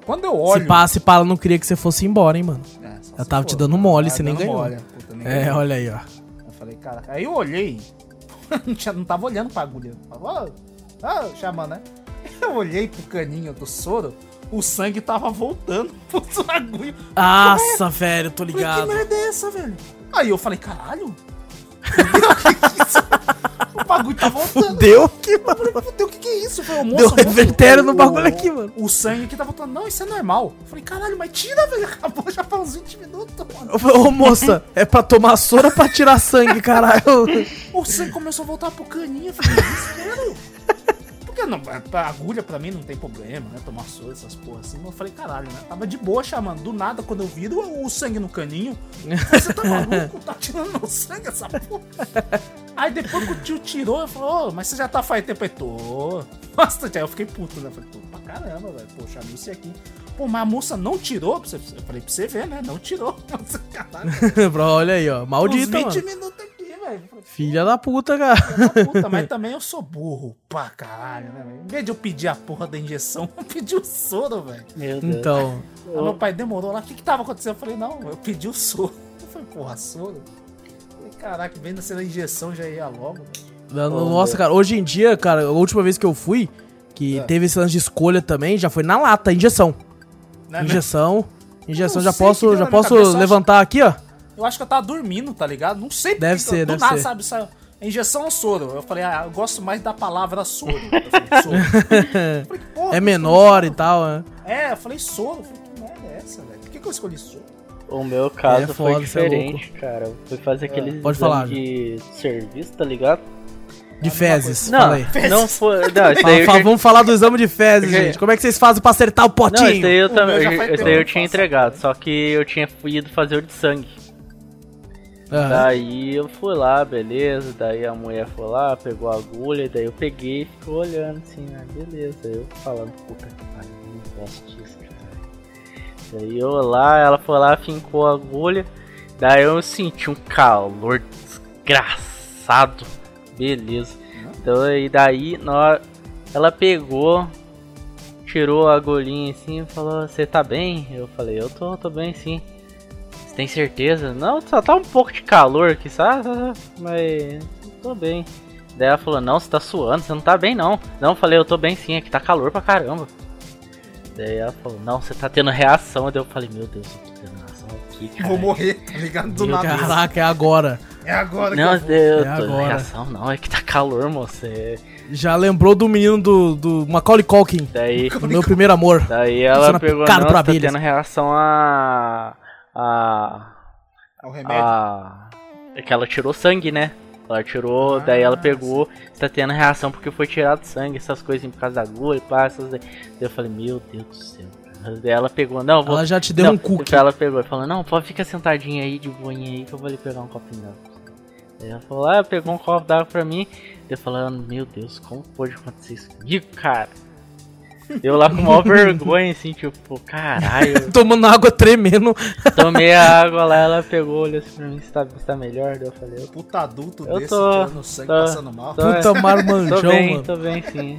Quando eu olho. Se pá, se pá, ela não queria que você fosse embora, hein, mano. É, Ela tava for. te dando mole, Tava você nem ganhou. mole, puta, nem É, ganhou. olha aí, ó. Eu falei, cara. Aí eu olhei. não, tinha, não tava olhando pra agulha. Falei, ó, ó, chamando, né? Eu olhei pro caninho do soro, o sangue tava voltando pro agulha. Nossa, velho, tô Falei, ligado. que merda é essa, velho? Aí eu falei, caralho. Fudeu, que é isso? O bagulho tá voltando. Deu que, mano. Fudeu, o que que é isso? Eu falei, ô, Deu moça, revertério no bagulho aqui, mano. O sangue aqui tá voltando. Não, isso é normal. Eu falei, caralho, mas tira, velho. Acabou já faz uns 20 minutos, mano. Eu falei, Ô, moça, é pra tomar soro ou pra tirar sangue, caralho? O sangue começou a voltar pro caninho. Eu falei, desespero. Porque não, a agulha pra mim não tem problema, né? Tomar soro, essas porra assim. Eu falei, caralho, né? Tava de boa chamando. Do nada, quando eu viro o, o sangue no caninho, eu você tá maluco? Tá tirando meu sangue essa porra? Aí depois que o tio tirou, eu falei, ô, mas você já tá faz tempo? Aí, tô. Nossa, aí eu fiquei puto, né? Eu falei, tô pra caramba, velho. Poxa, isso aqui. Pô, mas a moça não tirou? Eu falei, pra você ver, né? Não tirou. Caralho. Bro, olha aí, ó. Uns Maldita, 20 mano. minutos velho. Filha da puta, cara. da puta, mas também eu sou burro pra caralho, né, velho? Em vez de eu pedir a porra da injeção, eu pedi o soro, velho. Meu Deus. Então, Aí meu pai demorou lá, o que que tava acontecendo? Eu falei, não, eu pedi o soro. Eu falei, porra, soro? Eu falei, caraca, vendo se a injeção já ia logo, velho. nossa, cara, hoje em dia, cara, a última vez que eu fui, que É. teve esse lance de escolha também, já foi na lata, injeção. Né? Injeção. Injeção, já posso, já posso cabeça, eu acho- levantar aqui, ó. Eu acho que eu tava dormindo, tá ligado? Não sei Deve porque ser, eu, do deve nada, ser. sabe? Saiu, injeção ou soro? Eu falei, ah, eu gosto mais da palavra soro. Eu falei, soro. Eu falei, porra, É menor e escolhi tal, né? soro. É, eu falei soro. Eu falei, que merda é essa, velho? Por que, que eu escolhi soro? O meu caso É foda, foi cê é diferente, cara. Eu fui fazer aquele Pode exame falar, de serviço, tá ligado? De fezes. Não, Fala aí. não foi. Não, Fala- fala- já- vamos falar do exame de fezes, gente. Como é que vocês fazem pra acertar o Não, potinho? esse daí eu O também. Esse daí eu tinha entregado, só que eu tinha ido fazer o de sangue. Aham. Daí eu fui lá, beleza. Daí a mulher foi lá, pegou a agulha, daí eu peguei e ficou olhando assim, ah, beleza. Eu falando, puta que pariu, não gosto disso, cara. Daí eu lá, ela foi lá, fincou a agulha. Daí eu senti um calor desgraçado. Beleza. Então e daí na ela pegou, tirou a agulhinha assim e falou, você tá bem? Eu falei, eu tô, tô bem sim. Tem certeza? Não, só tá um pouco de calor aqui, sabe? Mas tô bem. Daí ela falou, não, você tá suando, você não tá bem não. Não, eu falei, eu tô bem sim, aqui tá calor pra caramba. Daí ela falou, não, você tá tendo reação. Daí eu falei, meu Deus, eu tô tendo reação aqui, cara. Vou morrer, tá ligado? Do Meu, nada. Caraca, é agora. É agora Não, que eu vou. eu É tô tendo agora. reação, não, é que tá calor, moço. é- Já lembrou do menino do, do Macaulay Culkin, Daí, do meu primeiro amor. daí ela pegou, não, você tá tendo reação a... a... É o remédio. a... É que ela tirou sangue, né? Ela tirou, daí ela Ah, pegou, tá tendo reação porque foi tirado sangue, essas coisas por causa da agulha, pá, essas daí. Daí eu falei, meu Deus do céu. cara. Daí ela pegou, não, vou. Ela já te deu não, um cookie. Ela pegou e falou, não, pode ficar sentadinha aí, de boinha aí, que eu vou ali pegar um copinho d'água. Daí ela falou, ah, pegou um copo d'água pra mim. Daí eu falei, meu Deus, como pode acontecer isso comigo, cara? Eu lá com maior vergonha, assim, tipo, caralho. Tomando água tremendo. Tomei a água lá, ela pegou, olhou assim pra mim, você tá, você tá melhor? Daí eu falei, Puta adulto Eu desse, tô- tirando sangue, tô- passando mal. tô- Puta Tô marmanjão, bem, mano. tô bem sim.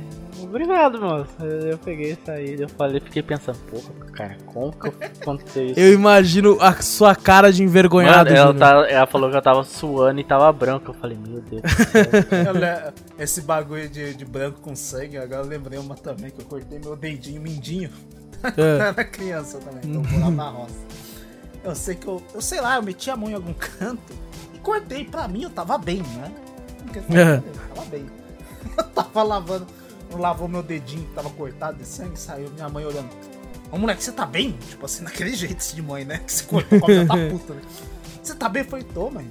Obrigado, moço. Eu peguei e saí. Eu falei, fiquei pensando, porra, cara, como que aconteceu isso? Eu imagino a sua cara de envergonhado, Mano, ela, tá- ela falou que eu tava suando e tava branco. Eu falei, meu Deus Esse bagulho de, de branco com sangue, agora eu lembrei uma também, que eu cortei meu dedinho mindinho. É. Eu era criança também, então eu morava na roça. Eu sei que eu, eu sei lá, eu meti a mão em algum canto e cortei. Pra mim eu tava bem, né? Porque É. eu tava bem. Eu tava lavando, lavou meu dedinho que tava cortado de sangue, saiu minha mãe olhando. Ô moleque, você tá bem? Tipo assim, naquele jeito de mãe, né? Que você cortou com a da puta, né? Você tá bem? Falei, tô, mãe.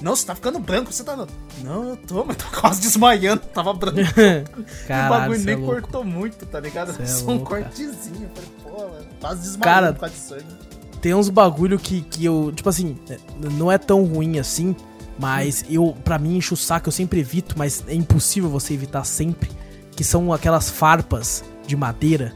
Não, você tá ficando branco, você tá. Não, eu tô, mas tô quase desmaiando, tava branco. o Caralho, bagulho cê é nem louco. cortou muito, tá ligado? Cê é Só um louco, cara. cortezinho. Eu falei, pô, mano, quase desmaiando Cara, por causa de sangue. Tem uns bagulho que, que eu, tipo assim, é, não é tão ruim assim, mas eu, pra mim, enche o saco, eu sempre evito, mas é impossível você evitar sempre, que são aquelas farpas de madeira,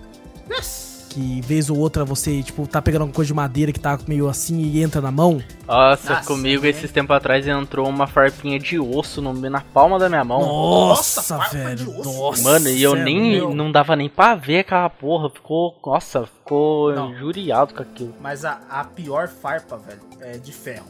que vez ou outra você, tipo, tá pegando alguma coisa de madeira que tá meio assim e entra na mão. Nossa, Nossa, comigo né? esses tempos atrás entrou uma farpinha de osso no, na palma da minha mão. Nossa, Nossa, velho, nossa. Mano, e eu é nem. louco. Não dava nem pra ver aquela porra. Ficou. Nossa, ficou Não. injuriado com aquilo. Mas a, a pior farpa, velho, é de ferro.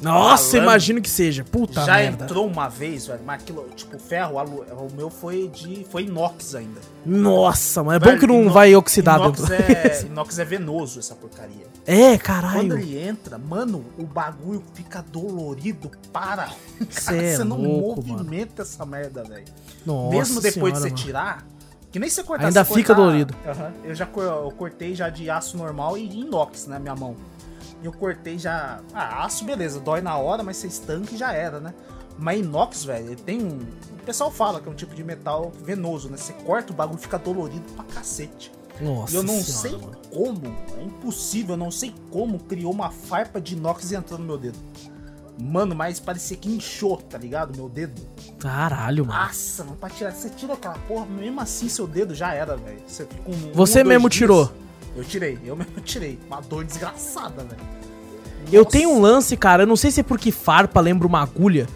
Nossa, Falando- imagino que seja. Puta Já merda. entrou uma vez, velho, mas aquilo, tipo, ferro, alu- o meu foi de. foi inox ainda. Nossa, mas é bom Velho, que não vai oxidar inox é, inox é venoso essa porcaria. É, Quando caralho. ele entra, mano, o bagulho fica dolorido para. Cê é você não louco, movimenta essa merda, velho. Nossa Mesmo depois de senhora, você mano. tirar, que nem você cortar Ainda você fica cortar- dolorido. Aham. Eu já eu cortei já de aço normal e de inox, né, minha mão. Eu cortei já. Ah, aço, beleza, dói na hora, mas você estanca e já era, né? Mas inox, velho, tem um. O pessoal fala que é um tipo de metal venoso, né? Você corta o bagulho fica dolorido pra cacete. Nossa E eu não senhora, sei mano. como, é impossível, eu não sei como criou uma farpa de inox e entrou no meu dedo. Mano, mas parecia que inchou, tá ligado? Meu dedo. Caralho, mano. Nossa, mano, pra tirar. Você tira aquela porra, mesmo assim seu dedo já era, velho. Você fica com um Você dois mesmo dias- tirou? Eu tirei, eu mesmo tirei. Uma dor desgraçada, velho. Eu tenho um lance, cara, eu não sei se é porque farpa lembra uma agulha,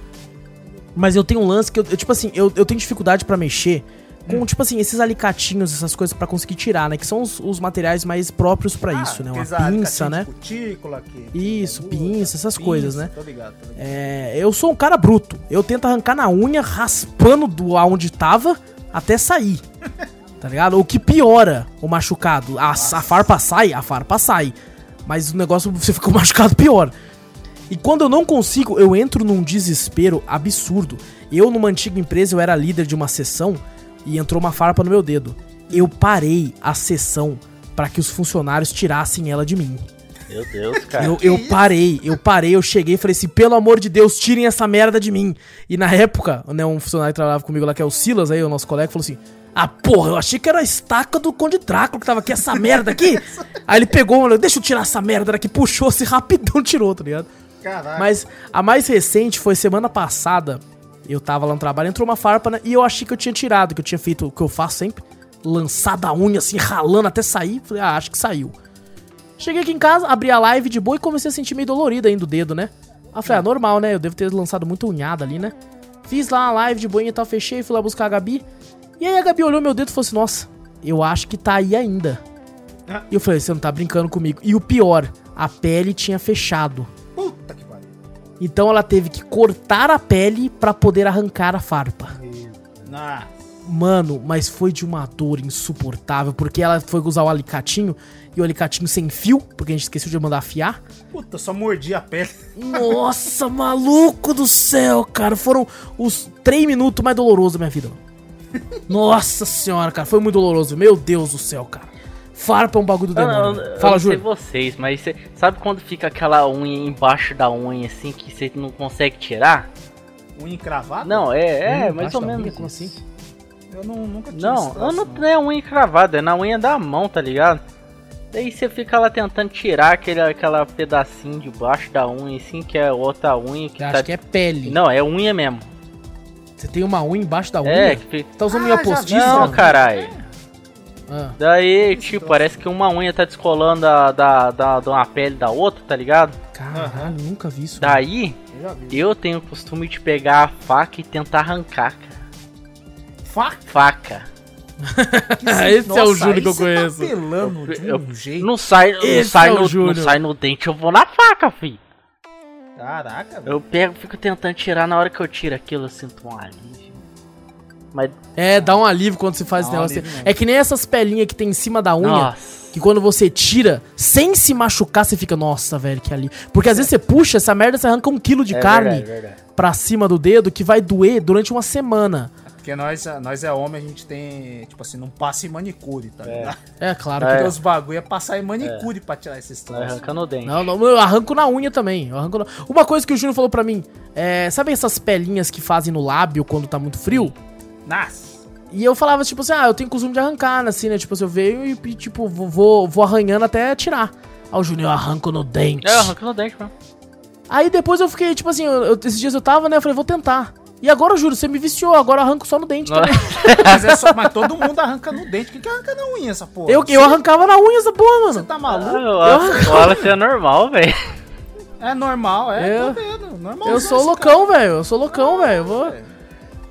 mas eu tenho um lance que eu, eu, tipo assim, eu, eu tenho dificuldade pra mexer Hum. com, tipo assim, esses alicatinhos, essas coisas pra conseguir tirar, né? Que são os, os materiais mais próprios pra Ah, isso, né? Uma pinça, né? Cutícula, que, Isso, bagulho, pinça, essas coisas, né? Tô ligado, tô ligado. É, eu sou um cara bruto. Eu tento arrancar na unha, raspando do aonde tava até sair. Tá ligado? O que piora o machucado. A, a farpa sai, a farpa sai. Mas o negócio, você fica machucado pior. E quando eu não consigo, eu entro num desespero absurdo. Eu, numa antiga empresa, eu era líder de uma sessão e entrou uma farpa no meu dedo. Eu parei a sessão para que os funcionários tirassem ela de mim. Meu Deus, cara. Eu, eu parei, eu parei, eu cheguei e falei assim, pelo amor de Deus, tirem essa merda de mim. E na época, né, um funcionário que trabalhava comigo lá, que é o Silas, aí, o nosso colega, falou assim, ah, porra, eu achei que era a estaca do Conde Drácula que tava aqui, essa merda aqui. aí ele pegou, deixa eu tirar essa merda daqui, puxou-se rapidão, tirou, tá ligado? Caraca. Mas a mais recente foi semana passada, eu tava lá no trabalho, entrou uma farpa, né, e eu achei que eu tinha tirado, que eu tinha feito o que eu faço sempre, lançado a unha, assim, ralando até sair. Falei, ah, acho que saiu. Cheguei aqui em casa, abri a live de boa e comecei a sentir meio dolorido ainda o dedo, né? Aí falei, ah, normal, né? Eu devo ter lançado muito unhada ali, né? Fiz lá a live de boinha e tal, fechei, fui lá buscar a Gabi. E aí a Gabi olhou meu dedo e falou assim, nossa, eu acho que tá aí ainda. Ah. E eu falei, você não tá brincando comigo. E o pior, a pele tinha fechado. Puta que pariu. Então ela teve que cortar a pele pra poder arrancar a farpa. Ah, Mano, mas foi de uma dor insuportável, porque ela foi usar o alicatinho e o alicatinho sem fio, porque a gente esqueceu de mandar afiar. puta, só mordi a pele. Nossa, maluco do céu, cara. Foram os três minutos mais dolorosos da minha vida. mano. Nossa senhora, cara. Foi muito doloroso. Meu Deus do céu, cara. Farpa é um bagulho do Eu, demônio. eu, velho. eu Fala, não sei Júlio. vocês, mas cê- sabe quando fica aquela unha embaixo da unha assim que você não consegue tirar? Unha encravada? Não, é, é, Hum, mais ou menos. unha, como assim? Eu não, nunca tive Não, eu não, não é unha encravada, é na unha da mão, tá ligado? Daí você fica lá tentando tirar aquele aquela pedacinho de baixo da unha, assim, que é outra unha que Eu tá. acho que é pele. Não, é unha mesmo. Você tem uma unha embaixo da unha? É, que fica. Tá usando Ah, unha postiça? Não, caralho. Ah. Daí, tipo, parece que uma unha tá descolando da, da, da, de uma pele da outra, tá ligado? Caralho, nunca vi isso. Daí, Eu eu tenho o costume de pegar a faca e tentar arrancar, cara. Faca? Faca. Esse é o Júlio que eu cê conheço. Tá de Eu- um jeito. Não sai, não sai, é no, Júlio. não sai no dente, eu vou na faca, fi. Caraca, velho. Eu pego, fico tentando tirar, na hora que eu tiro aquilo, eu sinto um alívio. Mas, É, dá um alívio quando você faz Dá esse um negócio. alívio. É que nem essas pelinhas que tem em cima da unha. nossa. Que quando você tira, sem se machucar, você fica, nossa, velho, que ali. Porque às vezes você puxa, essa merda, você arranca um quilo de É carne verdade, verdade. pra cima do dedo que vai doer durante uma semana. Porque nós, nós é homem, a gente tem, tipo assim, não passa em manicure, tá ligado? É, claro. É. Porque os bagulho é passar em manicure pra tirar esses troços. arrancando o dente. Não, não, eu arranco na unha também. Eu arranco na- Uma coisa que o Júnior falou pra mim, é, sabe essas pelinhas que fazem no lábio quando tá muito frio? Nossa. E eu falava, tipo assim, ah, eu tenho costume de arrancar, assim, né? Tipo, assim, eu venho e, tipo, vou, vou, arranhando até tirar. Aí o Júnior, eu arranco no dente. É, arrancando o dente, mano. Aí depois eu fiquei, tipo assim, eu- eu- esses dias eu tava, né? Eu falei, vou tentar. E agora, eu juro, você me viciou, agora eu arranco só no dente também. Mas, é só, mas todo mundo arranca no dente. Quem que arranca na unha essa porra? Eu, eu arrancava na unha essa porra, Você mano. tá Ah, maluco? eu acho- o Wallace é normal, velho. É normal, é. Eu- Tô vendo. Normal. Eu sou loucão, velho. Eu sou loucão, velho. Eu Vou...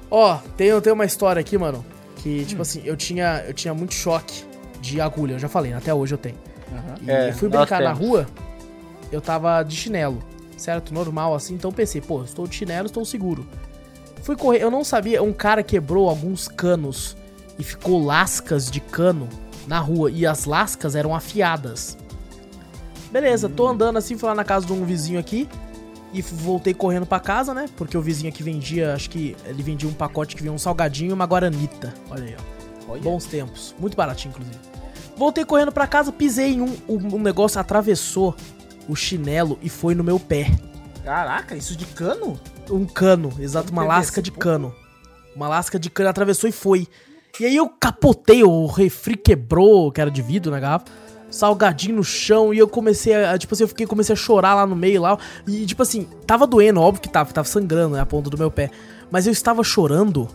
Ó, tem, tem uma história aqui, mano. Que, tipo assim, eu tinha, eu tinha muito choque de agulha. Eu já falei, até hoje eu tenho. E É, eu fui brincar na rua, eu tava de chinelo, certo? Normal assim, então eu pensei, pô, estou de chinelo, estou seguro. Fui correr, eu não sabia, um cara quebrou alguns canos e ficou lascas de cano na rua e as lascas eram afiadas. Beleza, tô andando assim, fui lá na casa de um vizinho aqui e voltei correndo pra casa, né? Porque o vizinho aqui vendia, acho que ele vendia um pacote que vinha um salgadinho e uma guaranita. Olha aí, ó. Olha. Bons tempos. Muito baratinho, inclusive. Voltei correndo pra casa, pisei em um, um, um negócio, atravessou o chinelo e foi no meu pé. Caraca, isso de cano? Um cano, exato, uma lasca de cano. Uma lasca de cano atravessou e foi. E aí eu capotei, o refri quebrou, que era de vidro na garrafa. Salgadinho no chão, e eu comecei a. Tipo assim, eu fiquei, comecei a chorar lá no meio lá. E, tipo assim, tava doendo, óbvio que tava, tava sangrando, né, a ponta do meu pé. Mas eu estava chorando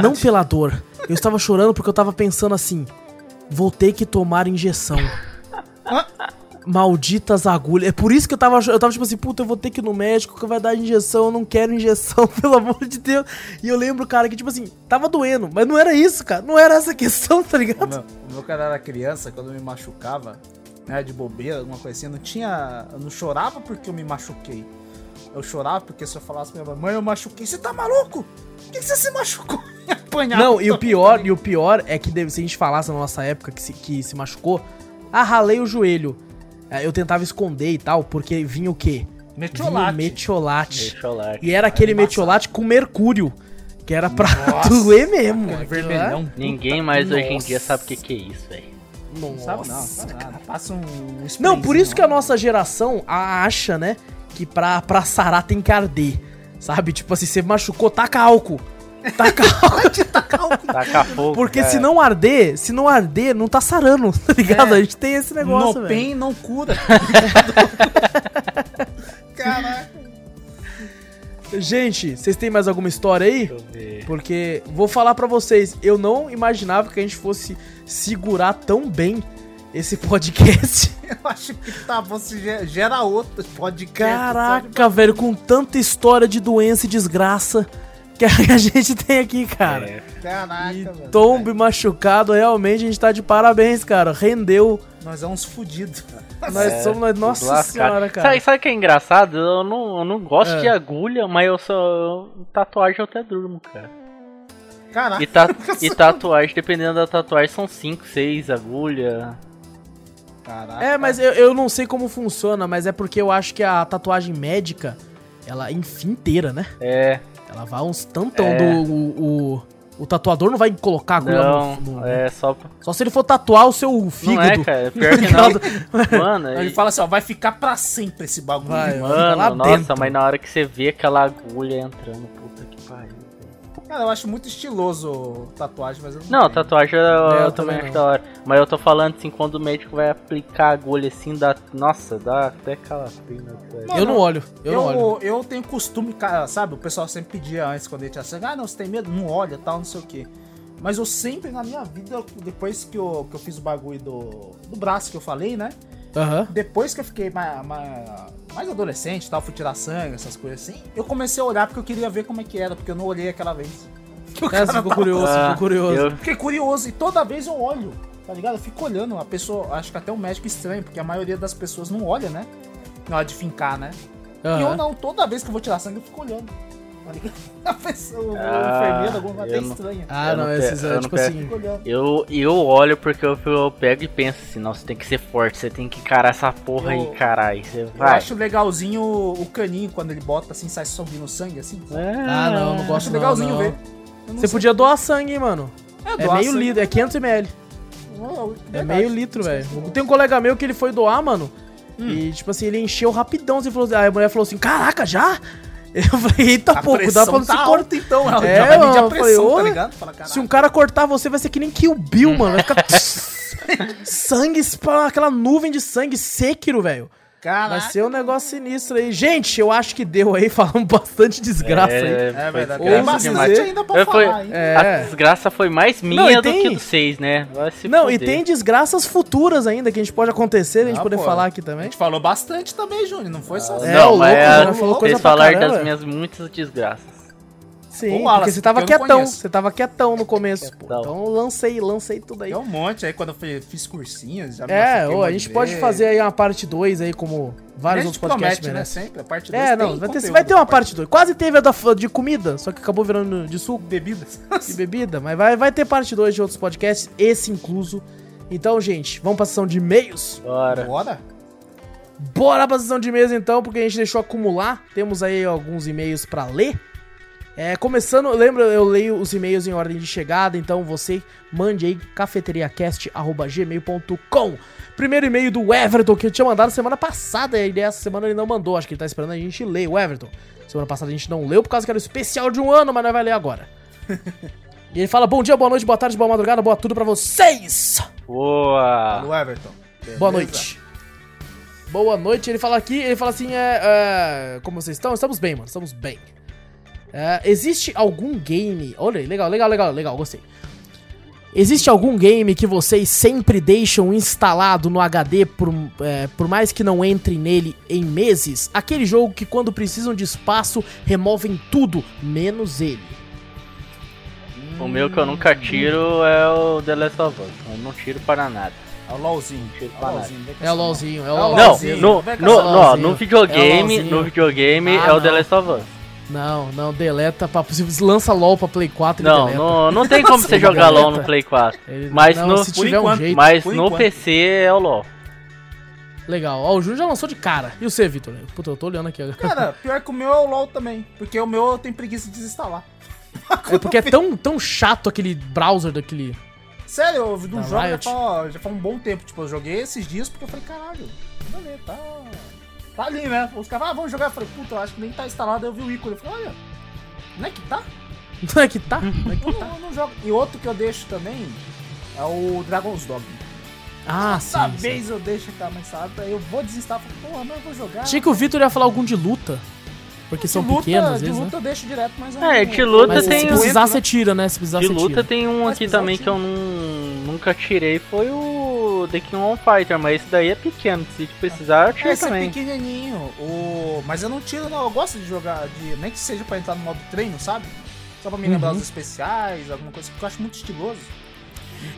não pela dor. Eu estava chorando porque eu tava pensando assim: vou ter que tomar injeção. Malditas agulhas. É por isso que eu tava, eu tava tipo assim, puta, eu vou ter que ir no médico que vai dar injeção, eu não quero injeção, pelo amor de Deus. E eu lembro, cara, que tipo assim, tava doendo, mas não era isso, cara. Não era essa questão, tá O ligado? meu, o meu cara era criança, quando eu me machucava, né, de bobeira, alguma coisa assim, eu não tinha. Eu não chorava porque eu me machuquei. Eu chorava porque se eu falasse pra minha mãe, mãe, eu machuquei, você tá maluco? Por que, que você se machucou? Apanhava Não, e o pior, e o pior é que se a gente falasse na nossa época que se, que se machucou, ah, ralei o joelho. É, Eu tentava esconder e tal, porque vinha o quê? Metiolate. metiolate. Lá. E era aquele metiolate com mercúrio. Que era pra Nossa, doer mesmo. Aquele Aquilo lá. vermelhão. Ninguém mais hoje em Nossa. dia sabe o que, que é isso, velho. Não sabe não, sabe nada. Passa um Não, por isso que a lá. nossa geração acha, né, que pra, pra sarar tem que arder. Sabe? Tipo assim, você machucou, taca álcool. Taca álcool. Taca fogo. Porque é. se não arder, se não arder, não tá sarando, tá ligado? É. A gente tem esse negócio, No velho. pain não cura. Caraca. Gente, vocês têm mais alguma história aí? Deixa eu ver. Porque vou falar pra vocês, eu não imaginava que a gente fosse segurar tão bem esse podcast. Eu acho que tá, você ge- gera outro podcast. Caraca, velho, com tanta história de doença e desgraça que a gente tem aqui, cara. É, Caraca, E velho. tombe machucado, realmente a gente tá de parabéns, cara. Rendeu. Nós é uns fudidos. Nós É, somos. nós- Nossa lascado. senhora, cara. Sabe, sabe o que é engraçado? Eu não, eu não gosto É. de agulha, mas eu só. Tatuagem eu até durmo, cara. Caraca. E, ta- e tatuagem, dependendo da tatuagem, são 5, 6 agulha. Caraca. É, mas eu, eu não sei como funciona, mas é porque eu acho que a tatuagem médica, ela enfim inteira, né? É, Ela vai uns tantão É. do. O, o, o tatuador não vai colocar a agulha não, no, no- é só. Só se ele for tatuar o seu fígado. Não é, cara, pior que não. Mano, Ele e- fala assim, ó, vai ficar pra sempre esse bagulho. Vai, mano. Nossa, dentro. mas na hora que você vê aquela agulha entrando, velho. Cara, eu acho muito estiloso tatuagem, mas eu não Não, tenho. tatuagem eu, É, eu eu também acho não. da hora. Mas eu tô falando assim, quando o médico vai aplicar a agulha assim, dá. Nossa, dá até calafrio? Eu não olho. Eu, Eu, não olho. eu tenho costume, cara, sabe? O pessoal sempre pedia antes, quando ele tinha sangue, ah, não, você tem medo? Não olha, tal, não sei o quê. Mas eu sempre, na minha vida, depois que eu, que eu fiz o bagulho do, do braço que eu falei, né? Aham. Depois que eu fiquei mais, mais, mais adolescente tal, fui tirar sangue, essas coisas assim, eu comecei a olhar porque eu queria ver como é que era, porque eu não olhei aquela vez. Que o É, cara ficou curioso, Ah, ficou curioso. eu- Fiquei curioso e toda vez eu olho, tá ligado? Eu fico olhando, a pessoa, acho que até o médico estranho, porque a maioria das pessoas não olha, né? Na hora de fincar, né? E eu não, toda vez que eu vou tirar sangue eu fico olhando. Tá ligado? A pessoa, o Ah, enfermeiro, alguma até eu não- estranha. Ah, Eu não, não esses é eu não tipo assim. Eu, eu olho porque eu, eu pego e penso assim, nossa, tem que ser forte, você tem que encarar essa porra Eu- aí, caralho. Você Eu vai. acho legalzinho o, o caninho quando ele bota assim, sai subindo sangue assim. Ah, não, não Eu gosto acho não, legalzinho não. ver. Eu não Você sei- podia doar sangue, hein, mano. É doar meio litro, é 500ml. Oh, É verdade. meio litro, velho. Tem um colega meu que ele foi doar, mano. Hum. E, tipo assim, ele encheu rapidão. Assim, falou, aí a mulher falou assim: Caraca, já? Eu falei: Eita, A pressão cuidado pra não tá se cortar. então. Ela É, vai medir a pressão, falei, tá ligado? Fala, Se um cara cortar você, vai ser que nem Kill Bill, mano. Vai ficar. sangue, aquela nuvem de sangue Sekiro, velho. Vai Caraca. ser um negócio sinistro aí. Gente, eu acho que deu aí. Falamos bastante desgraça aí. É foi verdade. Tem bastante dizer- ainda pra Eu falar, hein? É. A desgraça foi mais Não, minha e do tem- que do 6, né? Vai se Não, e fuder. tem desgraças futuras ainda que a gente pode acontecer, a gente Ah, poder pô. falar aqui A também. gente falou bastante também, Júnior. Não foi só É, não, o mas louco, é-? Falou coisa vocês pra falaram caramba. das minhas muitas desgraças. Sim, Ô, Wallace, porque você tava porque quietão. Você tava quietão no começo, pô. Quietão. Então lancei, lancei tudo aí. Tem um monte aí quando eu fiz cursinhos. Já É, a gente vez. pode fazer aí uma parte 2 aí, como vários outros podcasts promete, né? merecem. Sempre. A parte 2 É, não, vai ter, vai ter uma parte 2. Quase teve a da, de comida, só que acabou virando de suco Bebidas. e bebida. Mas vai, vai ter parte 2 de outros podcasts, esse incluso. Então, gente, vamos pra sessão de e-mails? Bora. Bora. Bora pra sessão de e-mails então, porque a gente deixou acumular. Temos aí alguns e-mails pra ler. É, começando, lembra, eu leio os e-mails em ordem de chegada, então você mande aí cafeteriacast.gmail.com. Primeiro e-mail do Everton, que eu tinha mandado semana passada, e dessa semana ele não mandou, acho que ele tá esperando a gente ler. O Everton, semana passada a gente não leu por causa que era o especial de um ano, mas nós vai ler agora. e ele fala: Bom dia, boa noite, boa tarde, boa madrugada, boa tudo pra vocês! Boa. Alô, Everton. Beleza? Boa noite. Boa noite. Ele fala aqui, ele fala assim, é, é, como vocês estão? Estamos bem, mano, estamos bem. É, existe algum game... Olha aí, legal, legal, legal, legal, gostei. Existe algum game que vocês sempre deixam instalado no HD por, é, por mais que não entrem nele em meses? Aquele jogo que quando precisam de espaço removem tudo, menos ele. O meu que eu nunca tiro é o The Last of Us. Eu não tiro para nada. É o LOLzinho. É o. LOLzinho. É o essa LOLzinho, é o É o LOLzinho. Não, no, no, no, no videogame, É o no videogame Ah, é o The. Last of Us. Não, não, deleta, pra, se lança LOL pra Play 4 e Não, deleta. não, não tem como você jogar LOL no Play 4. Ele- Mas não, no- se tiver um jeito. Mas no enquanto. PC é o LOL. Legal. Ó, o Júnior já lançou de cara. E o C, Vitor? Puta, eu tô olhando aqui agora. Cara, pior que o meu é o LOL também. Porque o meu eu tenho preguiça de desinstalar. É porque é tão, tão chato aquele browser daquele. Sério, eu vi de um jogo já faz, já faz um bom tempo. Tipo, eu joguei esses dias porque eu falei, caralho, tá. Tá ali, né? Os caras, ah, vamos jogar. Eu falei, puta, eu acho que nem tá instalado. Eu vi o ícone. Eu falei, olha, não é que tá? Não é que tá? Não é que tá? não, eu não jogo. E outro que eu deixo também é o Dragon's Dogma. Ah, sim. Toda sim. vez eu deixo ficar mais instalado, aí eu vou desinstalar. Porra, não, eu vou jogar. Achei que o Vitor ia falar algum de luta. Porque são de luta, pequenos, às de vezes, luta né? eu deixo direto, mas eu É, não- de luta Mas tem se precisar, você tira, né? Se precisar, De luta tira. tem um Mas aqui também que eu não, nunca tirei, foi o The King of Fighter, mas esse daí é pequeno, se precisar eu tiro Esse é também. pequenininho, o... mas eu não tiro não, eu gosto de jogar, de... nem que seja pra entrar no modo treino, sabe? Só pra me lembrar Uhum. dos especiais, alguma coisa que eu acho muito estiloso.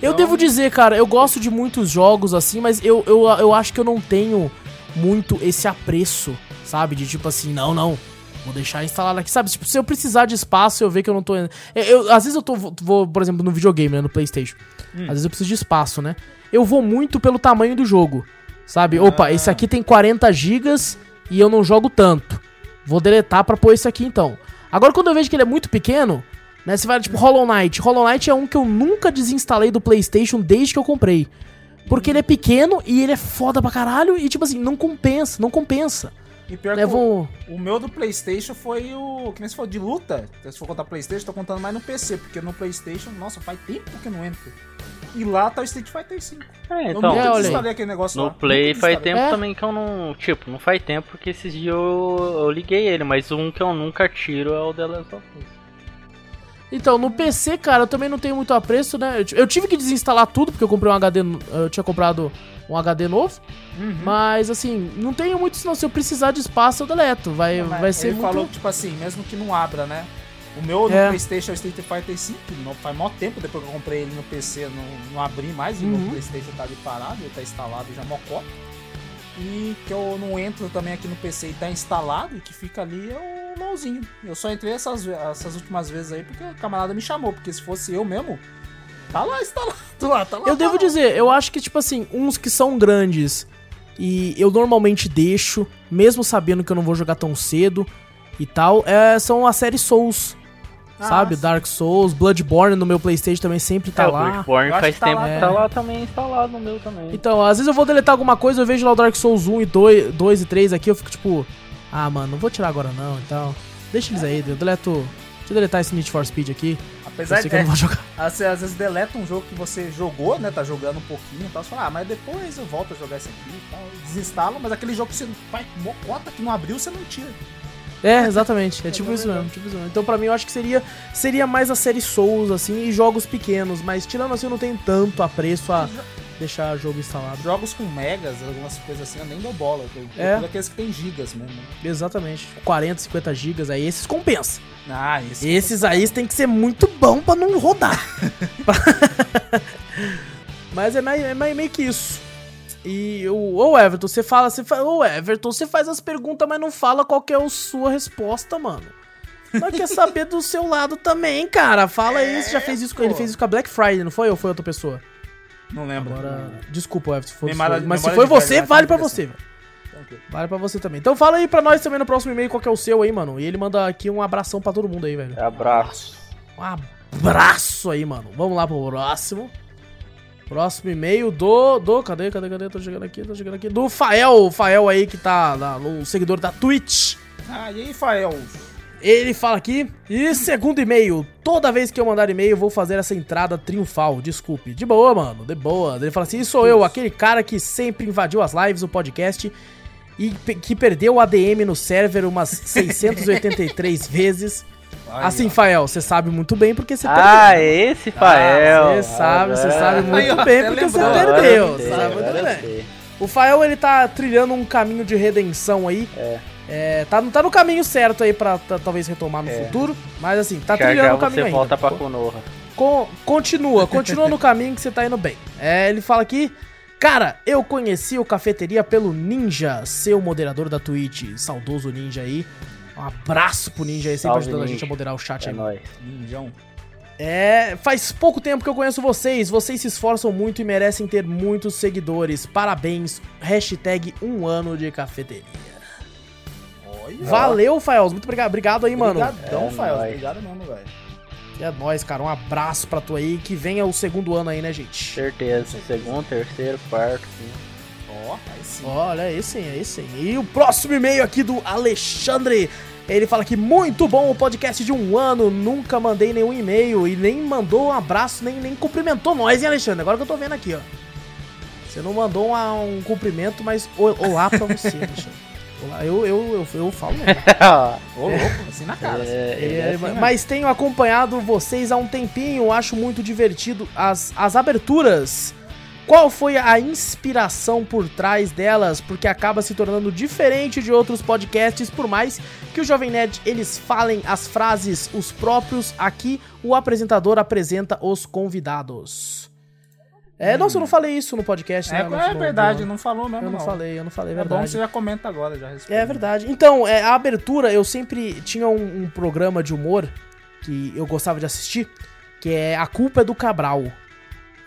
Eu Então, devo dizer, cara, eu gosto de muitos jogos assim, mas eu, eu, eu acho que eu não tenho muito esse apreço, sabe? De tipo assim, não, não, vou deixar instalado aqui, sabe? Tipo, se eu precisar de espaço, eu ver que eu não tô. Eu, eu- às vezes eu tô, vou, por exemplo, no videogame, né? No PlayStation. Hum. Às vezes eu preciso de espaço, né? Eu vou muito pelo tamanho do jogo, sabe? Opa, esse aqui tem 40 gigas e eu não jogo tanto. Vou deletar pra pôr esse aqui então. Agora, quando eu vejo que ele é muito pequeno, né? Você vai, tipo, Hollow Knight. Hollow Knight é um que eu nunca desinstalei do PlayStation desde que eu comprei. Porque ele é pequeno e ele é foda pra caralho e, tipo assim, não compensa, não compensa. E pior Né, que o, vou... o meu do Playstation foi o... que nem se for de luta, se for contar Playstation, tô contando mais no PC, porque no Playstation, nossa, faz tempo que eu não entro. E lá tá o Street Fighter V. É, eu então, É, nunca desinstalei aquele negócio no lá. Play faz tempo É. também que eu não. Tipo, não faz tempo porque esses dias eu, eu liguei ele, mas um que eu nunca tiro é o The Last of Us. Então, no PC, cara, eu também não tenho muito apreço, né? Eu Eu tive que desinstalar tudo, porque eu comprei um HD. Eu tinha comprado um HD novo. Uhum. Mas, assim, não tenho muito, senão. Se eu precisar de espaço, eu deleto. Vai, Mas vai ser ele muito. falou que, tipo assim, mesmo que não abra, né? O meu no É. Playstation Street Fighter V, não, faz mó tempo depois que eu comprei ele no PC, não, não abri mais, e Uhum. no Playstation tá ali parado, ele tá instalado já mocó. E que eu não entro também aqui no PC e tá instalado, e que fica ali é o LOLzinho. Eu só entrei essas, essas últimas vezes aí porque o camarada me chamou, porque se fosse eu mesmo, tá lá instalado lá, tá lá. Eu tá devo lá. dizer, eu acho que, tipo assim, uns que são grandes e eu normalmente deixo, mesmo sabendo que eu não vou jogar tão cedo e tal, é, são a série Souls. Ah, sabe? sim. Dark Souls, Bloodborne no meu Playstation também sempre tá é, lá. Bloodborne faz tá tempo lá que tá lá também instalado no meu também. Então, às vezes eu vou deletar alguma coisa, eu vejo lá o Dark Souls 1 e 2, 2 e 3 aqui, eu fico tipo, ah, mano, não vou tirar agora não, então. Deixa eles aí, eu deleto. Deixa eu deletar esse Need for Speed aqui. Não vou jogar. Às, às vezes deleta um jogo que você jogou, né? Tá jogando um pouquinho e tal. Você fala, ah, mas depois eu volto a jogar esse aqui e tal. Desinstala, mas aquele jogo que você faz mocota que não abriu, você não tira. É, exatamente. É tipo isso mesmo, tipo isso mesmo. Então, pra mim, eu acho que seria, seria mais a série Souls, assim, e jogos pequenos. Mas tirando assim, eu não tenho tanto apreço a deixar jogo instalado. Jogos com megas, algumas coisas assim, eu nem dou bola. Eu É. procuro aqueles que tem gigas mesmo. Exatamente. 40, 50 gigas, aí esses compensa. Ah, esse. Esses aí tem que ser muito bom pra não rodar. Mas é meio, é meio que isso. E o ô Everton, você fala, você fala, ô Everton, você faz as perguntas, mas não fala qual que é a sua resposta, mano. Nós quer saber do seu lado também, cara. Fala aí, você já fez isso com ele, fez isso com a Black Friday, não foi? Ou foi outra pessoa? Não lembro. Agora, desculpa, Everton, se for, Memória- mas se foi você, vale pra mas você, velho. Tranquilo. Vale pra você também. Então fala aí pra nós também no próximo e-mail qual que é o seu aí, mano. E ele manda aqui um abração pra todo mundo aí, velho. Abraço. Um abraço aí, mano. Vamos lá pro próximo. Próximo e-mail do. Do. Cadê, cadê, cadê? Tô chegando aqui, tô chegando aqui. Do Fael. O Fael aí que tá lá, no seguidor da Twitch. Ah, e aí, Fael? Ele fala aqui. E segundo e-mail. Toda vez que eu mandar e-mail, eu vou fazer essa entrada triunfal. Desculpe. De boa, mano. De boa. Ele fala assim: sou eu, aquele cara que sempre invadiu as lives, o podcast. E pe- que perdeu o ADM no server umas 683 vezes. Aí, assim, ó. Fael, você sabe muito bem porque você Ah, perdeu. esse Fael. Você sabe, você sabe muito ó, bem porque você perdeu. Você sabe muito bem. O Fael, ele tá trilhando um caminho de redenção aí. É. É, tá, tá no caminho certo aí pra tá, talvez retomar no É. futuro. Mas assim, tá trilhando o caminho você ainda. volta pra Konoha. Con- continua, continua no caminho que você tá indo bem. É, ele fala aqui. Cara, eu conheci o Cafeteria pelo Ninja, seu moderador da Twitch. Saudoso Ninja aí. Um abraço pro Ninja aí, sempre Salve, ajudando a Ninja. gente a moderar o chat É aí. nóis. Ninjão. É, faz pouco tempo que eu conheço vocês. Vocês se esforçam muito e merecem ter muitos seguidores. Parabéns. Hashtag um ano de cafeteria. Olha. Valeu, Faels. Muito obrigado, obrigado aí, mano. Obrigadão, É Fael. nóis. Obrigado mesmo, velho. É nóis, cara. Um abraço pra tu aí. Que venha o segundo ano aí, né, gente? Certeza. Segundo, terceiro, quarto, quinto. Ó, aí sim. Olha, aí sim, aí sim. E o próximo e-mail aqui do Alexandre. Ele fala que muito bom o podcast de um ano, nunca mandei nenhum e-mail e nem mandou um abraço, nem, nem cumprimentou nós, hein, Alexandre? Agora que eu tô vendo aqui, ó. Você não mandou um, um cumprimento, mas olá pra você, Alexandre. Eu, eu, eu, eu falo mesmo. Ô, louco, assim na cara. É, Ele- é assim, mas- mas tenho acompanhado vocês há um tempinho, acho muito divertido as, as aberturas. Qual foi a inspiração por trás delas? Porque acaba se tornando diferente de outros podcasts, por mais que o Jovem Nerd eles falem as frases os próprios, aqui o apresentador apresenta os convidados. É, nossa, eu não falei isso no podcast, É, né? é No- verdade, no- não falou mesmo. Eu não falei, eu não falei, é É bom verdade. que você já comenta agora, já responde. É verdade. Então, é, a abertura, eu sempre tinha um, um programa de humor que eu gostava de assistir, que é A Culpa é do Cabral.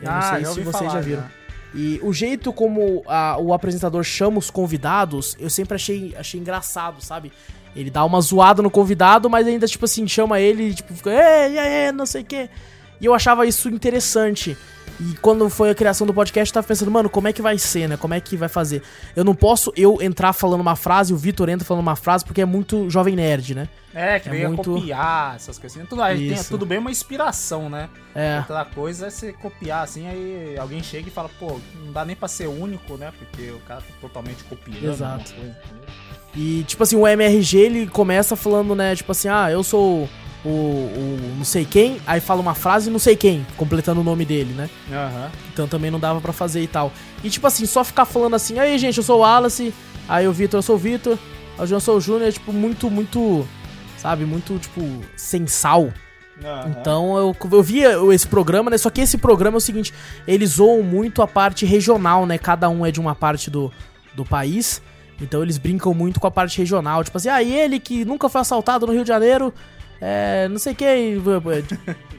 Eu não Ah, sei já se vocês falar, já viram. já. E o jeito como a- o apresentador chama os convidados, eu sempre achei, achei engraçado, sabe? Ele dá uma zoada no convidado, mas ainda, tipo assim, chama ele e, tipo, fica, e aí, não sei o quê. E eu achava isso interessante. E quando foi a criação do podcast, eu tava pensando, mano, como é que vai ser, né? Como é que vai fazer? Eu não posso eu entrar falando uma frase, o Vitor entra falando uma frase, porque é muito jovem nerd, né? É, que É veio muito- copiar essas coisinhas. Tudo, aí tem, tudo bem uma inspiração, né? É. Outra coisa é você copiar assim, aí alguém chega e fala, pô, não dá nem pra ser único, né? Porque o cara tá totalmente copiando. Exato. E, tipo assim, o MRG, ele começa falando, né, tipo assim, ah, eu sou o, o não sei quem, aí fala uma frase não sei quem, completando o nome dele, né? Aham. Então também não dava pra fazer e tal. E, tipo assim, só ficar falando assim, aí, gente, eu sou o Wallace, aí o Vitor, eu sou o Vitor, aí o João, eu sou o Júnior, é, tipo, muito, muito, sabe, muito, tipo, sem sal. Aham. Então eu, eu via esse programa, né? Só que esse programa é o seguinte: eles zoam muito a parte regional, né? Cada um é de uma parte do, do país. Então eles brincam muito com a parte regional. Tipo assim, ah, ele que nunca foi assaltado no Rio de Janeiro, é, não sei o que.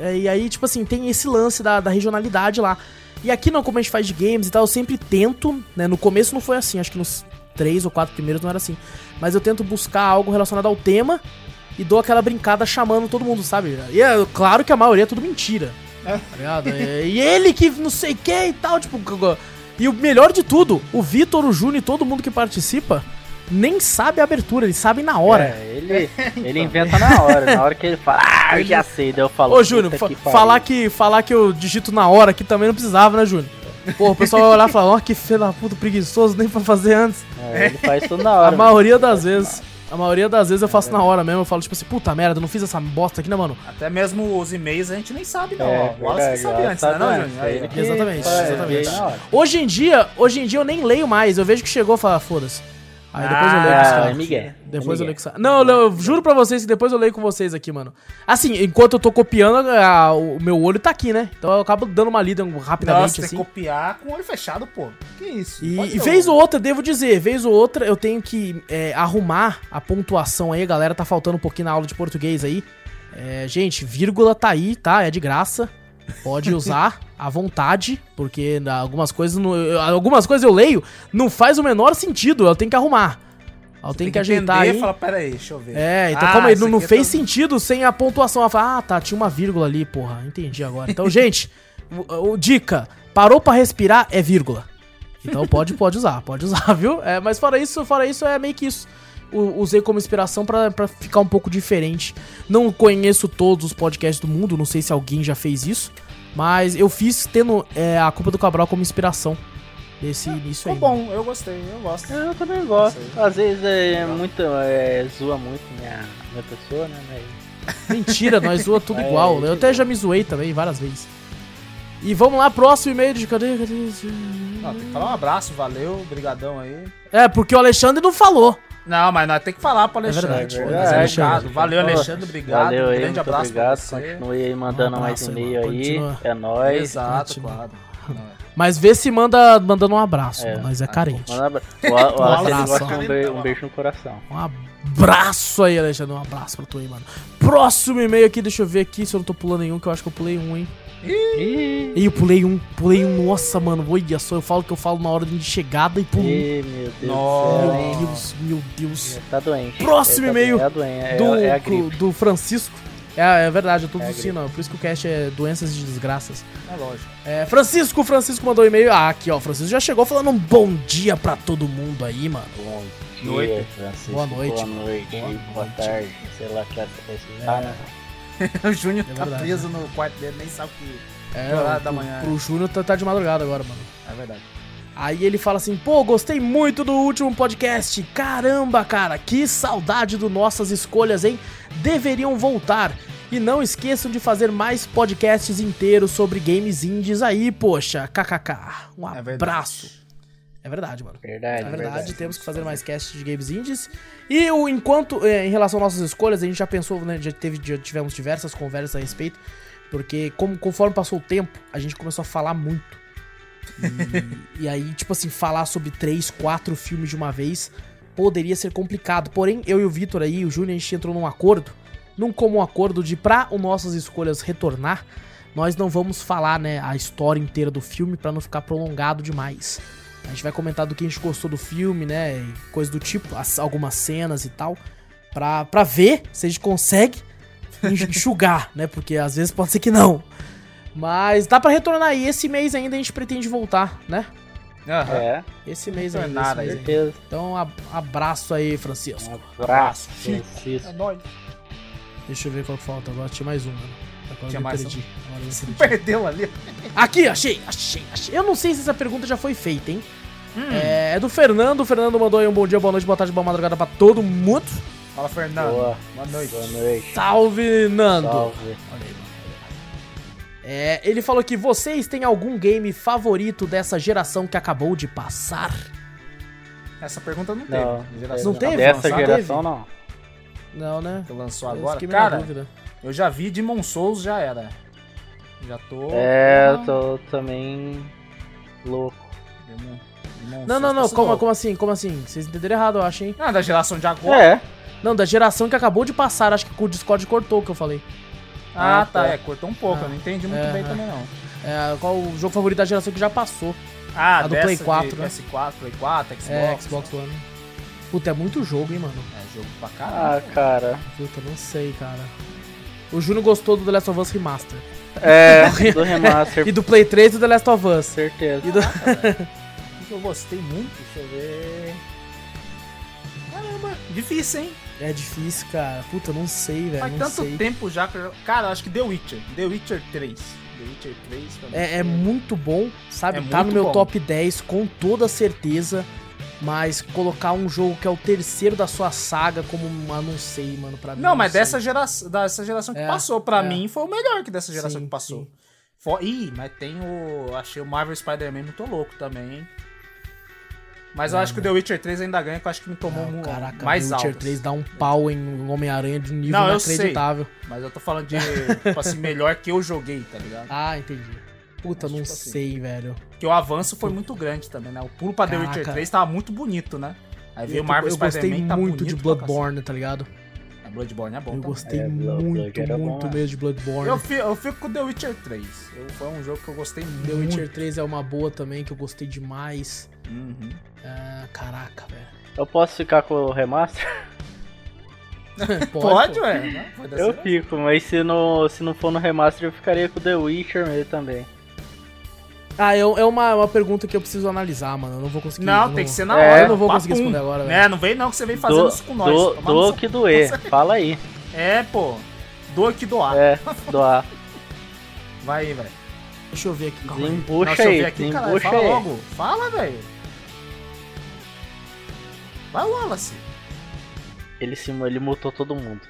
É, e aí, tipo assim, tem esse lance da, da regionalidade lá. E aqui não, como a gente faz de games e tal, eu sempre tento, né? No começo não foi assim, acho que nos três ou quatro primeiros não era assim. Mas eu tento buscar algo relacionado ao tema e dou aquela brincada chamando todo mundo, sabe? E é claro que a maioria é tudo mentira. Tá? É, e ele que não sei o que e tal, tipo. E o melhor de tudo, o Vitor, o Júnior e todo mundo que participa nem sabe a abertura, eles sabem na hora. É, ele, ele inventa na hora. Na hora que ele fala, ah, eu já sei. Daí eu falo, Ô, Júnior, "Puta fa- que pariu." falar que, falar que eu digito na hora aqui também não precisava, né, Júnior? Pô, o pessoal vai olhar e falar, ó, que filho da puta preguiçoso, nem pra fazer antes. É, ele faz tudo na A hora. maioria das vezes. A maioria das vezes eu faço na hora mesmo. Eu falo, tipo assim, puta merda, eu não fiz essa bosta aqui, né, mano? Até mesmo os e-mails a gente nem sabe, não. É, o Wallace que verdade, sabe antes, né, sabe não, Júnior? Ele Exatamente, faz, exatamente. ele na hora. Hoje em dia, hoje em dia eu nem leio mais. Eu vejo que chegou e falo, ah, foda-se. Aí depois eu leio com os Ah, caras. é Miguel. Depois é eu leio Miguel. com os caras. Não, eu, eu juro pra vocês que depois eu leio com vocês aqui, mano. Assim, enquanto eu tô copiando, a- o meu olho tá aqui, né? Então eu acabo dando uma lida rapidamente, Nossa, assim. você copiar com o olho fechado, pô. Que isso? E, e vez ou outra, devo dizer, vez ou outra eu tenho que é, arrumar a pontuação aí, a galera tá faltando um pouquinho na aula de português aí. É, gente, vírgula tá aí, tá? É de graça. Pode usar à vontade, porque algumas coisas, não- algumas coisas eu leio, não faz o menor sentido, eu tenho que arrumar. Eu Você tenho tem que ajeitar aí. falar, pera aí, deixa eu ver. É, então Ah, isso não, não é fez todo- sentido sem a pontuação. Ela fala, ah, tá, tinha uma vírgula ali, porra, entendi agora. Então, gente, o, o- dica, parou pra respirar é vírgula. Então pode, pode usar, pode usar, viu? É, mas fora isso, fora isso, é meio que isso. Usei como inspiração pra, pra ficar um pouco diferente. Não conheço todos os podcasts do mundo, não sei se alguém já fez isso. Mas eu fiz tendo é, a culpa do Cabral como inspiração desse início Ficou aí. bom, eu gostei, eu gosto. Eu também gosto. Às vezes é muito. É, zoa muito minha, minha pessoa, né? Mas... Mentira, nós zoa tudo É, igual. Eu de até já me zoei também várias vezes. E vamos lá, próximo e-mail de cadê? cadê? Não, tem que falar um abraço, valeu, brigadão aí. É, porque o Alexandre não falou. Não, mas nós temos que falar pro Alexandre. é verdade, obrigado. Alexandre. Valeu, Pô, Alexandre, obrigado. Valeu um aí, grande muito abraço obrigado. Continue aí mandando Um mais abraço, e-mail irmão. aí. Continua. É nóis. Exato, continua. claro. Mas vê se manda mandando um abraço. É. Nós é carente. Manda abra- O, o, abraço, de um, be- um beijo no coração. Um abraço aí, Alexandre. Um abraço pra tu aí, mano. Próximo e-mail aqui, deixa eu ver aqui se eu não tô pulando nenhum, que eu acho que eu pulei um, hein. Ih, eu pulei um, pulei um. Nossa, mano, olha só, eu falo que eu falo na hora de chegada e pulo ih, meu Deus Nossa. Meu? Deus, meu Deus. Tá doente. Próximo tá e-mail É doença. Do, É, é do Francisco. É, é verdade, eu tô É, tossindo, por isso que o cast é doenças de desgraças. É lógico. É, Francisco, Francisco mandou um e-mail. Ah, aqui, ó, Francisco já chegou falando um bom dia pra todo mundo aí, mano. Bom dia, Noite. Francisco. Boa noite. Boa noite. Boa Boa, noite. tarde. Sei lá que hora você É. né? o Júnior É tá preso no quarto dele, nem sabe o que. É, horário o- da pro- manhã, Pro Júnior tá, tá de madrugada agora, mano. É verdade. Aí ele fala assim: pô, gostei muito do último podcast. Caramba, cara, que saudade do nossas escolhas, hein? Deveriam voltar. E não esqueçam de fazer mais podcasts inteiros sobre games indies aí, poxa. KKK. Um É abraço. É verdade, mano. Verdade, É verdade, verdade. temos que fazer mais casts de games indies. E o enquanto, é, em relação às nossas escolhas, a gente já pensou, né? Já, teve, já tivemos diversas conversas a respeito. Porque como, conforme passou o tempo, a gente começou a falar muito. E, e aí, tipo assim, falar sobre três, quatro filmes de uma vez poderia ser complicado. Porém, eu e o Vitor aí, o Júnior, a gente entrou num acordo, num comum acordo de pra o nossas escolhas retornar, nós não vamos falar, né, a história inteira do filme pra não ficar prolongado demais. A gente vai comentar do que a gente gostou do filme, né, e coisa do tipo, as- algumas cenas e tal, pra, pra ver se a gente consegue enxugar, né, porque às vezes pode ser que não. Mas dá pra retornar aí, esse mês ainda a gente pretende voltar, né? Aham. É, Esse mês ainda. Retornar esse aí. mês ainda. certeza. Então, ab- abraço aí, Francisco. Um abraço. Francisco. É nóis. Deixa eu ver qual que falta agora. Tinha mais um, mano. Agora Tinha mais perdi. Agora perdi. Perdeu ali. Aqui, achei, achei, achei. Eu não sei se essa pergunta já foi feita, hein? É, é do Fernando. O Fernando mandou aí um bom dia, boa noite, boa tarde, boa madrugada pra todo mundo. Fala, Fernando. Boa. Boa noite. Boa noite. Salve, Nando. Salve. Olha aí, mano. É, ele falou que vocês têm algum game favorito dessa geração que acabou de passar? Essa pergunta não Não, teve. Geração Não teve? Dessa Lançado? geração, não. Não, né? que lançou Eu agora. Cara, dúvida. Eu já vi Demon Souls, já era. Já tô. É, Ah, eu tô também louco. Demon- Demon Não, não, Souls não. Como, como assim? Como assim? Vocês entenderam errado, eu acho, hein? Não, da geração de agora. É, Não, da geração que acabou de passar. Acho que o Discord cortou o que eu falei. Ah, Ah, tá. tá. É, cortou um pouco. Ah. Eu não entendi muito É, bem é. também, não. É, qual o jogo favorito da geração que já passou? Ah, A do dessa Play de 4, né? PS4, Play 4, Xbox. É, Xbox One. Puta, é muito jogo, hein, mano. É, jogo pra caralho. ah, cara. Puta, não sei, cara. O Júnior gostou do The Last of Us Remaster. É, do remaster, E do Play 3 do The Last of Us. certeza. E do... O que eu gostei muito, deixa eu ver. Caramba, difícil, hein? É difícil, cara. Puta, eu não sei, velho. Faz Não tanto sei. tempo já que eu... Cara, eu acho que The Witcher. The Witcher 3. The Witcher 3 pra mim É, é muito bom, sabe? É tá no meu bom. top 10 com toda certeza. Mas colocar um jogo que é o terceiro da sua saga como uma, não sei, mano, pra mim. Não, mas sei. dessa geração, dessa geração que É, passou, pra é. mim, foi o melhor que dessa geração Sim, que passou. sim. Fo- Ih, mas tem o. Achei o Marvel Spider-Man muito louco também, hein? Mas eu acho que o The Witcher 3 ainda ganha, que eu acho que me tomou Não, um- caraca, mais The alto. Witcher 3 dá um pau em Homem-Aranha de um nível Não, eu sei. inacreditável. Mas eu tô falando de, tipo assim, melhor que eu joguei, tá ligado? Ah, entendi. Puta, Mas, não tipo assim, sei, velho. Porque o avanço foi muito grande também, né? O pulo pra The Caraca. Witcher 3 tava muito bonito, né? Aí veio Eu, o Marvel eu gostei Spider-Man, tá muito de Bloodborne, tá ligado? cacete. É, Bloodborne é bom Eu também. gostei É, Blood- muito, muito né? mesmo de Bloodborne. Eu, fi- eu fico com The Witcher 3. Eu- foi um jogo que eu gostei muito. The Witcher 3 é uma boa também, que eu gostei demais. Uhum. Ah, caraca, velho. Eu posso ficar com o remaster? Pode, ué. né? Eu fico, mas se não, se não for no remaster, eu ficaria com o The Witcher mesmo também. Ah, é, é uma, uma pergunta que eu preciso analisar, mano. Eu não vou conseguir. Não, eu tem que ser na É, hora. eu não vou conseguir responder agora, velho. É, não vem não que você vem fazendo Do, isso com nós. do, no do que doer, fala aí. É, pô. Doa que doar. É, doar. Vai aí, velho. Deixa eu ver aqui. Calma aí. Não, Desembucha deixa eu ver aí, aqui, caralho. Fala aí. logo. Fala, velho. Vai, Wallace. Ele, se, ele mutou todo mundo.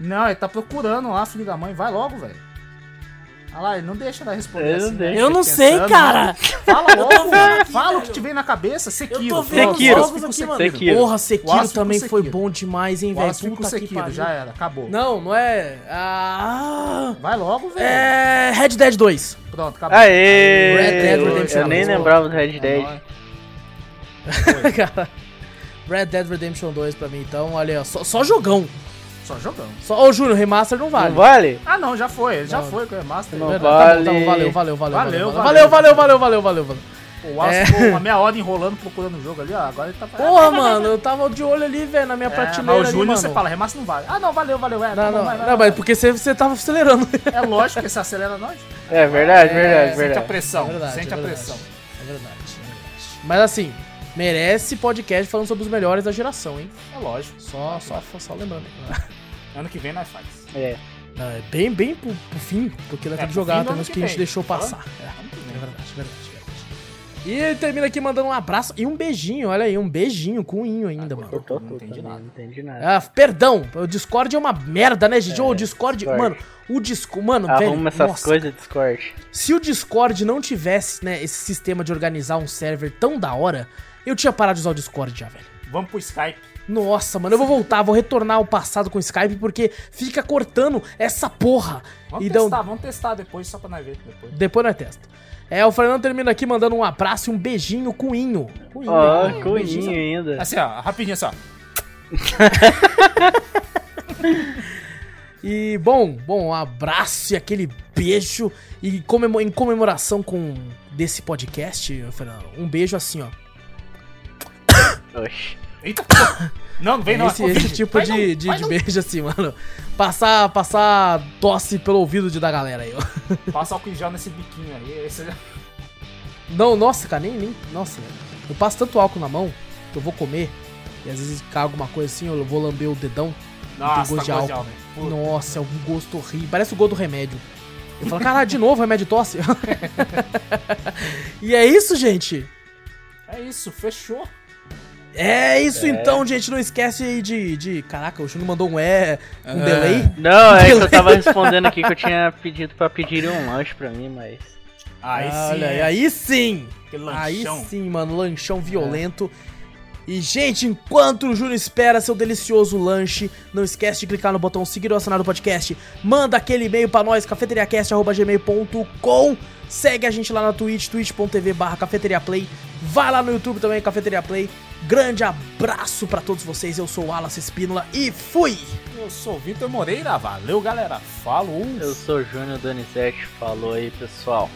Não, ele tá procurando lá, filho da mãe. Vai logo, velho. Olha lá, ele não deixa ela responder Eu não assim. deixo. né? Eu não Pensando, sei, cara. Fala logo, Fala o que te vem na cabeça. Eu Sekiro. tô vendo os Sekiro. jogos aqui, mano. Sekiro. Porra, Sekiro também com foi Sekiro. bom demais, hein, velho. Puta que Sekiro, pariu. já era. Acabou. Não, não é. Ah. Vai logo, velho. É. Red Dead 2. Pronto, acabou. Aê! Red Dead eu- Redemption eu nem dois. lembrava do Red É Dead. Cara. Red Dead Redemption 2 pra mim, então, olha. Só, só jogão. Só jogão. Só, ô, Júnior, remaster não vale. Não vale? Ah, não, já foi. Ele já Não. foi com o remaster. Não Verdade, tá bom, tá bom, vale. valeu, valeu, valeu, valeu, Valeu, valeu, valeu. valeu, valeu, valeu, valeu, valeu. O Wallace É. ficou uma meia hora enrolando, procurando o jogo ali, ó. Agora ele tá Porra, mano, eu tava de olho ali, velho, na minha É, prateleira mas o ali, Júnior mano. você fala, remaster não vale. Ah, não, valeu, valeu. É, tá Não, bom, não, vai, vai, não, vai. mas porque você, você tava acelerando. É lógico que você acelera nós. É verdade, verdade, Sente a verdade. pressão, É verdade, sente é a verdade. pressão. É verdade, é verdade. Mas assim, merece podcast falando sobre os melhores da geração, hein? É lógico. Só, só, só lembrando. Ano que vem nós faz. É. Não, é bem, bem pro, pro fim, porque nós É, temos que jogar, temos que, que a gente deixou passar. É, vem. é verdade, verdade, verdade. E ele termina aqui mandando um abraço e um beijinho, olha aí, um beijinho com um inho ainda, mano. Cortou Não entendi nada. não entendi nada. Ah, perdão, o Discord é uma merda, né, gente? Ô, o Discord, Discord. mano, o Discord, mano, velho, Arruma essas nossa, coisas, Discord. se o Discord não tivesse, né, esse sistema de organizar um server tão da hora, eu tinha parado de usar o Discord já, velho. Vamos pro Skype. Nossa, mano, eu vou voltar, vou retornar ao passado com o Skype porque fica cortando essa porra. Vamos E dão- testar, vamos testar depois, só pra nós ver depois. Depois nós testa. É, o Fernando termina aqui mandando um abraço e um beijinho com o Inho. Com o Inho, Ó, oh, Um beijinho, coninho ainda. Assim, ó, rapidinho assim, ó. E, bom, bom, um abraço e aquele beijo. E comemo- em comemoração com desse podcast, Fernando, um beijo assim, ó. Oxi. Eita, porra. Não, não vem não. é esse, Covid. esse tipo Vai de, não, de, de não. beijo assim, mano. Passar, passar tosse pelo ouvido de, da galera aí, ó. Passa álcool em gel nesse biquinho aí. Esse... Não, nossa, cara, nem, nem. Nossa, velho. Eu passo tanto álcool na mão que eu vou comer. E às vezes cai alguma coisa assim, eu vou lamber o dedão. Nossa, gosto de tá gosto de álcool. álcool. Puta. Nossa, é um gosto horrível. Parece o gosto do remédio. Eu falo, caralho, de novo remédio de tosse? e é isso, gente. É isso, fechou. É isso então, gente. Não esquece aí de. de... Caraca, o Chuno mandou um é. Um É. delay. Não, é que eu tava respondendo aqui que eu tinha pedido pra pedirem um lanche pra mim, mas. Aí sim. Olha, aí, é. aí sim. Aí sim, mano, lanchão violento. E, gente, enquanto o Júnior espera seu delicioso lanche, não esquece de clicar no botão seguir ou assinar o podcast. Manda aquele e-mail pra nós, cafeteriacast.gmail.com. Segue a gente lá na Twitch, twitch.tv barra cafeteriaplay. Vai lá no YouTube também, Cafeteria Play. Grande abraço pra todos vocês. Eu sou o Wallace Espínola e fui! Eu sou o Vitor Moreira. Valeu, galera. Falou. Eu sou o Júnior Donizete, falou aí pessoal.